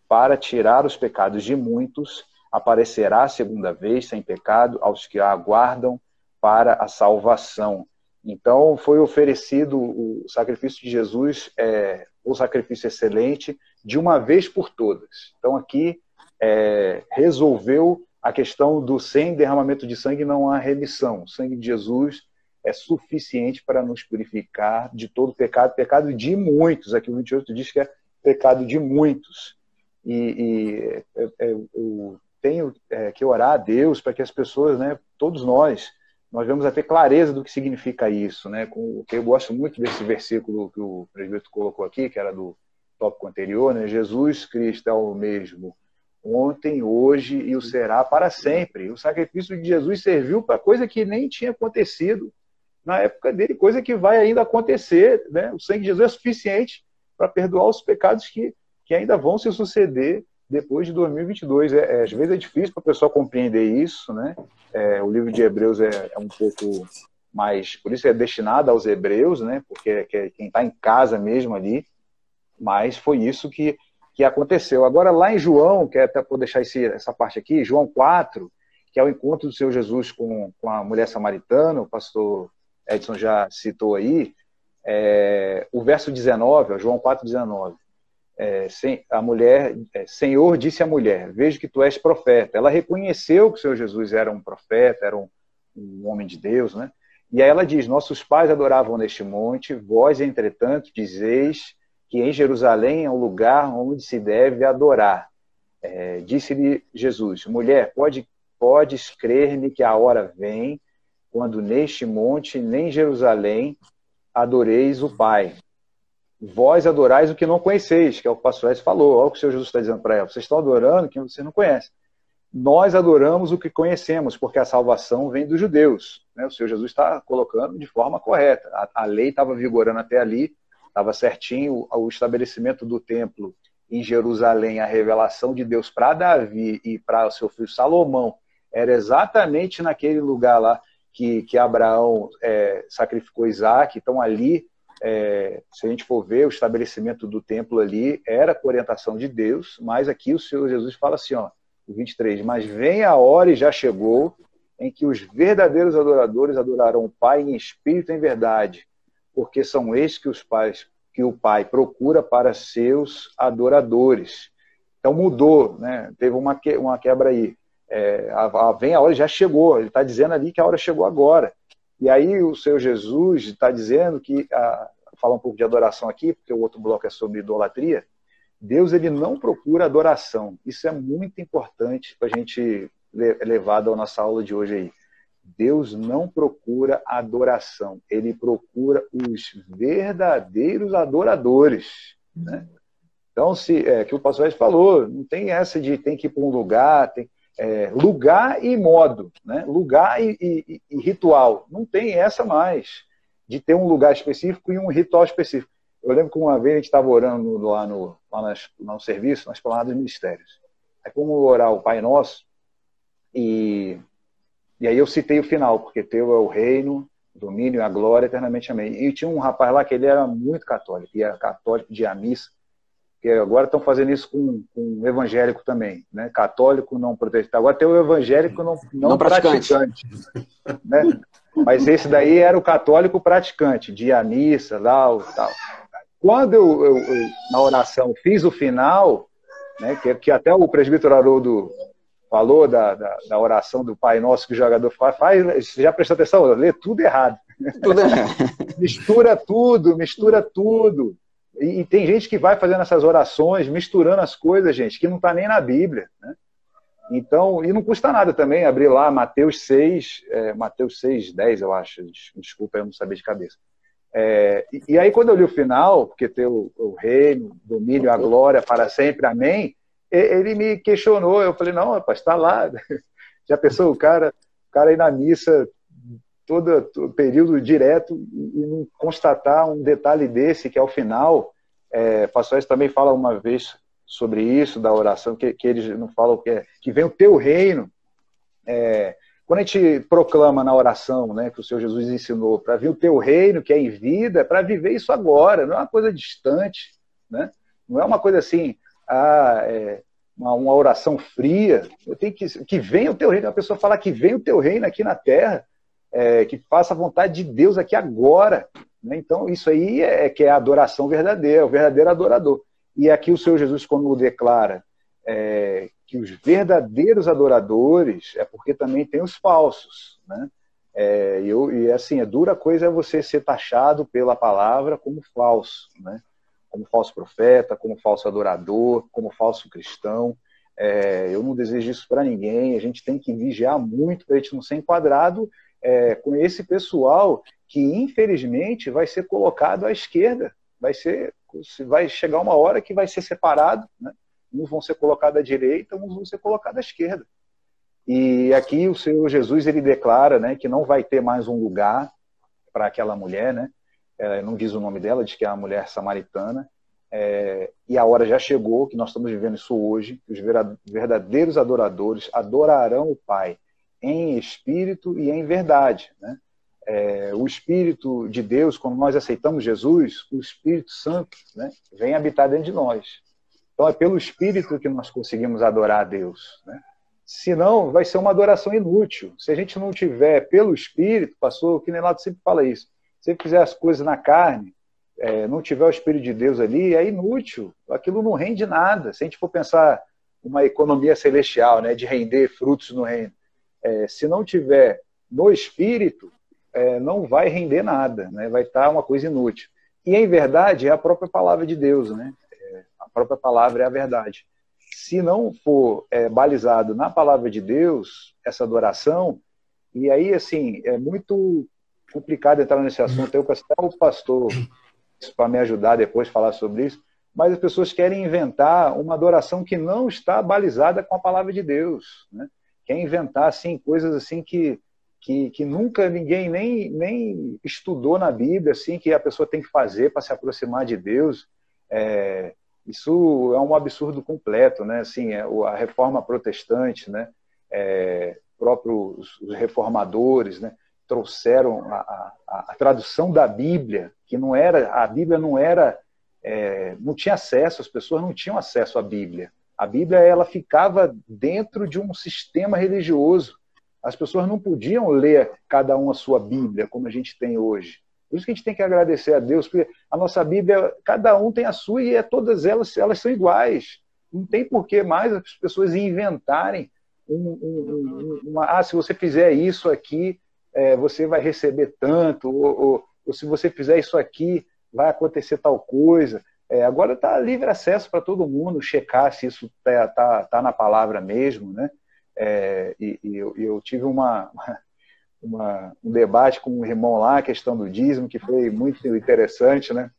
para tirar os pecados de muitos, aparecerá a segunda vez sem pecado aos que a aguardam para a salvação. Então, foi oferecido o sacrifício de Jesus, é, o sacrifício excelente, de uma vez por todas. Então, aqui é, resolveu a questão do sem derramamento de sangue não há remissão. O sangue de Jesus é suficiente para nos purificar de todo pecado, pecado de muitos. Aqui o 28 diz que é pecado de muitos. E, e é, é, eu tenho é, que orar a Deus para que as pessoas, né, todos nós, nós vamos a ter clareza do que significa isso, né? Eu gosto muito desse versículo que o presbítero colocou aqui, que era do tópico anterior, né? Jesus Cristo é o mesmo ontem, hoje e o será para sempre. O sacrifício de Jesus serviu para coisa que nem tinha acontecido na época dele, coisa que vai ainda acontecer, né? O sangue de Jesus é suficiente para perdoar os pecados que, que ainda vão se suceder depois de 2022. É, é, às vezes é difícil para a pessoa compreender isso, né? É, o livro de Hebreus é, é, um pouco mais, por isso é destinado aos hebreus, né? Porque é, é quem está em casa mesmo ali. Mas foi isso que, que aconteceu. Agora, lá em João, que é até por deixar esse, essa parte aqui, João 4, que é o encontro do Senhor Jesus com, com a mulher samaritana, o pastor Edson já citou aí, o verso 19, João 4, 19 é, a mulher, é, Senhor disse à mulher, vejo que tu és profeta. Ela reconheceu que o Senhor Jesus era um profeta, era um, um homem de Deus, né? E aí ela diz: Nossos pais adoravam neste monte, vós, entretanto, dizeis que em Jerusalém é um lugar onde se deve adorar. É, Disse-lhe Jesus: Mulher, pode, podes crer-me que a hora vem quando neste monte, nem Jerusalém, adoreis o Pai vós adorais o que não conheceis, que é o que o pastor Edson falou, olha o que o Senhor Jesus está dizendo para ela, vocês estão adorando quem vocês não conhecem. Nós adoramos o que conhecemos, porque a salvação vem dos judeus. Né? O Senhor Jesus está colocando de forma correta. A, a lei estava vigorando até ali, estava certinho o, o estabelecimento do templo em Jerusalém, a revelação de Deus para Davi e para o seu filho Salomão, era exatamente naquele lugar lá que, que Abraão é, sacrificou Isaac. Então ali é, se a gente for ver o estabelecimento do templo ali, era com orientação de Deus, mas aqui o Senhor Jesus fala assim, ó, o 23, mas vem a hora e já chegou em que os verdadeiros adoradores adorarão o Pai em espírito e em verdade, porque são estes que os pais que o Pai procura para seus adoradores. Então mudou, né? Teve uma, que, uma quebra aí. É, a, a, vem a hora, já chegou. Ele está dizendo ali que a hora chegou agora. E aí o Senhor Jesus está dizendo que, a, falar um pouco de adoração aqui, porque o outro bloco é sobre idolatria, Deus ele não procura adoração. Isso é muito importante para a gente levar da nossa aula de hoje aí. Deus não procura adoração, ele procura os verdadeiros adoradores. Né? Então, se é que o pastor falou, não tem essa de tem que ir para um lugar, tem, é, lugar e modo, né? lugar e, e, e, ritual. Não tem essa mais, de ter um lugar específico e um ritual específico. Eu lembro que uma vez a gente estava orando lá no, lá nas, no serviço, nas palavras dos ministérios. Aí como orar o Pai Nosso, e, e aí eu citei o final, porque teu é o reino, o domínio e a glória eternamente amém. E tinha um rapaz lá que ele era muito católico, e era católico de a missa, Porque agora estão fazendo isso com, com o evangélico também, né? Católico não protestante. Agora tem o evangélico não, não, Não praticante. praticante. né? Mas esse daí era o católico praticante, de ir à missa, lá, o tal. Quando eu, eu- eu, na oração, fiz o final, né, que, que até o presbítero Haroldo falou da, da, da oração do Pai Nosso que o jogador faz, faz já prestou atenção? Lê tudo errado. Tudo é. Mistura tudo, mistura tudo. E, e tem gente que vai fazendo essas orações, misturando as coisas, gente, que não está nem na Bíblia. Né? Então, e não custa nada também abrir lá Mateus 6, é, Mateus 6, 10, eu acho. Des- Desculpa, eu não sabia de cabeça. É, e, e aí, quando eu li o final, porque tem o, o reino, o domínio, a glória para sempre, amém, ele me questionou. Eu falei, não, rapaz, está lá. Já pensou o cara, o cara ir na missa todo, todo período direto e não constatar um detalhe desse, que é o final. É, pastor também fala uma vez sobre isso, da oração, que, que eles não falam que, é, que vem o teu reino. É, quando a gente proclama na oração, né, que o Senhor Jesus ensinou, para vir o teu reino, que é em vida, é para viver isso agora, não é uma coisa distante, né? não é uma coisa assim, ah, é, uma, uma oração fria, eu tenho que, que venha o teu reino, a pessoa fala que vem o teu reino aqui na terra, é, que faça a vontade de Deus aqui agora. Né? Então, isso aí é, é que é a adoração verdadeira, o verdadeiro adorador. E aqui o Senhor Jesus, quando declara é, que os verdadeiros adoradores, é porque também tem os falsos. Né? É, eu, e assim, a dura coisa é você ser taxado pela palavra como falso, né? como falso profeta, como falso adorador, como falso cristão. É, eu não desejo isso para ninguém. A gente tem que vigiar muito para a gente não ser enquadrado é, com esse pessoal que, infelizmente, vai ser colocado à esquerda. Vai, ser, vai chegar uma hora que vai ser separado. Né? Uns vão ser colocados à direita, uns vão ser colocados à esquerda. E aqui o Senhor Jesus ele declara né, que não vai ter mais um lugar para aquela mulher, né? É, não diz o nome dela, diz que é uma mulher samaritana. É, e a hora já chegou, que nós estamos vivendo isso hoje, que os verdadeiros adoradores adorarão o Pai em espírito e em verdade. Né? É, o Espírito de Deus, quando nós aceitamos Jesus, o Espírito Santo né, vem habitar dentro de nós. Então é pelo Espírito que nós conseguimos adorar a Deus. Né? Senão, vai ser uma adoração inútil. Se a gente não tiver pelo Espírito, pastor, o que Nelato sempre fala isso, se você fizer as coisas na carne, é, não tiver o Espírito de Deus ali, é inútil. Aquilo não rende nada. Se a gente for pensar uma economia celestial, né, de render frutos no reino, é, se não tiver no Espírito, é, não vai render nada, né? vai estar uma coisa inútil. E, em verdade, é a própria palavra de Deus. Né? É, a própria palavra é a verdade. Se não for é, balizado na palavra de Deus, essa adoração, e aí, assim, é muito complicado entrar nesse assunto. Eu peço até o pastor para me ajudar depois a falar sobre isso, mas as pessoas querem inventar uma adoração que não está balizada com a palavra de Deus. Né? Quer inventar assim, coisas assim que, que, que nunca ninguém nem, nem estudou na Bíblia, assim, que a pessoa tem que fazer para se aproximar de Deus. É, isso é um absurdo completo, né? Assim, é, a reforma protestante, né? É, próprios os reformadores, né? trouxeram a, a, a, tradução da Bíblia, que não era a Bíblia não era é, não tinha acesso, as pessoas não tinham acesso à Bíblia. A Bíblia ela ficava dentro de um sistema religioso. As pessoas não podiam ler cada um a sua Bíblia como a gente tem hoje. Por isso que a gente tem que agradecer a Deus, porque a nossa Bíblia, cada um tem a sua e é, todas elas, elas são iguais. Não tem por que mais as pessoas inventarem um, um, uma, ah, se você fizer isso aqui, é, você vai receber tanto, ou, ou, ou, se você fizer isso aqui, vai acontecer tal coisa. É, agora está livre acesso para todo mundo checar se isso está tá, tá na palavra mesmo, né? É, e, e eu, eu, tive uma, uma, um debate com um irmão lá, a questão do dízimo, que foi muito interessante, né?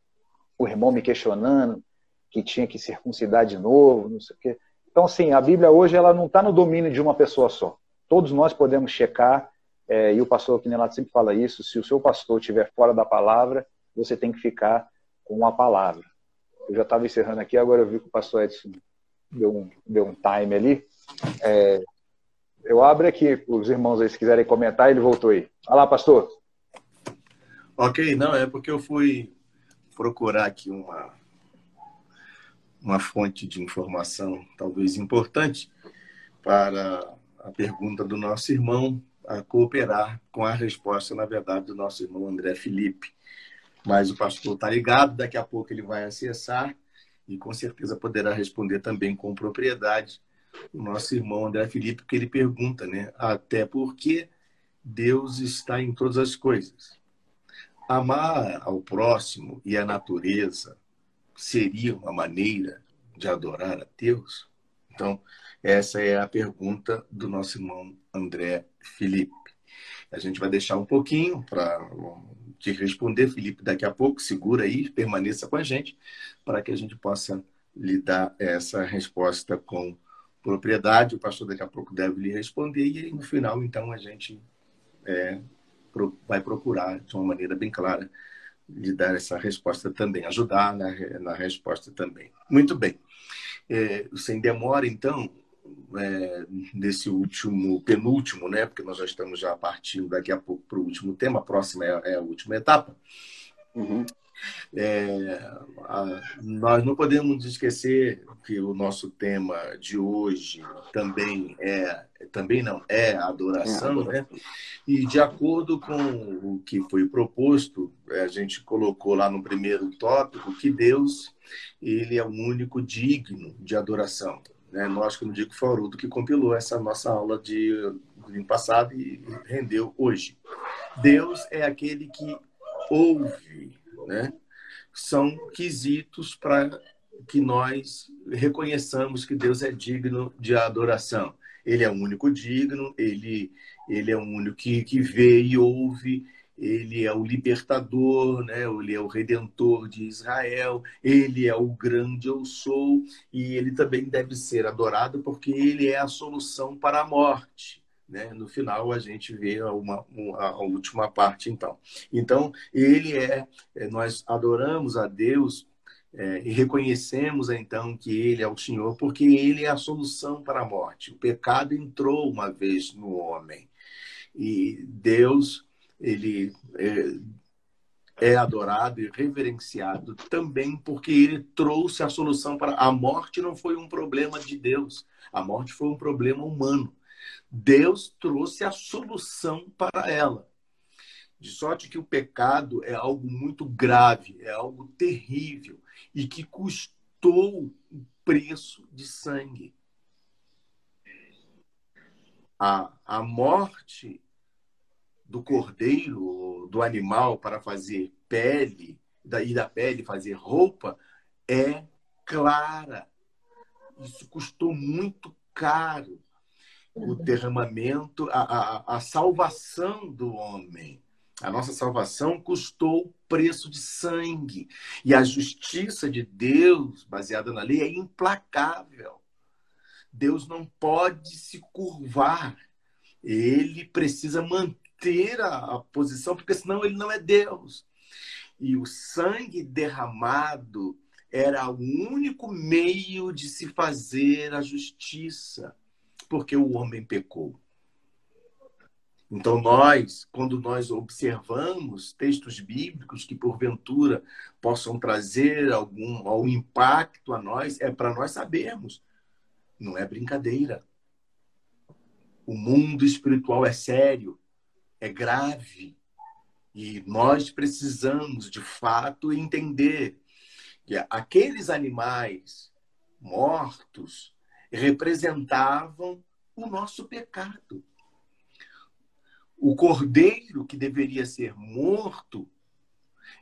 O irmão me questionando que tinha que circuncidar de novo, não sei o quê. Então, assim, a Bíblia hoje ela não está no domínio de uma pessoa só. Todos nós podemos checar é, e o pastor Quinelato sempre fala isso, se o seu pastor estiver fora da palavra, você tem que ficar com a palavra. Eu já estava encerrando aqui, agora eu vi que o pastor Edson deu um, deu um time ali. É, eu abro aqui os irmãos aí, se quiserem comentar, ele voltou aí. Olha lá, pastor. Ok, não, é porque eu fui procurar aqui uma, uma fonte de informação talvez importante para a pergunta do nosso irmão a cooperar com a resposta, na verdade, do nosso irmão André Felipe. Mas o pastor está ligado, daqui a pouco ele vai acessar e com certeza poderá responder também com propriedade o nosso irmão André Felipe, porque ele pergunta, né? Até porque Deus está em todas as coisas. Amar ao próximo e a natureza seria uma maneira de adorar a Deus? Então, essa é a pergunta do nosso irmão André Felipe. A gente vai deixar um pouquinho para te responder, Felipe, daqui a pouco. Segura aí, permaneça com a gente, para que a gente possa lhe dar essa resposta com propriedade. O pastor daqui a pouco deve lhe responder, e no final, então, a gente é, vai procurar, de uma maneira bem clara, lhe dar essa resposta também, ajudar na, na resposta também. Muito bem. É, sem demora, então, é, nesse último, penúltimo, né? Porque nós já estamos já partindo daqui a pouco para o último tema, a próxima é, é a última etapa. Uhum. É, a, nós não podemos esquecer que o nosso tema de hoje também é também não é adoração, é. né? E de acordo com o que foi proposto, a gente colocou lá no primeiro tópico que Deus ele é o único digno de adoração. Né? Nós, como digo, foi que compilou essa nossa aula de ano passado e rendeu hoje. Deus é aquele que ouve, né? São quesitos para que nós reconheçamos que Deus é digno de adoração. Ele é o único digno, ele, ele é o único que, que vê e ouve, ele é o libertador, né? ele é o redentor de Israel, ele é o grande eu sou, e ele também deve ser adorado porque ele é a solução para a morte. Né? No final, a gente vê uma, uma, a última parte, então. Então, ele é, é nós adoramos a Deus é, e reconhecemos, então, que ele é o Senhor, porque ele é a solução para a morte. O pecado entrou uma vez no homem. E Deus ele é, é adorado e reverenciado também porque ele trouxe a solução para a morte não foi um problema de Deus, a morte foi um problema humano. Deus trouxe a solução para ela. De sorte que o pecado é algo muito grave, é algo terrível e que custou o preço de sangue. A, a morte do cordeiro, do animal, para fazer pele, e da pele fazer roupa, é clara. Isso custou muito caro. O derramamento, a, a, a salvação do homem. A nossa salvação custou preço de sangue. E a justiça de Deus, baseada na lei, é implacável. Deus não pode se curvar. Ele precisa manter ter a, a posição, porque senão ele não é Deus. E o sangue derramado era o único meio de se fazer a justiça, porque o homem pecou. Então, nós, quando nós observamos textos bíblicos que, porventura, possam trazer algum, algum impacto a nós, é para nós sabermos. Não é brincadeira. O mundo espiritual é sério é grave. E nós precisamos, de fato, entender que aqueles animais mortos representavam o nosso pecado. O cordeiro que deveria ser morto,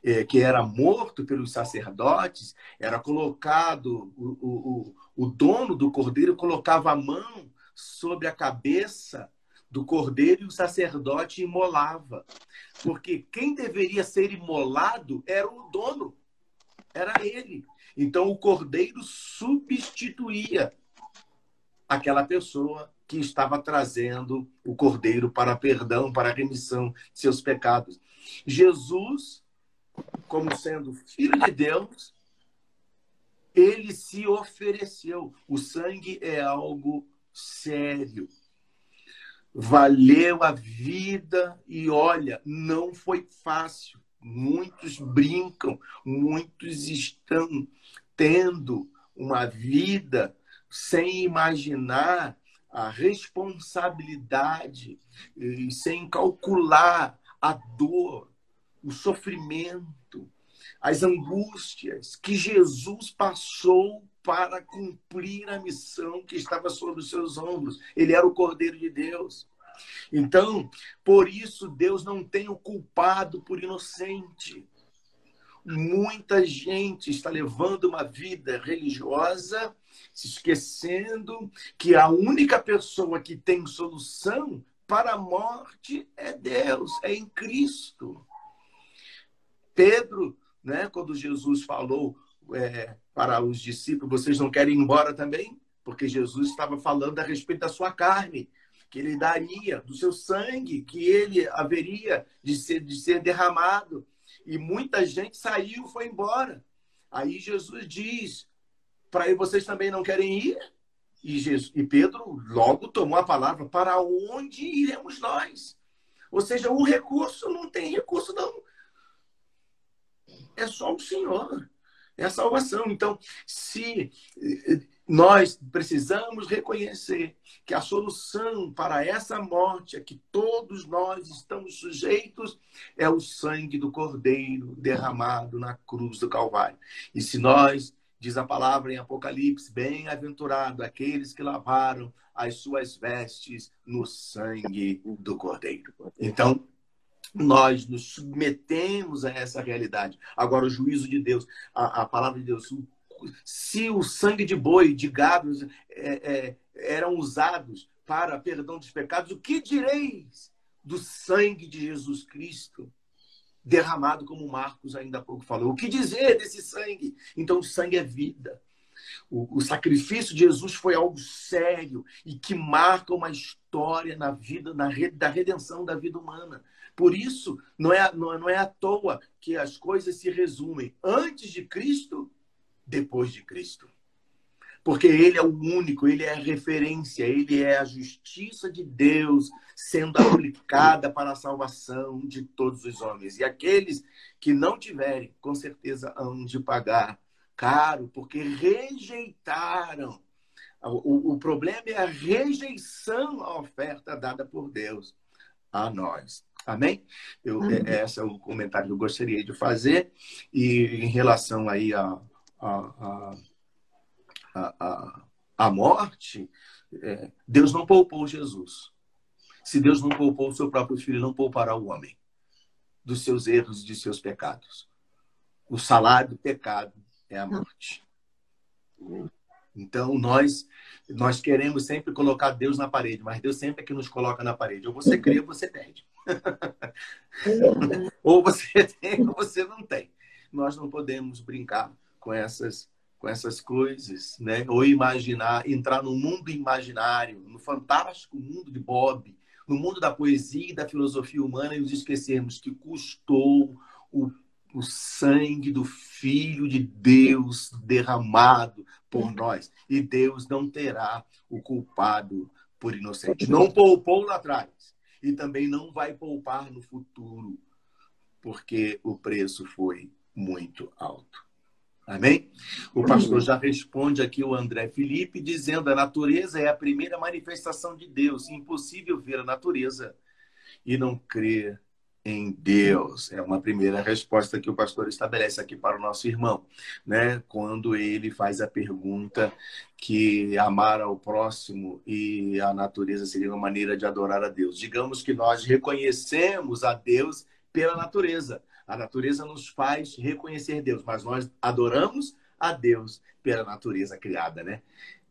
é, que era morto pelos sacerdotes, era colocado, o, o, o dono do cordeiro colocava a mão sobre a cabeça do cordeiro e o sacerdote imolava. Porque quem deveria ser imolado era o dono, era ele. Então o cordeiro substituía aquela pessoa que estava trazendo o cordeiro para perdão, para remissão de seus pecados. Jesus, como sendo filho de Deus, ele se ofereceu. O sangue é algo sério valeu a vida e olha, não foi fácil. Muitos brincam, muitos estão tendo uma vida sem imaginar a responsabilidade e sem calcular a dor, o sofrimento, as angústias que Jesus passou para cumprir a missão que estava sobre os seus ombros. Ele era o Cordeiro de Deus. Então, por isso, Deus não tem o culpado por inocente. Muita gente está levando uma vida religiosa, se esquecendo que a única pessoa que tem solução para a morte é Deus, é em Cristo. Pedro, né, quando Jesus falou é, para os discípulos: vocês não querem ir embora também? Porque Jesus estava falando a respeito da sua carne, que ele daria, do seu sangue, que ele haveria de ser, de ser derramado. E muita gente saiu, foi embora. Aí Jesus diz: para vocês também não querem ir? E, Jesus, e Pedro logo tomou a palavra: para onde iremos nós? Ou seja, o recurso não tem recurso, não. É só o Senhor. É a salvação. Então, se nós precisamos reconhecer que a solução para essa morte a que todos nós estamos sujeitos é o sangue do Cordeiro derramado na cruz do Calvário. E se nós Diz a palavra em Apocalipse: bem-aventurado aqueles que lavaram as suas vestes no sangue do Cordeiro. Então, nós nos submetemos a essa realidade. Agora, o juízo de Deus, a, a palavra de Deus, se o sangue de boi, de gado, é, é, eram usados para perdão dos pecados, o que direis do sangue de Jesus Cristo? derramado, como Marcos ainda há pouco falou. O que dizer desse sangue? Então, o sangue é vida. O, o, sacrifício de Jesus foi algo sério e que marca uma história na vida, na da redenção da vida humana. Por isso, não é, não, não é à toa que as coisas se resumem antes de Cristo, depois de Cristo porque ele é o único, ele é a referência, ele é a justiça de Deus sendo aplicada para a salvação de todos os homens. E aqueles que não tiverem, com certeza hão de pagar caro, porque rejeitaram. O, o problema é a rejeição à oferta dada por Deus a nós. Amém? Eu, Amém. É, esse é o comentário que eu gostaria de fazer. E em relação aí a, a, a a, a, morte, é, Deus não poupou Jesus. Se Deus não poupou o seu próprio filho, não poupará o homem dos seus erros e de seus pecados. O salário do pecado é a morte. Então, nós nós queremos sempre colocar Deus na parede, mas Deus sempre é que nos coloca na parede. Ou você crê ou você perde. ou você tem ou você não tem. Nós não podemos brincar com essas com essas coisas, né? Ou imaginar, entrar no mundo imaginário, no fantástico mundo de Bob, no mundo da poesia e da filosofia humana e nos esquecermos que custou o, o sangue do Filho de Deus derramado por nós. E Deus não terá o culpado por inocente. Não poupou lá atrás e também não vai poupar no futuro, porque o preço foi muito alto. Amém? O pastor já responde aqui o André Felipe, dizendo: a natureza é a primeira manifestação de Deus. Impossível ver a natureza e não crer em Deus. É uma primeira resposta que o pastor estabelece aqui para o nosso irmão, né? Quando ele faz a pergunta que amar ao próximo e a natureza seria uma maneira de adorar a Deus. Digamos que nós reconhecemos a Deus pela natureza. A natureza nos faz reconhecer Deus, mas nós adoramos a Deus pela natureza criada, né?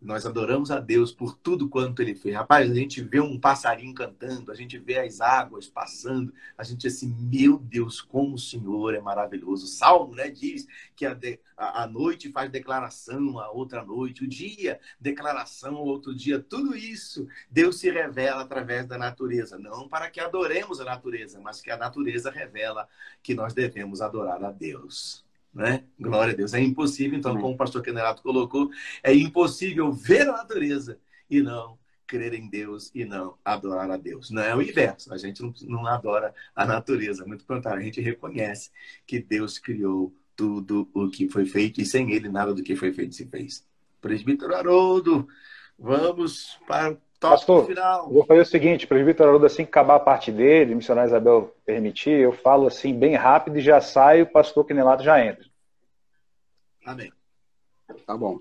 Nós adoramos a Deus por tudo quanto ele fez. Rapaz, a gente vê um passarinho cantando, a gente vê as águas passando, a gente assim, meu Deus, como o Senhor é maravilhoso. O Salmo, né, diz que a, de, a, a noite faz declaração a outra noite, o dia, declaração ao outro dia. Tudo isso, Deus se revela através da natureza. Não para que adoremos a natureza, mas que a natureza revela que nós devemos adorar a Deus né? Glória a Deus. É impossível, então, como o pastor Kenerato colocou, é impossível ver a natureza e não crer em Deus e não adorar a Deus. Não é o inverso. A gente não, não adora a natureza. Muito contrário, a gente reconhece que Deus criou tudo o que foi feito e sem ele nada do que foi feito se fez. Presbítero Haroldo, vamos para top Pastor, final. Vou fazer o seguinte, presbítero Haroldo, assim que acabar a parte dele, missionário Isabel permitir, eu falo assim bem rápido e já saio, o pastor Quinelato já entra. Amém. Tá bom.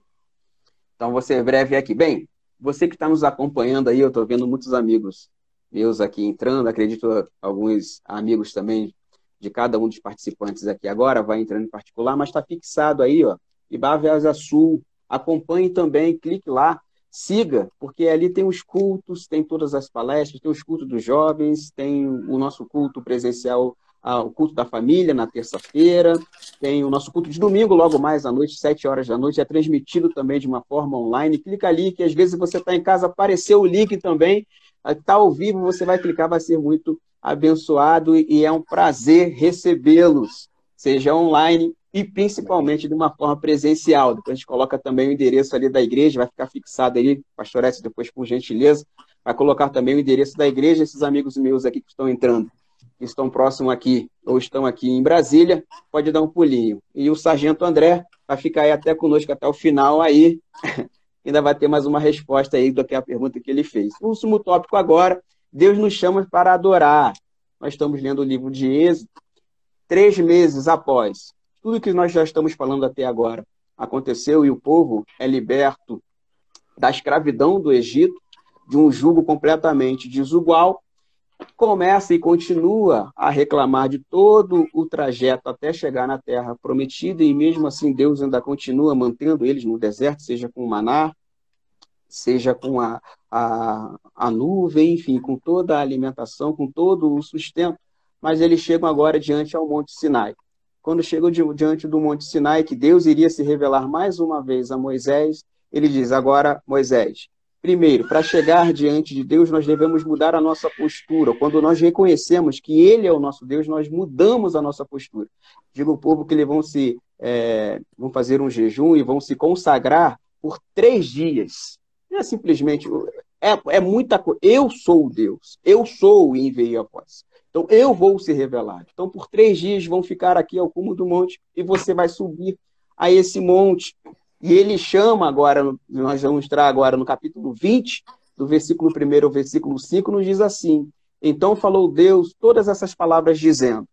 Então, vou ser breve aqui. Bem, você que está nos acompanhando aí, eu estou vendo muitos amigos meus aqui entrando, acredito alguns amigos também de cada um dos participantes aqui agora, vai entrando em particular, mas está fixado aí, ó, Ibá Sul. Acompanhe também, clique lá, siga, porque ali tem os cultos, tem todas as palestras, tem os cultos dos jovens, tem o nosso culto presencial o culto da família na terça-feira, tem o nosso culto de domingo, logo mais à noite, sete horas da noite, é transmitido também de uma forma online. Clica ali, que às vezes você está em casa, apareceu o link também, está ao vivo, você vai clicar, vai ser muito abençoado e é um prazer recebê-los, seja online e principalmente de uma forma presencial. Depois a gente coloca também o endereço ali da igreja, vai ficar fixado ali, pastor Edson, depois por gentileza, vai colocar também o endereço da igreja, esses amigos meus aqui que estão entrando que estão próximos aqui ou estão aqui em Brasília, pode dar um pulinho. E o Sargento André vai ficar aí até conosco até o final aí. Ainda vai ter mais uma resposta aí do que a pergunta que ele fez. O último tópico agora, Deus nos chama para adorar. Nós estamos lendo o livro de Êxodo, três meses após tudo que nós já estamos falando até agora aconteceu e o povo é liberto da escravidão do Egito, de um jugo completamente desigual, começa e continua a reclamar de todo o trajeto até chegar na terra prometida, e mesmo assim Deus ainda continua mantendo eles no deserto, seja com o maná, seja com a, a, a nuvem, enfim, com toda a alimentação, com todo o sustento, mas eles chegam agora diante ao Monte Sinai. Quando chegam diante do Monte Sinai, que Deus iria se revelar mais uma vez a Moisés, ele diz: Agora, Moisés, Primeiro, para chegar diante de Deus, nós devemos mudar a nossa postura. Quando nós reconhecemos que Ele é o nosso Deus, nós mudamos a nossa postura. Digo ao povo que eles vão se é, vão fazer um jejum e vão se consagrar por três dias. Não é simplesmente é, é muita coisa. Eu sou Deus. Eu sou e enviei a voz. Então eu vou se revelar. Então por três dias vão ficar aqui ao cume do monte e você vai subir a esse monte e ele chama agora, nós vamos entrar agora no capítulo 20, do versículo 1 ao versículo 5, nos diz assim: Então falou Deus todas essas palavras, dizendo: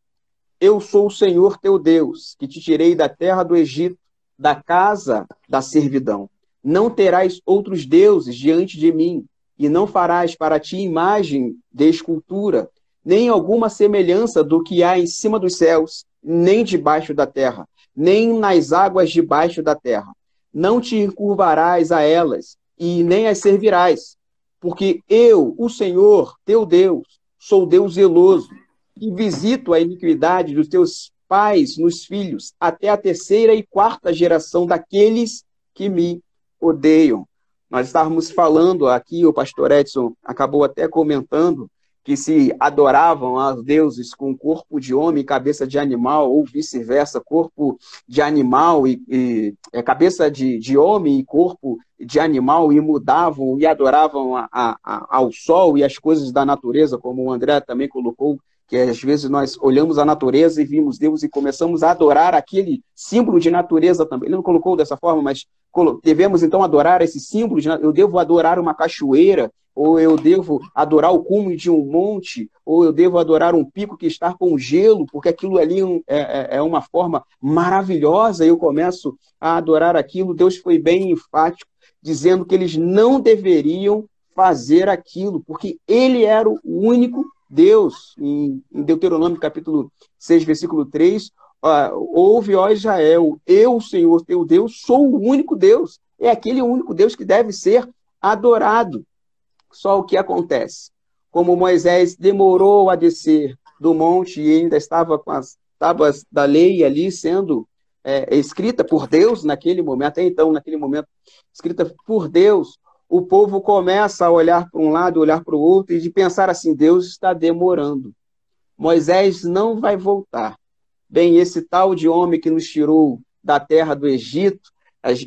Eu sou o Senhor teu Deus, que te tirei da terra do Egito, da casa da servidão. Não terás outros deuses diante de mim, e não farás para ti imagem de escultura, nem alguma semelhança do que há em cima dos céus, nem debaixo da terra, nem nas águas debaixo da terra não te encurvarás a elas e nem as servirás, porque eu, o Senhor, teu Deus, sou Deus zeloso e visito a iniquidade dos teus pais nos filhos até a terceira e quarta geração daqueles que me odeiam. Nós estávamos falando aqui, o pastor Edson acabou até comentando que se adoravam aos deuses com corpo de homem e cabeça de animal, ou vice-versa, corpo de animal e, e é, cabeça de, de homem e corpo de animal, e mudavam e adoravam a, a, ao sol e as coisas da natureza, como o André também colocou, que às vezes nós olhamos a natureza e vimos Deus e começamos a adorar aquele símbolo de natureza também. Ele não colocou dessa forma, mas devemos então adorar esse símbolo. De, eu devo adorar uma cachoeira, ou eu devo adorar o cume de um monte, ou eu devo adorar um pico que está com gelo, porque aquilo ali é, é, é uma forma maravilhosa. Eu começo a adorar aquilo. Deus foi bem enfático, dizendo que eles não deveriam fazer aquilo, porque Ele era o único Deus, em, Deuteronômio capítulo 6, versículo 3, uh, ouve, ó Israel, eu, Senhor teu Deus, sou o único Deus. É aquele único Deus que deve ser adorado. Só o que acontece? Como Moisés demorou a descer do monte e ainda estava com as tábuas da lei ali sendo é, escrita por Deus naquele momento, até então, naquele momento, escrita por Deus, o povo começa a olhar para um lado, olhar para o outro e de pensar assim: Deus está demorando. Moisés não vai voltar. Bem, esse tal de homem que nos tirou da terra do Egito,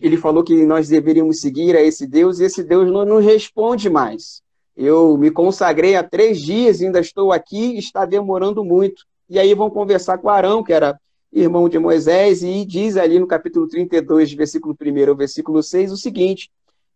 ele falou que nós deveríamos seguir a esse Deus e esse Deus não nos responde mais. Eu me consagrei há três dias, ainda estou aqui, está demorando muito. E aí vão conversar com Arão, que era irmão de Moisés, e diz ali no capítulo 32, versículo 1 ao versículo 6, o seguinte: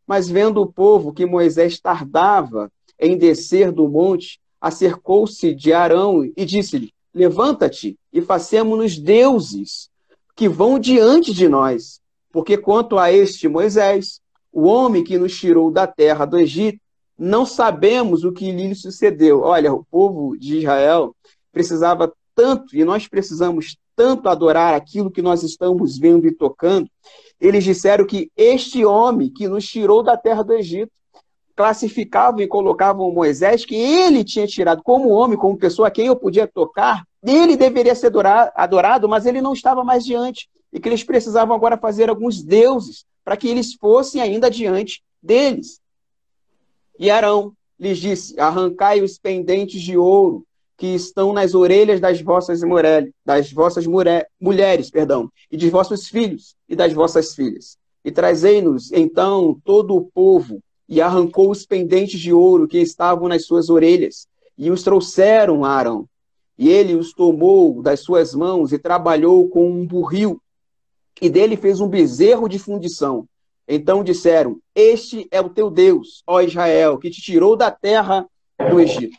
Mas vendo o povo que Moisés tardava em descer do monte, acercou-se de Arão e disse-lhe: Levanta-te e façamos-nos deuses que vão diante de nós. Porque quanto a este Moisés, o homem que nos tirou da terra do Egito, não sabemos o que lhe sucedeu. Olha, o povo de Israel precisava tanto, e nós precisamos tanto adorar aquilo que nós estamos vendo e tocando. Eles disseram que este homem que nos tirou da terra do Egito, classificavam e colocavam Moisés, que ele tinha tirado como homem, como pessoa a quem eu podia tocar, ele deveria ser adorado, mas ele não estava mais diante. E que eles precisavam agora fazer alguns deuses para que eles fossem ainda diante deles. E Arão lhes disse: Arrancai os pendentes de ouro que estão nas orelhas das vossas mulheres, das vossas mulheres, perdão, e de vossos filhos e das vossas filhas. E trazei-nos então todo o povo e arrancou os pendentes de ouro que estavam nas suas orelhas e os trouxeram a Arão. E ele os tomou das suas mãos e trabalhou com um burril e dele fez um bezerro de fundição. Então disseram: Este é o teu Deus, ó Israel, que te tirou da terra do Egito.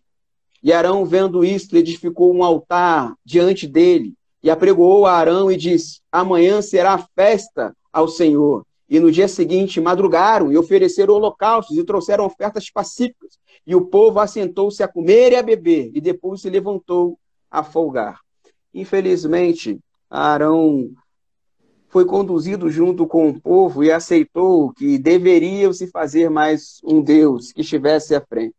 E Arão, vendo isto, edificou um altar diante dele e apregoou a Arão e disse: Amanhã será festa ao Senhor. E no dia seguinte madrugaram e ofereceram holocaustos e trouxeram ofertas pacíficas. E o povo assentou-se a comer e a beber, e depois se levantou a folgar. Infelizmente, Arão foi conduzido junto com o povo e aceitou que deveria se fazer mais um Deus que estivesse à frente.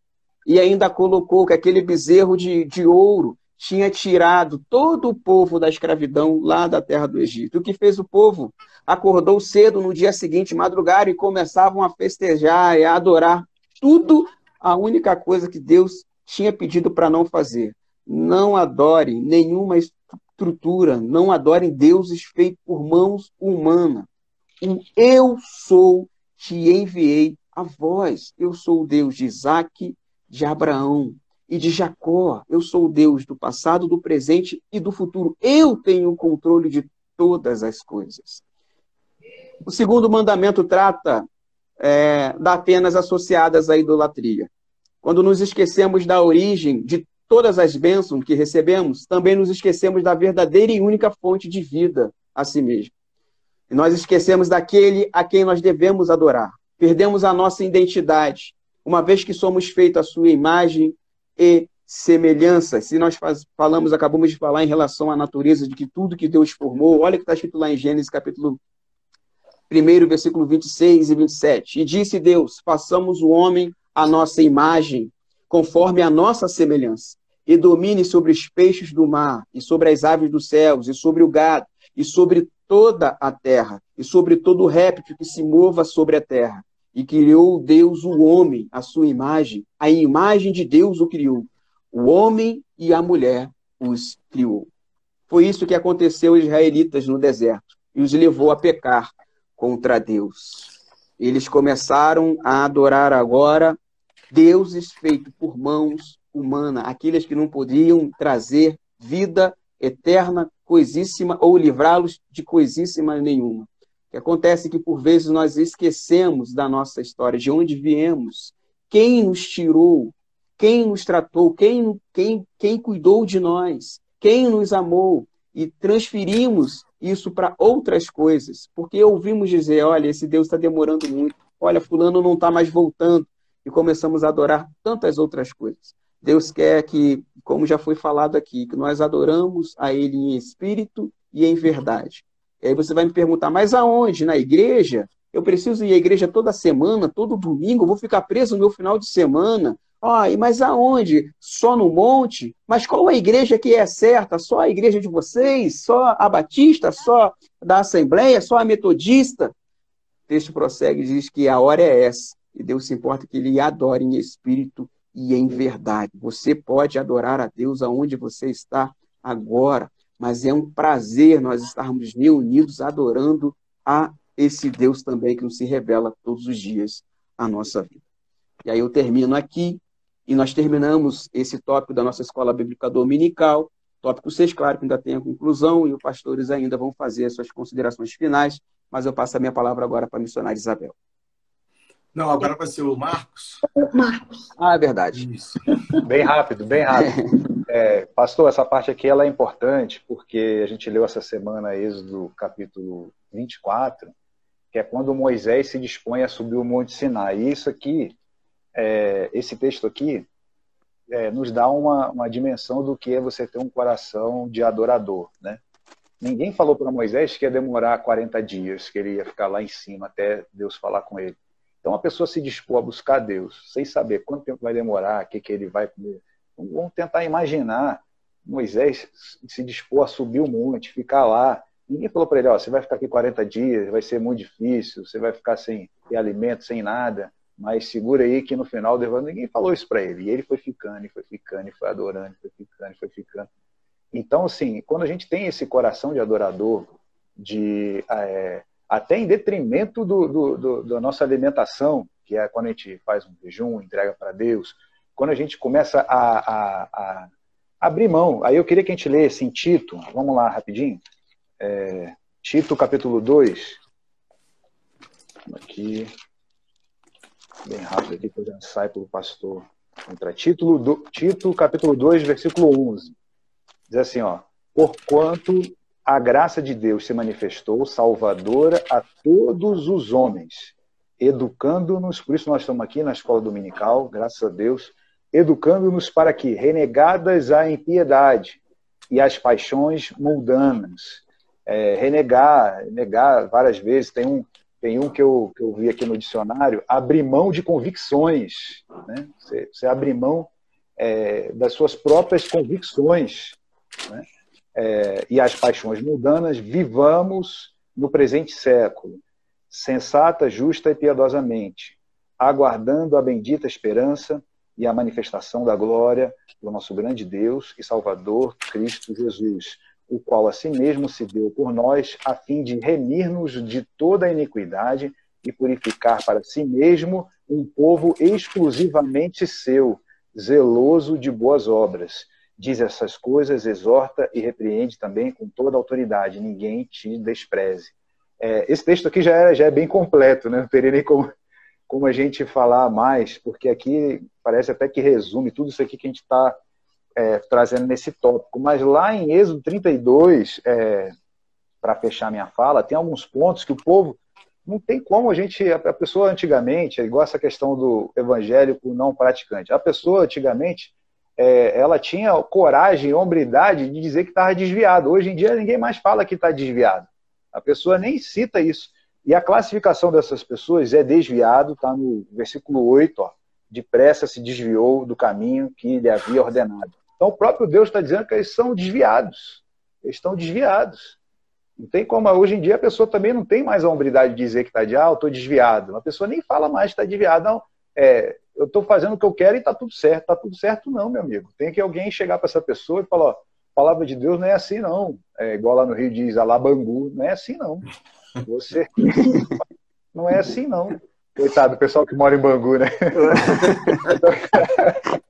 E ainda colocou que aquele bezerro de, de ouro tinha tirado todo o povo da escravidão lá da terra do Egito. O que fez o povo? Acordou cedo no dia seguinte, madrugaram e começavam a festejar e a adorar tudo a única coisa que Deus tinha pedido para não fazer. Não adore nenhuma estrutura, não adorem deuses feitos por mãos humanas. O eu sou te enviei a vós. Eu sou o Deus de Isaac, de Abraão e de Jacó. Eu sou o Deus do passado, do presente e do futuro. Eu tenho o controle de todas as coisas. O segundo mandamento trata é, das penas associadas à idolatria. Quando nos esquecemos da origem de todas as bênçãos que recebemos, também nos esquecemos da verdadeira e única fonte de vida a si mesmo. E nós esquecemos daquele a quem nós devemos adorar. Perdemos a nossa identidade, uma vez que somos feitos à sua imagem e semelhança. Se nós falamos, acabamos de falar em relação à natureza, de que tudo que Deus formou, olha o que está escrito lá em Gênesis capítulo 1, versículo 26 e 27. E disse Deus: façamos o homem à nossa imagem, conforme a nossa semelhança e domine sobre os peixes do mar, e sobre as aves dos céus, e sobre o gado, e sobre toda a terra, e sobre todo réptil que se mova sobre a terra. E criou Deus o homem, a sua imagem, a imagem de Deus o criou. O homem e a mulher os criou. Foi isso que aconteceu aos israelitas no deserto e os levou a pecar contra Deus. Eles começaram a adorar agora deuses feitos por mãos humana, aqueles que não podiam trazer vida eterna, coisíssima, ou livrá-los de coisíssima nenhuma. Que acontece que, por vezes, nós esquecemos da nossa história, de onde viemos, quem nos tirou, quem nos tratou, quem, quem, quem cuidou de nós, quem nos amou, e transferimos isso para outras coisas, porque ouvimos dizer: olha, esse Deus está demorando muito, olha, Fulano não está mais voltando, e começamos a adorar tantas outras coisas. Deus quer que, como já foi falado aqui, que nós adoramos a Ele em espírito e em verdade. E aí você vai me perguntar, mas aonde? Na igreja? Eu preciso ir à igreja toda semana, todo domingo, vou ficar preso no meu final de semana. Ah, mas aonde? Só no monte? Mas qual a igreja que é certa? Só a igreja de vocês? Só a batista? Só da assembleia? Só a metodista? O texto prossegue e diz que a hora é essa. E Deus se importa que ele adore em espírito e em verdade. Você pode adorar a Deus aonde você está agora, mas é um prazer nós estarmos reunidos adorando a esse Deus também que nos se revela todos os dias à nossa vida. E aí eu termino aqui e nós terminamos esse tópico da nossa escola bíblica dominical Tópico 6, claro que ainda tem a conclusão e os pastores ainda vão fazer as suas considerações finais, mas eu passo a minha palavra agora para a missionária Isabel. Não, agora vai ser o Marcos. Marcos. Ah, é verdade. Isso. Bem rápido, bem rápido. É, pastor, essa parte aqui ela é importante porque a gente leu essa semana Êxodo capítulo 24, que é quando Moisés se dispõe a subir o Monte Sinai. E isso aqui, é, esse texto aqui, é, nos dá uma, uma dimensão do que é você ter um coração de adorador, né? Ninguém falou para Moisés que ia demorar 40 dias, que ele ia ficar lá em cima até Deus falar com ele. Então a pessoa se dispôs a buscar Deus, sem saber quanto tempo vai demorar, o que, que ele vai comer. Vamos tentar imaginar Moisés se dispor a subir o monte, ficar lá. Ninguém falou para ele, ó, você vai ficar aqui 40 dias, vai ser muito difícil, você vai ficar sem alimento, sem nada, mas segura aí que no final Deus... ninguém falou isso para ele. E ele foi ficando, e foi ficando, e foi adorando, e foi ficando, e foi ficando. Então, assim, quando a gente tem esse coração de adorador, de é, até em detrimento do, do, do, da nossa alimentação, que é quando a gente faz um jejum, entrega para Deus, quando a gente começa a, a, a, abrir mão. Aí eu queria que a gente lesse em Tito, vamos lá rapidinho. É, Tito capítulo 2. Aqui, bem rápido aqui, que eu já saio para o pastor. Entra. Título do, Tito capítulo 2, versículo 11. Diz assim, ó, porquanto a graça de Deus se manifestou salvadora a todos os homens, educando-nos, por isso nós estamos aqui na escola dominical, graças a Deus, educando-nos para que, renegadas a impiedade e as paixões mundanas, é, renegar, negar várias vezes, tem um, tem um que eu, que eu vi aqui no dicionário, abrir mão de convicções, né? você, você abrir mão é, das suas próprias convicções, né? é, e as paixões mundanas, vivamos no presente século, sensata, justa e piedosamente, aguardando a bendita esperança e a manifestação da glória do nosso grande Deus e Salvador Cristo Jesus, o qual a si mesmo se deu por nós, a fim de remir-nos de toda a iniquidade e purificar para si mesmo um povo exclusivamente seu, zeloso de boas obras diz essas coisas, exorta e repreende também com toda autoridade, ninguém te despreze. É, esse texto aqui já é, já é bem completo, né? não teria nem como, como a gente falar mais, porque aqui parece até que resume tudo isso aqui que a gente está é, trazendo nesse tópico. Mas lá em Êxodo 32, é, para fechar minha fala, tem alguns pontos que o povo não tem como a gente, a pessoa antigamente, igual essa questão do evangélico não praticante, a pessoa antigamente é, ela tinha coragem, hombridade de dizer que estava desviado. Hoje em dia ninguém mais fala que está desviado. A pessoa nem cita isso. E a classificação dessas pessoas é desviado, está no versículo 8, ó, depressa se desviou do caminho que lhe havia ordenado. Então o próprio Deus está dizendo que eles são desviados. Eles estão desviados. Não tem como. Hoje em dia a pessoa também não tem mais a hombridade de dizer que está de ah, estou desviado. A pessoa nem fala mais que está desviado. Não, é, eu estou fazendo o que eu quero e está tudo certo. Está tudo certo, não, meu amigo. Tem que alguém chegar para essa pessoa e falar: ó, a palavra de Deus não é assim, não. É igual lá no Rio diz Alabangu, não é assim, não. Você. não é assim, não. Coitado, o pessoal que mora em Bangu, né?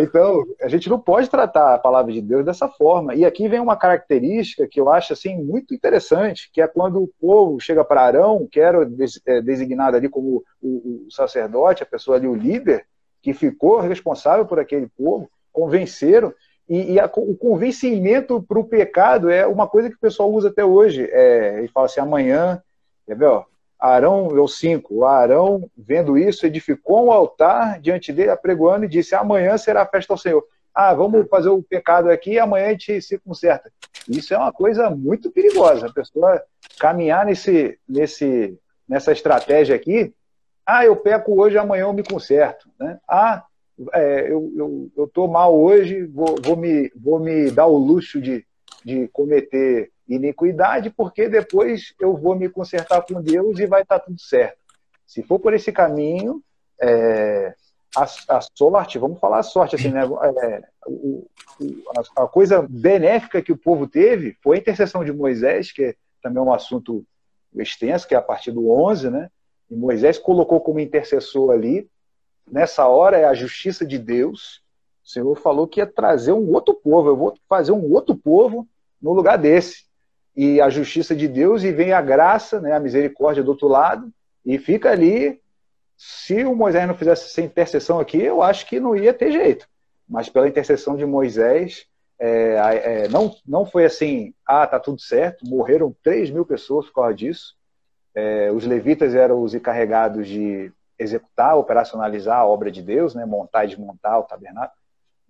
Então, a gente não pode tratar a palavra de Deus dessa forma. E aqui vem uma característica que eu acho assim muito interessante, que é quando o povo chega para Arão, que era é, designado ali como o, sacerdote, a pessoa ali, o líder, que ficou responsável por aquele povo, convenceram. E, e a, o convencimento para o pecado é uma coisa que o pessoal usa até hoje. É, ele fala assim: amanhã, quer ver, ó, Arão, eu 5, Arão, vendo isso, edificou um altar diante dele, apregoando e disse: Amanhã será a festa ao Senhor. Ah, vamos fazer o pecado aqui e amanhã a gente se conserta. Isso é uma coisa muito perigosa. A pessoa caminhar nesse, nesse, nessa estratégia aqui. Ah, eu peco hoje, amanhã eu me conserto. Né? Ah, é, eu estou mal hoje, vou, vou, me, vou me dar o luxo de, de cometer iniquidade, porque depois eu vou me consertar com Deus e vai estar tudo certo. Se for por esse caminho, é, a, a, sorte, vamos falar a sorte, assim, né? É, o, a, a, coisa benéfica que o povo teve foi a intercessão de Moisés, que é também um assunto extenso, que é a partir do 11, né? E Moisés colocou como intercessor ali, nessa hora é a justiça de Deus, O Senhor falou que ia trazer um outro povo. Eu vou fazer um outro povo no lugar desse. E a justiça de Deus e vem a graça, né, a misericórdia do outro lado e fica ali. Se o Moisés não fizesse essa intercessão aqui, eu acho que não ia ter jeito. Mas pela intercessão de Moisés, é, é, não, não foi assim, ah, tá tudo certo. Morreram 3 mil pessoas por causa disso. É, os levitas eram os encarregados de executar, operacionalizar a obra de Deus, né, montar e desmontar o tabernáculo.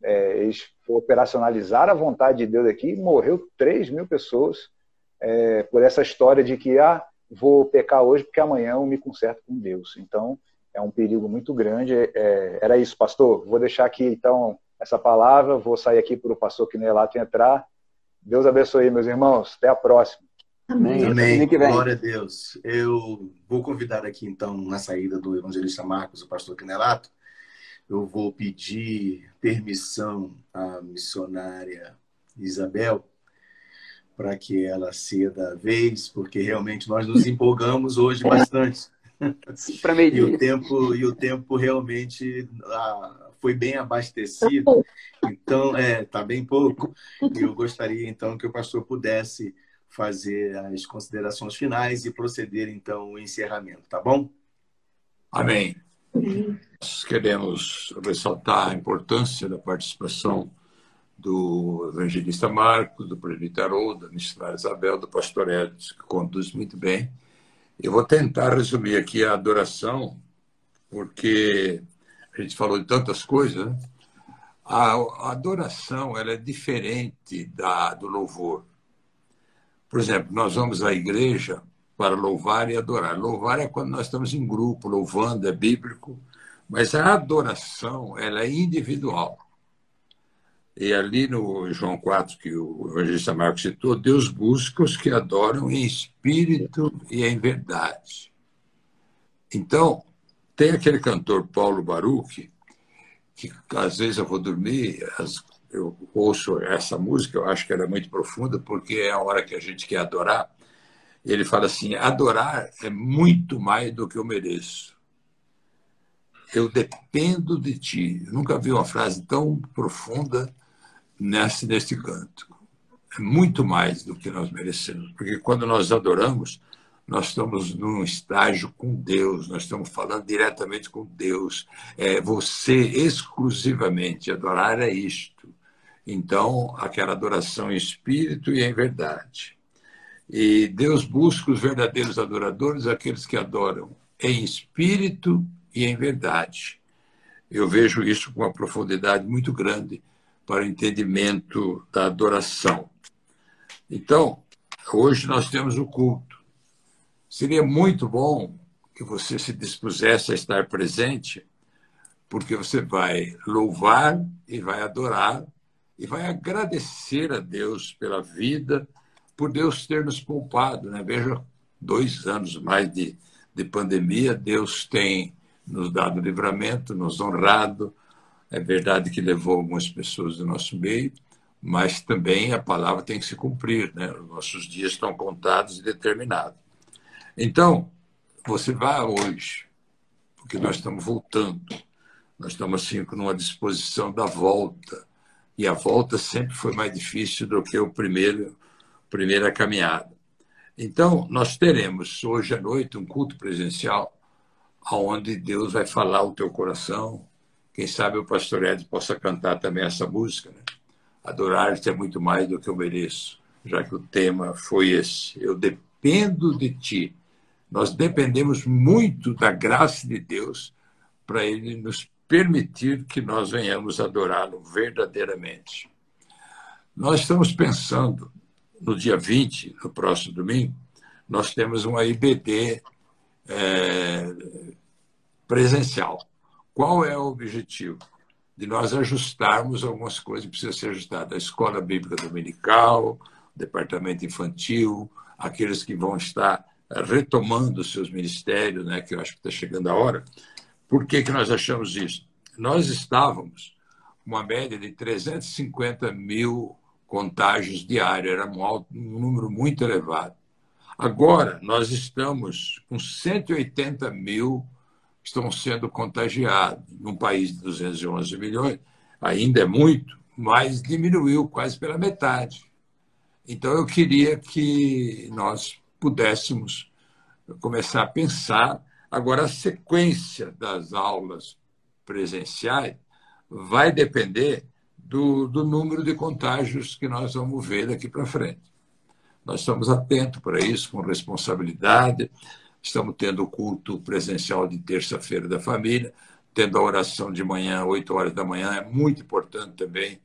É, eles operacionalizaram a vontade de Deus aqui morreu 3 mil pessoas é, por essa história de que ah, vou pecar hoje porque amanhã eu me conserto com Deus. Então, é um perigo muito grande. É, era isso, pastor. Vou deixar aqui, então, essa palavra. Vou sair aqui para o pastor Quinelato entrar. Deus abençoe, meus irmãos. Até a próxima. Amém. Amém. Glória a Deus. Eu vou convidar aqui, então, na saída do evangelista Marcos, o pastor Quinelato, eu vou pedir permissão à missionária Isabel para que ela ceda a vez, porque realmente nós nos empolgamos hoje bastante. Para. E o tempo e o tempo realmente ah, foi bem abastecido. Então, é, tá bem pouco. E eu gostaria então que o pastor pudesse fazer as considerações finais e proceder então o encerramento, tá bom? Amém. Nós queremos ressaltar a importância da participação do evangelista Marcos, do presbítero Haroldo, da missionária Isabel, do pastor Edson, que conduz muito bem. Eu vou tentar resumir aqui a adoração, porque a gente falou de tantas coisas. Né? A adoração ela é diferente da, do louvor. Por exemplo, nós vamos à igreja para louvar e adorar. Louvar é quando nós estamos em grupo, louvando, é bíblico, mas a adoração ela é individual. E ali no João 4, que o evangelista Marcos citou, Deus busca os que adoram em espírito e em verdade. Então, tem aquele cantor Paulo Baruch, que às vezes eu vou dormir, eu ouço essa música, eu acho que ela é muito profunda, porque é a hora que a gente quer adorar. Ele fala assim: adorar é muito mais do que eu mereço. Eu dependo de ti. Eu nunca vi uma frase tão profunda nesse, neste canto. É muito mais do que nós merecemos, porque quando nós adoramos, nós estamos num estágio com Deus, nós estamos falando diretamente com Deus. É você exclusivamente adorar é isto. Então, aquela adoração em espírito e em verdade. E Deus busca os verdadeiros adoradores, aqueles que adoram em espírito e em verdade. Eu vejo isso com uma profundidade muito grande para o entendimento da adoração. Então, hoje nós temos o culto. Seria muito bom que você se dispusesse a estar presente, porque você vai louvar e vai adorar e vai agradecer a Deus pela vida, por Deus ter nos poupado. Né? Veja, dois anos mais de, de pandemia, Deus tem nos dado livramento, nos honrado, é verdade que levou algumas pessoas do nosso meio, mas também a palavra tem que se cumprir, né? Os nossos dias estão contados e determinados. Então, você vai hoje, porque nós estamos voltando, nós estamos assim com uma disposição da volta, e a volta sempre foi mais difícil do que o primeiro, primeira caminhada. Então, nós teremos hoje à noite um culto presencial, onde Deus vai falar o teu coração, quem sabe o pastor Ed possa cantar também essa música, né? Adorar-te é muito mais do que eu mereço, já que o tema foi esse. Eu dependo de ti. Nós dependemos muito da graça de Deus para Ele nos permitir que nós venhamos adorá-lo verdadeiramente. Nós estamos pensando, no dia 20, no próximo domingo, nós temos uma IBD é, presencial. Qual é o objetivo? De nós ajustarmos algumas coisas que precisam ser ajustadas. A escola bíblica dominical, o departamento infantil, aqueles que vão estar retomando seus ministérios, né, que eu acho que está chegando a hora. Por que, que nós achamos isso? Nós estávamos uma média de 350 mil contágios diários, era um, alto, um número muito elevado. Agora, nós estamos com 180 mil estão sendo contagiados. Num país de 211 milhões, ainda é muito, mas diminuiu quase pela metade. Então, eu queria que nós pudéssemos começar a pensar. Agora, a sequência das aulas presenciais vai depender do, do número de contágios que nós vamos ver daqui para frente. Nós estamos atentos para isso, com responsabilidade. Estamos tendo o culto presencial de terça-feira da família, tendo a oração de manhã, 8 horas da manhã. É muito importante também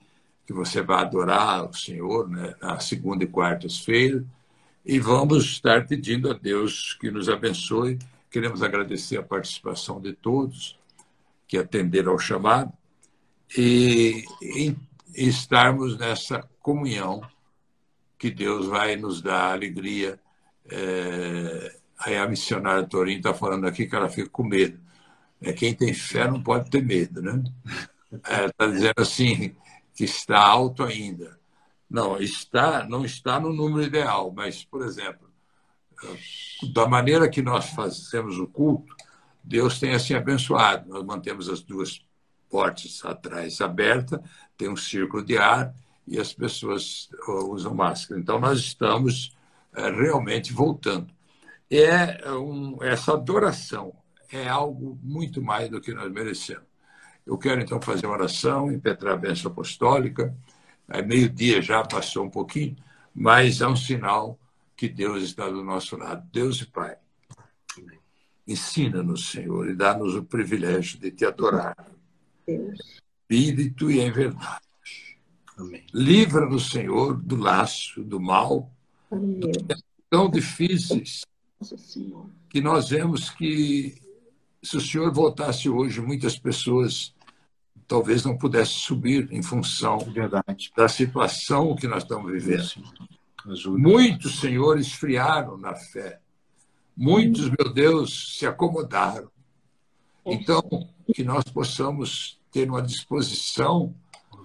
que você vá adorar o Senhor né, na segunda e quartas-feiras. E vamos estar pedindo a Deus que nos abençoe. Queremos agradecer a participação de todos que atenderam ao chamado e, e estarmos nessa comunhão que Deus vai nos dar alegria. É, aí a missionária Torinho está falando aqui que ela fica com medo. É, quem tem fé não pode ter medo, né? Está é, dizendo assim que está alto ainda. Não, está, não está no número ideal, mas, por exemplo, da maneira que nós fazemos o culto, Deus tem assim abençoado. Nós mantemos as duas portas atrás abertas, tem um círculo de ar e as pessoas usam máscara. Então, nós estamos é, realmente voltando. É um, essa adoração é algo muito mais do que nós merecemos. Eu quero, então, fazer uma oração, impetrar a bênção apostólica. É meio-dia já, passou um pouquinho, mas é um sinal que Deus está do nosso lado. Deus e Pai, ensina-nos, Senhor, e dá-nos o privilégio de te adorar. Espírito e em verdade Livra-nos, Senhor, do laço, do mal, do tão difíceis que nós vemos que, se o Senhor voltasse hoje, muitas pessoas talvez não pudessem subir em função Verdade. da situação que nós estamos vivendo. Muitos, Senhor, esfriaram na fé. Muitos, meu Deus, se acomodaram. Então, que nós possamos ter uma disposição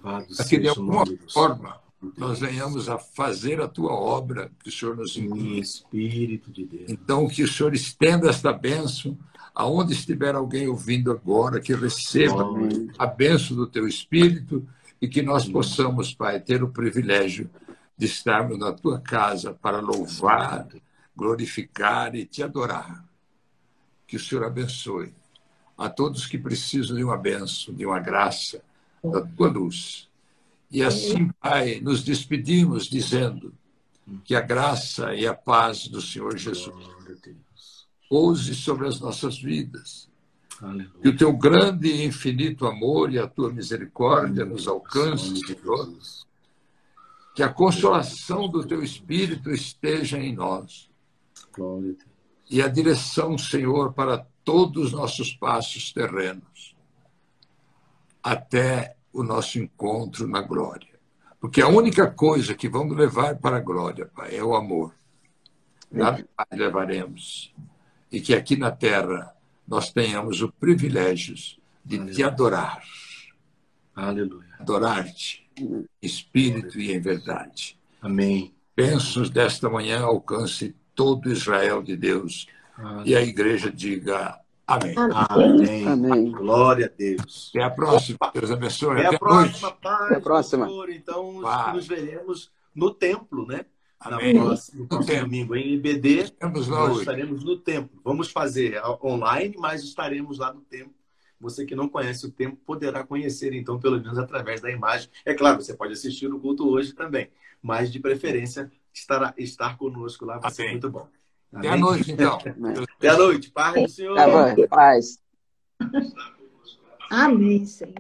para que de alguma forma nós venhamos a fazer a tua obra que o Senhor nos envia. Espírito de Deus. Então, que o Senhor estenda esta bênção aonde estiver alguém ouvindo agora, que receba a bênção do teu Espírito e que nós possamos, Pai, ter o privilégio de estarmos na tua casa para louvar, glorificar e te adorar. Que o Senhor abençoe a todos que precisam de uma bênção, de uma graça da tua luz. E assim, Pai, nos despedimos dizendo que a graça e a paz do Senhor Jesus pouse sobre as nossas vidas. Que o teu grande e infinito amor e a tua misericórdia nos alcance, Senhor. Que a consolação do teu Espírito esteja em nós. E a direção, Senhor, para todos os nossos passos terrenos até o nosso encontro na glória. Porque a única coisa que vamos levar para a glória, Pai, é o amor. Nada mais levaremos. E que aqui na terra nós tenhamos o privilégio de Aleluia. te adorar. Aleluia. Adorar-te, espírito e em verdade. Amém. Bênçãos desta manhã alcance todo Israel de Deus. Aleluia. E a igreja diga Amém. Amém. Amém. Glória a Deus. Até a próxima. Deus abençoe. Até, Até a próxima, paz. Até a próxima. Senhor. Então, paz. nos veremos no templo, né? Amém. Próxima, no próximo domingo, em IBD, nós hoje. estaremos no templo. Vamos fazer online, mas estaremos lá no templo. Você que não conhece o templo poderá conhecer, então, pelo menos através da imagem. É claro, você pode assistir o culto hoje também, mas de preferência estará, estar conosco lá vai Amém. ser muito bom. Até a noite, então. Até a noite. Paz do Senhor. Tá bom, paz. Amém, Senhor.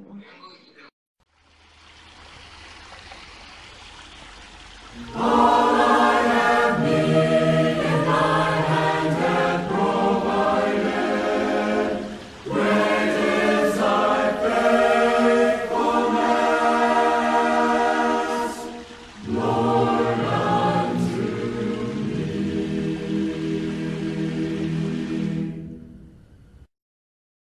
Oh.